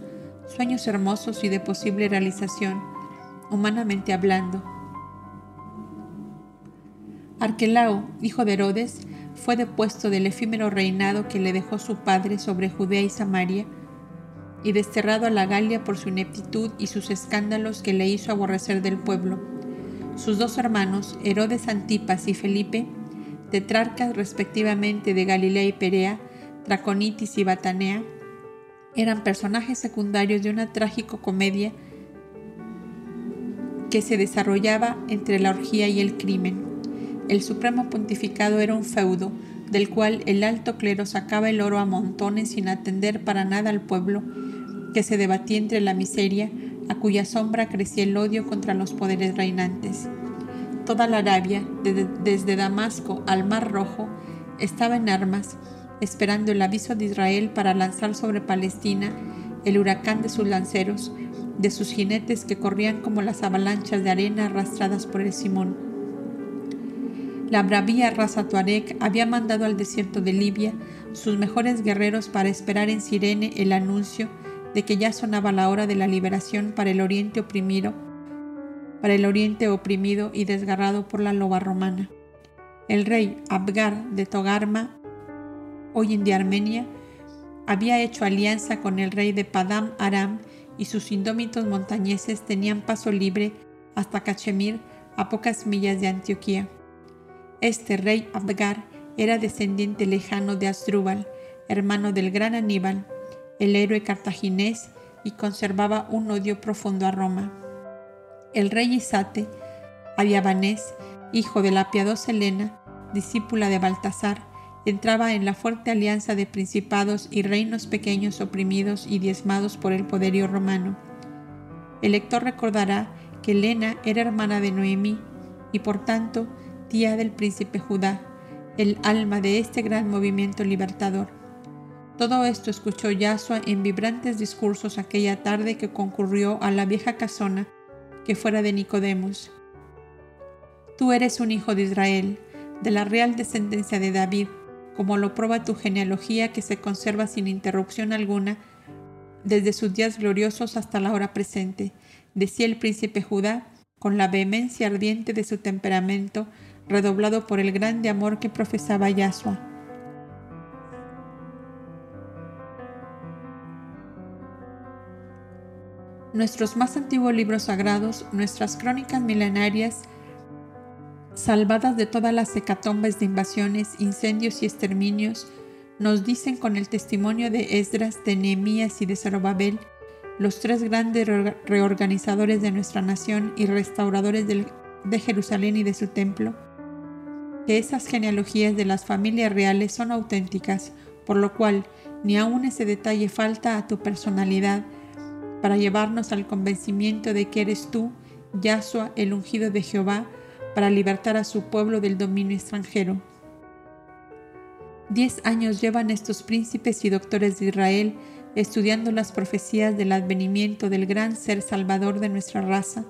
sueños hermosos y de posible realización humanamente hablando. Arquelao, hijo de Herodes, fue depuesto del efímero reinado que le dejó su padre sobre Judea y Samaria, y desterrado a la Galia por su ineptitud y sus escándalos que le hizo aborrecer del pueblo. Sus dos hermanos, Herodes Antipas y Felipe, tetrarcas respectivamente de Galilea y Perea, Traconitis y Batanea, eran personajes secundarios de una trágica comedia que se desarrollaba entre la orgía y el crimen. El supremo pontificado era un feudo, del cual el alto clero sacaba el oro a montones sin atender para nada al pueblo, que se debatía entre la miseria, a cuya sombra crecía el odio contra los poderes reinantes. Toda la Arabia, desde Damasco al Mar Rojo, estaba en armas, esperando el aviso de Israel para lanzar sobre Palestina el huracán de sus lanceros, de sus jinetes que corrían como las avalanchas de arena arrastradas por el Simón. La bravía raza Tuareg había mandado al desierto de Libia sus mejores guerreros para esperar en Sirene el anuncio de que ya sonaba la hora de la liberación para el oriente oprimido, y desgarrado por la loba romana. El rey Abgar de Togarma, hoy en día Armenia, había hecho alianza con el rey de Padam Aram y sus indómitos montañeses tenían paso libre hasta Cachemir, a pocas millas de Antioquía. Este rey Abgar era descendiente lejano de Asdrúbal, hermano del gran Aníbal, el héroe cartaginés, y conservaba un odio profundo a Roma. El rey Isate, Adiabanés, hijo de la piadosa Helena, discípula de Baltasar, entraba en la fuerte alianza de principados y reinos pequeños oprimidos y diezmados por el poderío romano. El lector recordará que Elena era hermana de Noemí y por tanto tía del príncipe Judá, el alma de este gran movimiento libertador. Todo esto escuchó Yasua en vibrantes discursos aquella tarde que concurrió a la vieja casona que fuera de Nicodemus. Tú eres un hijo de Israel, de la real descendencia de David, como lo prueba tu genealogía que se conserva sin interrupción alguna desde sus días gloriosos hasta la hora presente, decía el príncipe Judá, con la vehemencia ardiente de su temperamento, redoblado por el grande amor que profesaba Yahshua. Nuestros más antiguos libros sagrados, nuestras crónicas milenarias, salvadas de todas las hecatombes de invasiones, incendios y exterminios, nos dicen con el testimonio de Esdras, de Nehemías y de Zorobabel, los tres grandes reorganizadores de nuestra nación y restauradores de Jerusalén y de su templo, que esas genealogías de las familias reales son auténticas, por lo cual ni aun ese detalle falta a tu personalidad para llevarnos al convencimiento de que eres tú, Yahshua, el ungido de Jehová, para libertar a su pueblo del dominio extranjero. Diez años llevan estos príncipes y doctores de Israel estudiando las profecías del advenimiento del gran ser salvador de nuestra raza,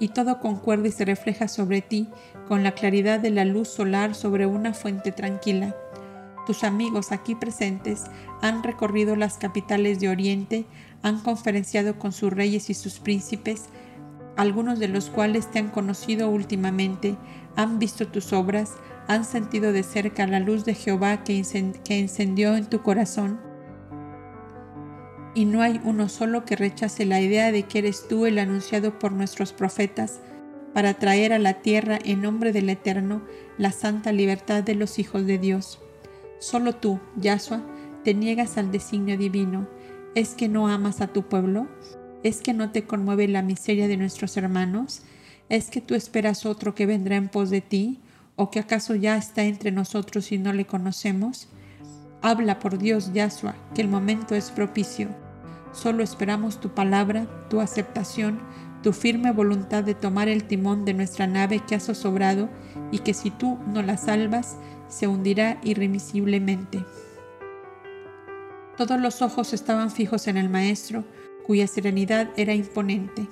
y todo concuerda y se refleja sobre ti con la claridad de la luz solar sobre una fuente tranquila. Tus amigos aquí presentes han recorrido las capitales de Oriente, han conferenciado con sus reyes y sus príncipes, algunos de los cuales te han conocido últimamente, han visto tus obras, han sentido de cerca la luz de Jehová que, encendió en tu corazón. Y no hay uno solo que rechace la idea de que eres tú el anunciado por nuestros profetas para traer a la tierra en nombre del Eterno la santa libertad de los hijos de Dios. Solo tú, Yahshua, te niegas al designio divino. ¿Es que no amas a tu pueblo? ¿Es que no te conmueve la miseria de nuestros hermanos? ¿Es que tú esperas otro que vendrá en pos de ti? ¿O que acaso ya está entre nosotros y no le conocemos? Habla por Dios, Yahshua, que el momento es propicio. Solo esperamos tu palabra, tu aceptación, tu firme voluntad de tomar el timón de nuestra nave que has zozobrado y que si tú no la salvas, se hundirá irremisiblemente. Todos los ojos estaban fijos en el maestro, cuya serenidad era imponente.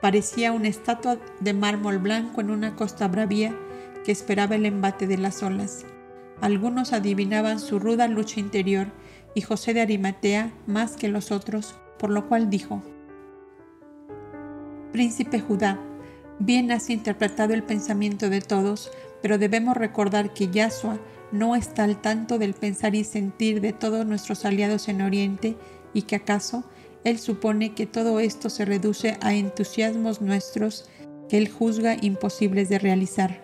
Parecía una estatua de mármol blanco en una costa bravía que esperaba el embate de las olas. Algunos adivinaban su ruda lucha interior y José de Arimatea más que los otros, por lo cual dijo, Príncipe Judá, bien has interpretado el pensamiento de todos, pero debemos recordar que Yahshua no está al tanto del pensar y sentir de todos nuestros aliados en Oriente y que acaso Él supone que todo esto se reduce a entusiasmos nuestros que Él juzga imposibles de realizar.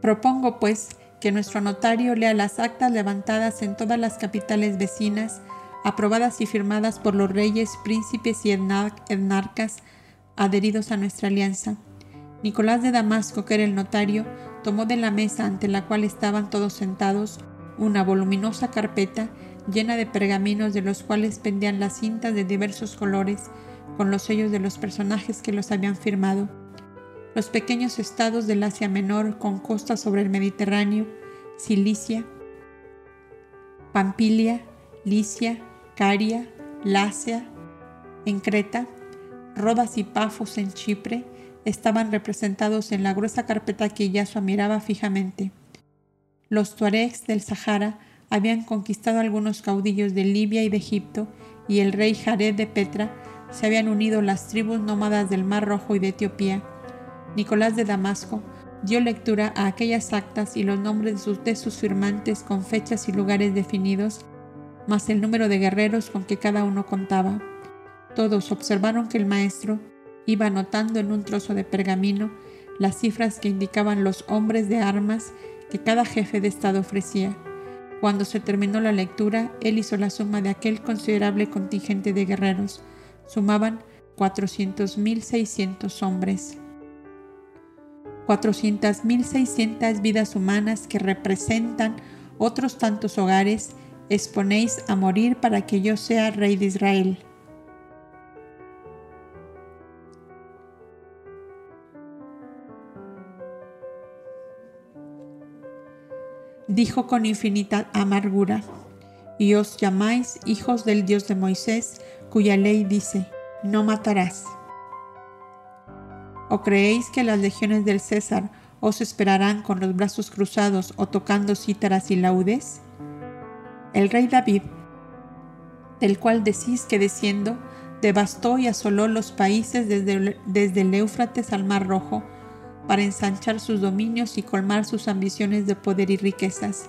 Propongo, pues, que nuestro notario lea las actas levantadas en todas las capitales vecinas, aprobadas y firmadas por los reyes, príncipes y etnarcas adheridos a nuestra alianza. Nicolás de Damasco, que era el notario, tomó de la mesa ante la cual estaban todos sentados una voluminosa carpeta llena de pergaminos de los cuales pendían las cintas de diversos colores con los sellos de los personajes que los habían firmado. Los pequeños estados del Asia Menor con costas sobre el Mediterráneo, Cilicia, Pampilia, Licia, Caria, Lacia, en Creta, Rodas y Pafos en Chipre, estaban representados en la gruesa carpeta que Yasua miraba fijamente. Los tuaregs del Sahara habían conquistado algunos caudillos de Libia y de Egipto, y el rey Jared de Petra se habían unido las tribus nómadas del Mar Rojo y de Etiopía. Nicolás de Damasco dio lectura a aquellas actas y los nombres de sus, firmantes con fechas y lugares definidos, más el número de guerreros con que cada uno contaba. Todos observaron que el maestro iba anotando en un trozo de pergamino las cifras que indicaban los hombres de armas que cada jefe de Estado ofrecía. Cuando se terminó la lectura, él hizo la suma de aquel considerable contingente de guerreros. Sumaban 400.600 hombres. 400.600 vidas humanas que representan otros tantos hogares, exponéis a morir para que yo sea rey de Israel. dijo con infinita amargura, y os llamáis hijos del Dios de Moisés, cuya ley dice, no matarás. ¿O creéis que las legiones del César os esperarán con los brazos cruzados o tocando cítaras y laudes? El rey David, del cual decís que desciendo, devastó y asoló los países desde, desde el Éufrates al Mar Rojo, para ensanchar sus dominios y colmar sus ambiciones de poder y riquezas.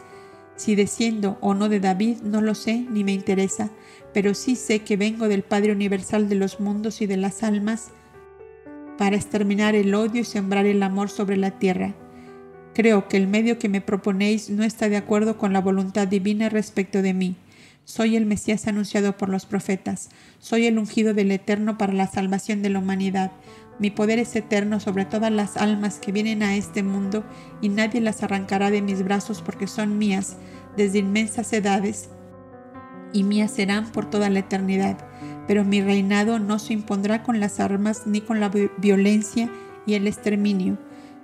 Si desciendo o no de David, no lo sé ni me interesa, pero sí sé que vengo del Padre Universal de los mundos y de las almas, para exterminar el odio y sembrar el amor sobre la tierra. Creo que el medio que me proponéis no está de acuerdo con la voluntad divina respecto de mí. Soy el Mesías anunciado por los profetas. Soy el ungido del Eterno para la salvación de la humanidad. Mi poder es eterno sobre todas las almas que vienen a este mundo y nadie las arrancará de mis brazos porque son mías desde inmensas edades y mías serán por toda la eternidad. Pero mi reinado no se impondrá con las armas ni con la violencia y el exterminio.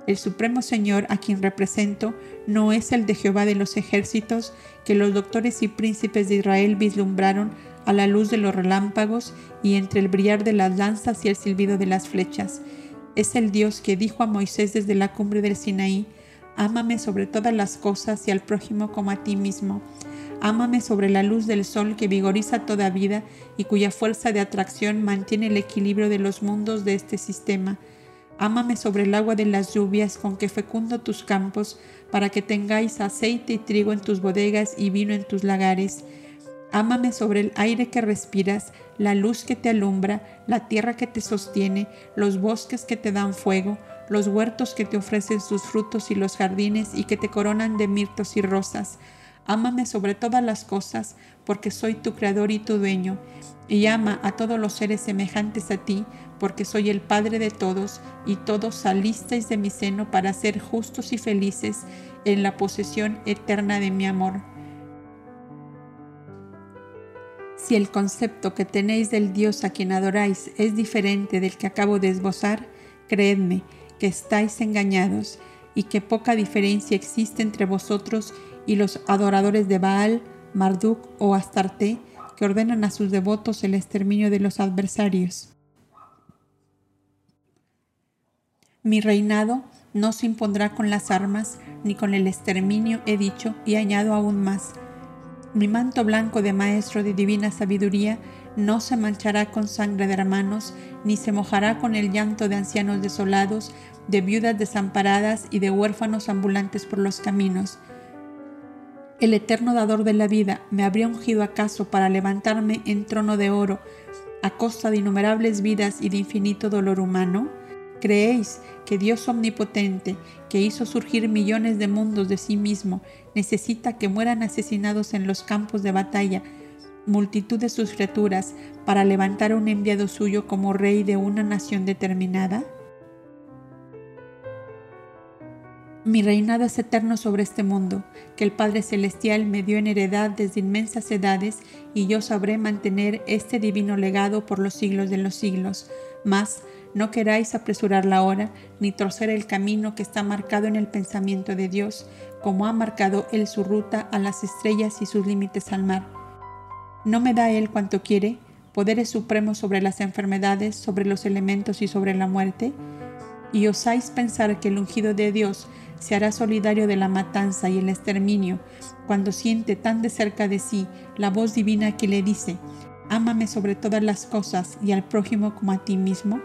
El Supremo Señor a quien represento no es el de Jehová de los ejércitos que los doctores y príncipes de Israel vislumbraron a la luz de los relámpagos y entre el brillar de las lanzas y el silbido de las flechas. Es el Dios que dijo a Moisés desde la cumbre del Sinaí, Ámame sobre todas las cosas y al prójimo como a ti mismo. Ámame sobre la luz del sol que vigoriza toda vida y cuya fuerza de atracción mantiene el equilibrio de los mundos de este sistema. Ámame sobre el agua de las lluvias con que fecundo tus campos, para que tengáis aceite y trigo en tus bodegas y vino en tus lagares. Ámame sobre el aire que respiras, la luz que te alumbra, la tierra que te sostiene, los bosques que te dan fuego, los huertos que te ofrecen sus frutos y los jardines y que te coronan de mirtos y rosas. Ámame sobre todas las cosas, porque soy tu creador y tu dueño, y ama a todos los seres semejantes a ti, porque soy el Padre de todos, y todos salisteis de mi seno para ser justos y felices en la posesión eterna de mi amor. Si el concepto que tenéis del Dios a quien adoráis es diferente del que acabo de esbozar, creedme que estáis engañados y que poca diferencia existe entre vosotros y los adoradores de Baal, Marduk o Astarte, que ordenan a sus devotos el exterminio de los adversarios. Mi reinado no se impondrá con las armas ni con el exterminio, he dicho, y añado aún más, mi manto blanco de maestro de divina sabiduría no se manchará con sangre de hermanos, ni se mojará con el llanto de ancianos desolados, de viudas desamparadas y de huérfanos ambulantes por los caminos. ¿El eterno dador de la vida me habría ungido acaso para levantarme en trono de oro a costa de innumerables vidas y de infinito dolor humano? ¿Creéis que Dios omnipotente, que hizo surgir millones de mundos de sí mismo, necesita que mueran asesinados en los campos de batalla multitud de sus criaturas para levantar un enviado suyo como rey de una nación determinada? Mi reinado es eterno sobre este mundo, que el Padre Celestial me dio en heredad desde inmensas edades, y yo sabré mantener este divino legado por los siglos de los siglos. Mas no queráis apresurar la hora, ni torcer el camino que está marcado en el pensamiento de Dios, como ha marcado Él su ruta a las estrellas y sus límites al mar. ¿No me da Él cuanto quiere, poderes supremos sobre las enfermedades, sobre los elementos y sobre la muerte? ¿Y osáis pensar que el ungido de Dios se hará solidario de la matanza y el exterminio cuando siente tan de cerca de sí la voz divina que le dice, Ámame sobre todas las cosas y al prójimo como a ti mismo?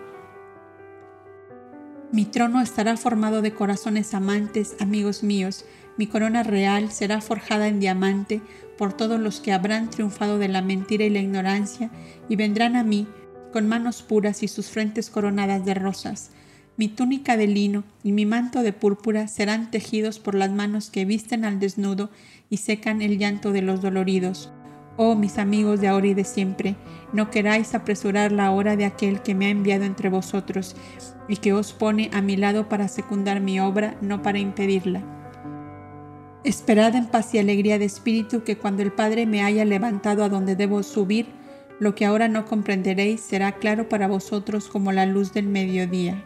Mi trono estará formado de corazones amantes, amigos míos. Mi corona real será forjada en diamante por todos los que habrán triunfado de la mentira y la ignorancia y vendrán a mí con manos puras y sus frentes coronadas de rosas. Mi túnica de lino y mi manto de púrpura serán tejidos por las manos que visten al desnudo y secan el llanto de los doloridos. Oh mis amigos de ahora y de siempre, no queráis apresurar la hora de aquel que me ha enviado entre vosotros y que os pone a mi lado para secundar mi obra, no para impedirla. Esperad en paz y alegría de espíritu que cuando el Padre me haya levantado a donde debo subir, lo que ahora no comprenderéis será claro para vosotros como la luz del mediodía.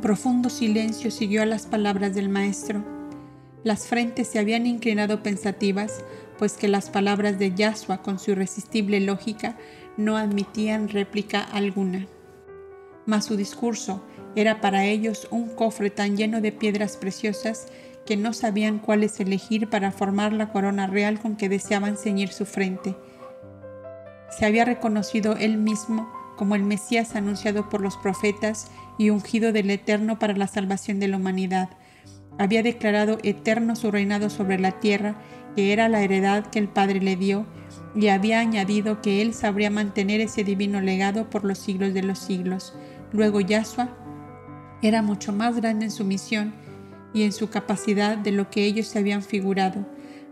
Un profundo silencio siguió a las palabras del maestro. Las frentes se habían inclinado pensativas, pues que las palabras de Yahshua con su irresistible lógica no admitían réplica alguna. Mas su discurso era para ellos un cofre tan lleno de piedras preciosas que no sabían cuáles elegir para formar la corona real con que deseaban ceñir su frente. Se había reconocido él mismo como el Mesías anunciado por los profetas y ungido del Eterno para la salvación de la humanidad. Había declarado eterno su reinado sobre la tierra, que era la heredad que el Padre le dio, y había añadido que él sabría mantener ese divino legado por los siglos de los siglos. Luego Yahshua era mucho más grande en su misión y en su capacidad de lo que ellos se habían figurado.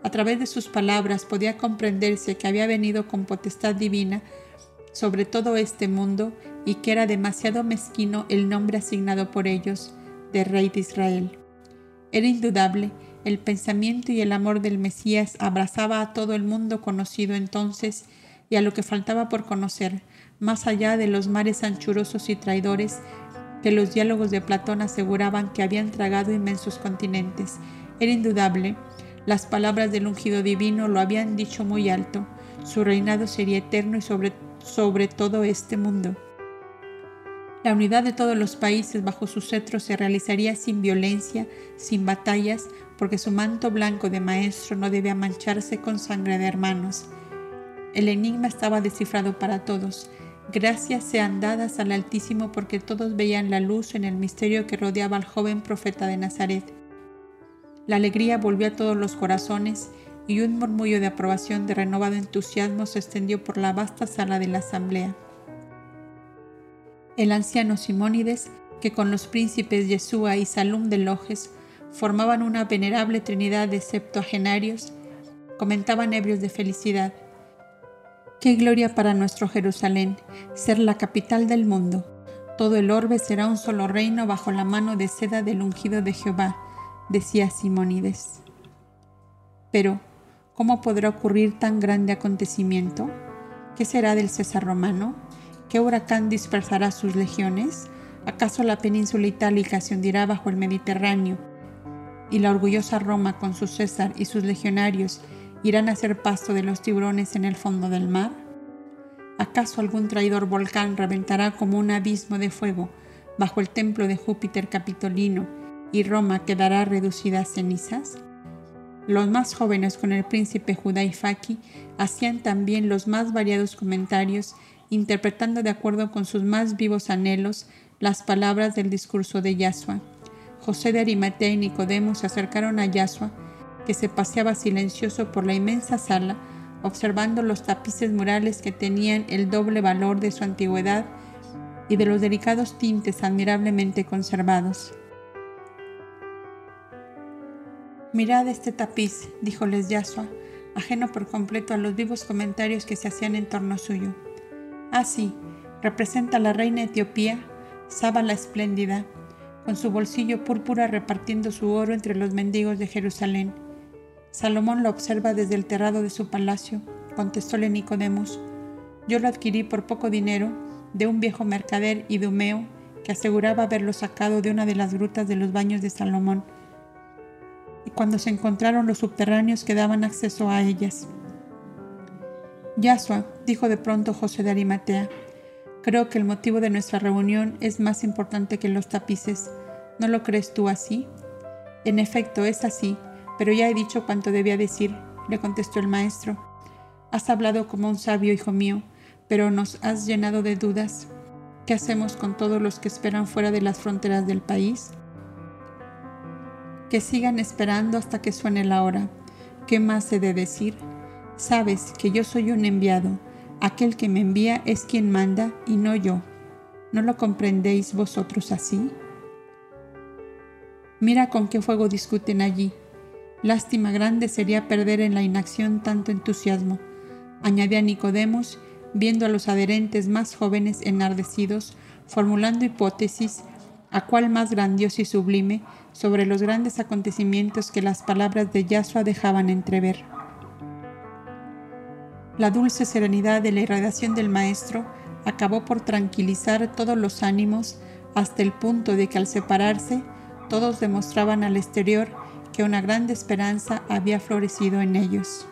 A través de sus palabras podía comprenderse que había venido con potestad divina sobre todo este mundo y que era demasiado mezquino el nombre asignado por ellos de Rey de Israel. Era indudable, el pensamiento y el amor del Mesías abrazaba a todo el mundo conocido entonces y a lo que faltaba por conocer, más allá de los mares anchurosos y traidores que los diálogos de Platón aseguraban que habían tragado inmensos continentes. Era indudable, las palabras del ungido divino lo habían dicho muy alto, su reinado sería eterno y sobre sobre todo este mundo. La unidad de todos los países bajo su cetro se realizaría sin violencia, sin batallas, porque su manto blanco de maestro no debía mancharse con sangre de hermanos. El enigma estaba descifrado para todos. Gracias sean dadas al Altísimo porque todos veían la luz en el misterio que rodeaba al joven profeta de Nazaret. La alegría volvió a todos los corazones y un murmullo de aprobación de renovado entusiasmo se extendió por la vasta sala de la asamblea. El anciano Simónides, que con los príncipes Yeshua y Salum de Lojes formaban una venerable trinidad de septuagenarios, comentaban ebrios de felicidad. Qué gloria para nuestro Jerusalén, ser la capital del mundo. Todo el orbe será un solo reino bajo la mano de seda del ungido de Jehová, decía Simónides. Pero, ¿Cómo podrá ocurrir tan grande acontecimiento? ¿Qué será del César romano? ¿Qué huracán dispersará sus legiones? ¿Acaso la península itálica se hundirá bajo el Mediterráneo y la orgullosa Roma con su César y sus legionarios irán a ser pasto de los tiburones en el fondo del mar? ¿Acaso algún traidor volcán reventará como un abismo de fuego bajo el templo de Júpiter Capitolino y Roma quedará reducida a cenizas? Los más jóvenes con el príncipe Judá y Faki hacían también los más variados comentarios, interpretando de acuerdo con sus más vivos anhelos las palabras del discurso de Yahshua. José de Arimatea y Nicodemo se acercaron a Yahshua, que se paseaba silencioso por la inmensa sala, observando los tapices murales que tenían el doble valor de su antigüedad y de los delicados tintes admirablemente conservados. Mirad este tapiz, díjoles Yasua, ajeno por completo a los vivos comentarios que se hacían en torno suyo. Ah, sí, representa a la reina Etiopía, Saba la espléndida, con su bolsillo púrpura repartiendo su oro entre los mendigos de Jerusalén. Salomón lo observa desde el terrado de su palacio, contestóle Nicodemus. Yo lo adquirí por poco dinero de un viejo mercader idumeo que aseguraba haberlo sacado de una de las grutas de los baños de Salomón y cuando se encontraron los subterráneos que daban acceso a ellas. Yasua, dijo de pronto José de Arimatea, creo que el motivo de nuestra reunión es más importante que los tapices. ¿No lo crees tú así? En efecto, es así, pero ya he dicho cuanto debía decir, le contestó el maestro. Has hablado como un sabio, hijo mío, pero nos has llenado de dudas. ¿Qué hacemos con todos los que esperan fuera de las fronteras del país? Que sigan esperando hasta que suene la hora. ¿Qué más he de decir? Sabes que yo soy un enviado. Aquel que me envía es quien manda y no yo. ¿No lo comprendéis vosotros así? Mira con qué fuego discuten allí. Lástima grande sería perder en la inacción tanto entusiasmo, añadía Nicodemos, viendo a los adherentes más jóvenes enardecidos, formulando hipótesis, a cuál más grandioso y sublime sobre los grandes acontecimientos que las palabras de Yahshua dejaban entrever. La dulce serenidad de la irradiación del Maestro acabó por tranquilizar todos los ánimos hasta el punto de que al separarse todos demostraban al exterior que una grande esperanza había florecido en ellos.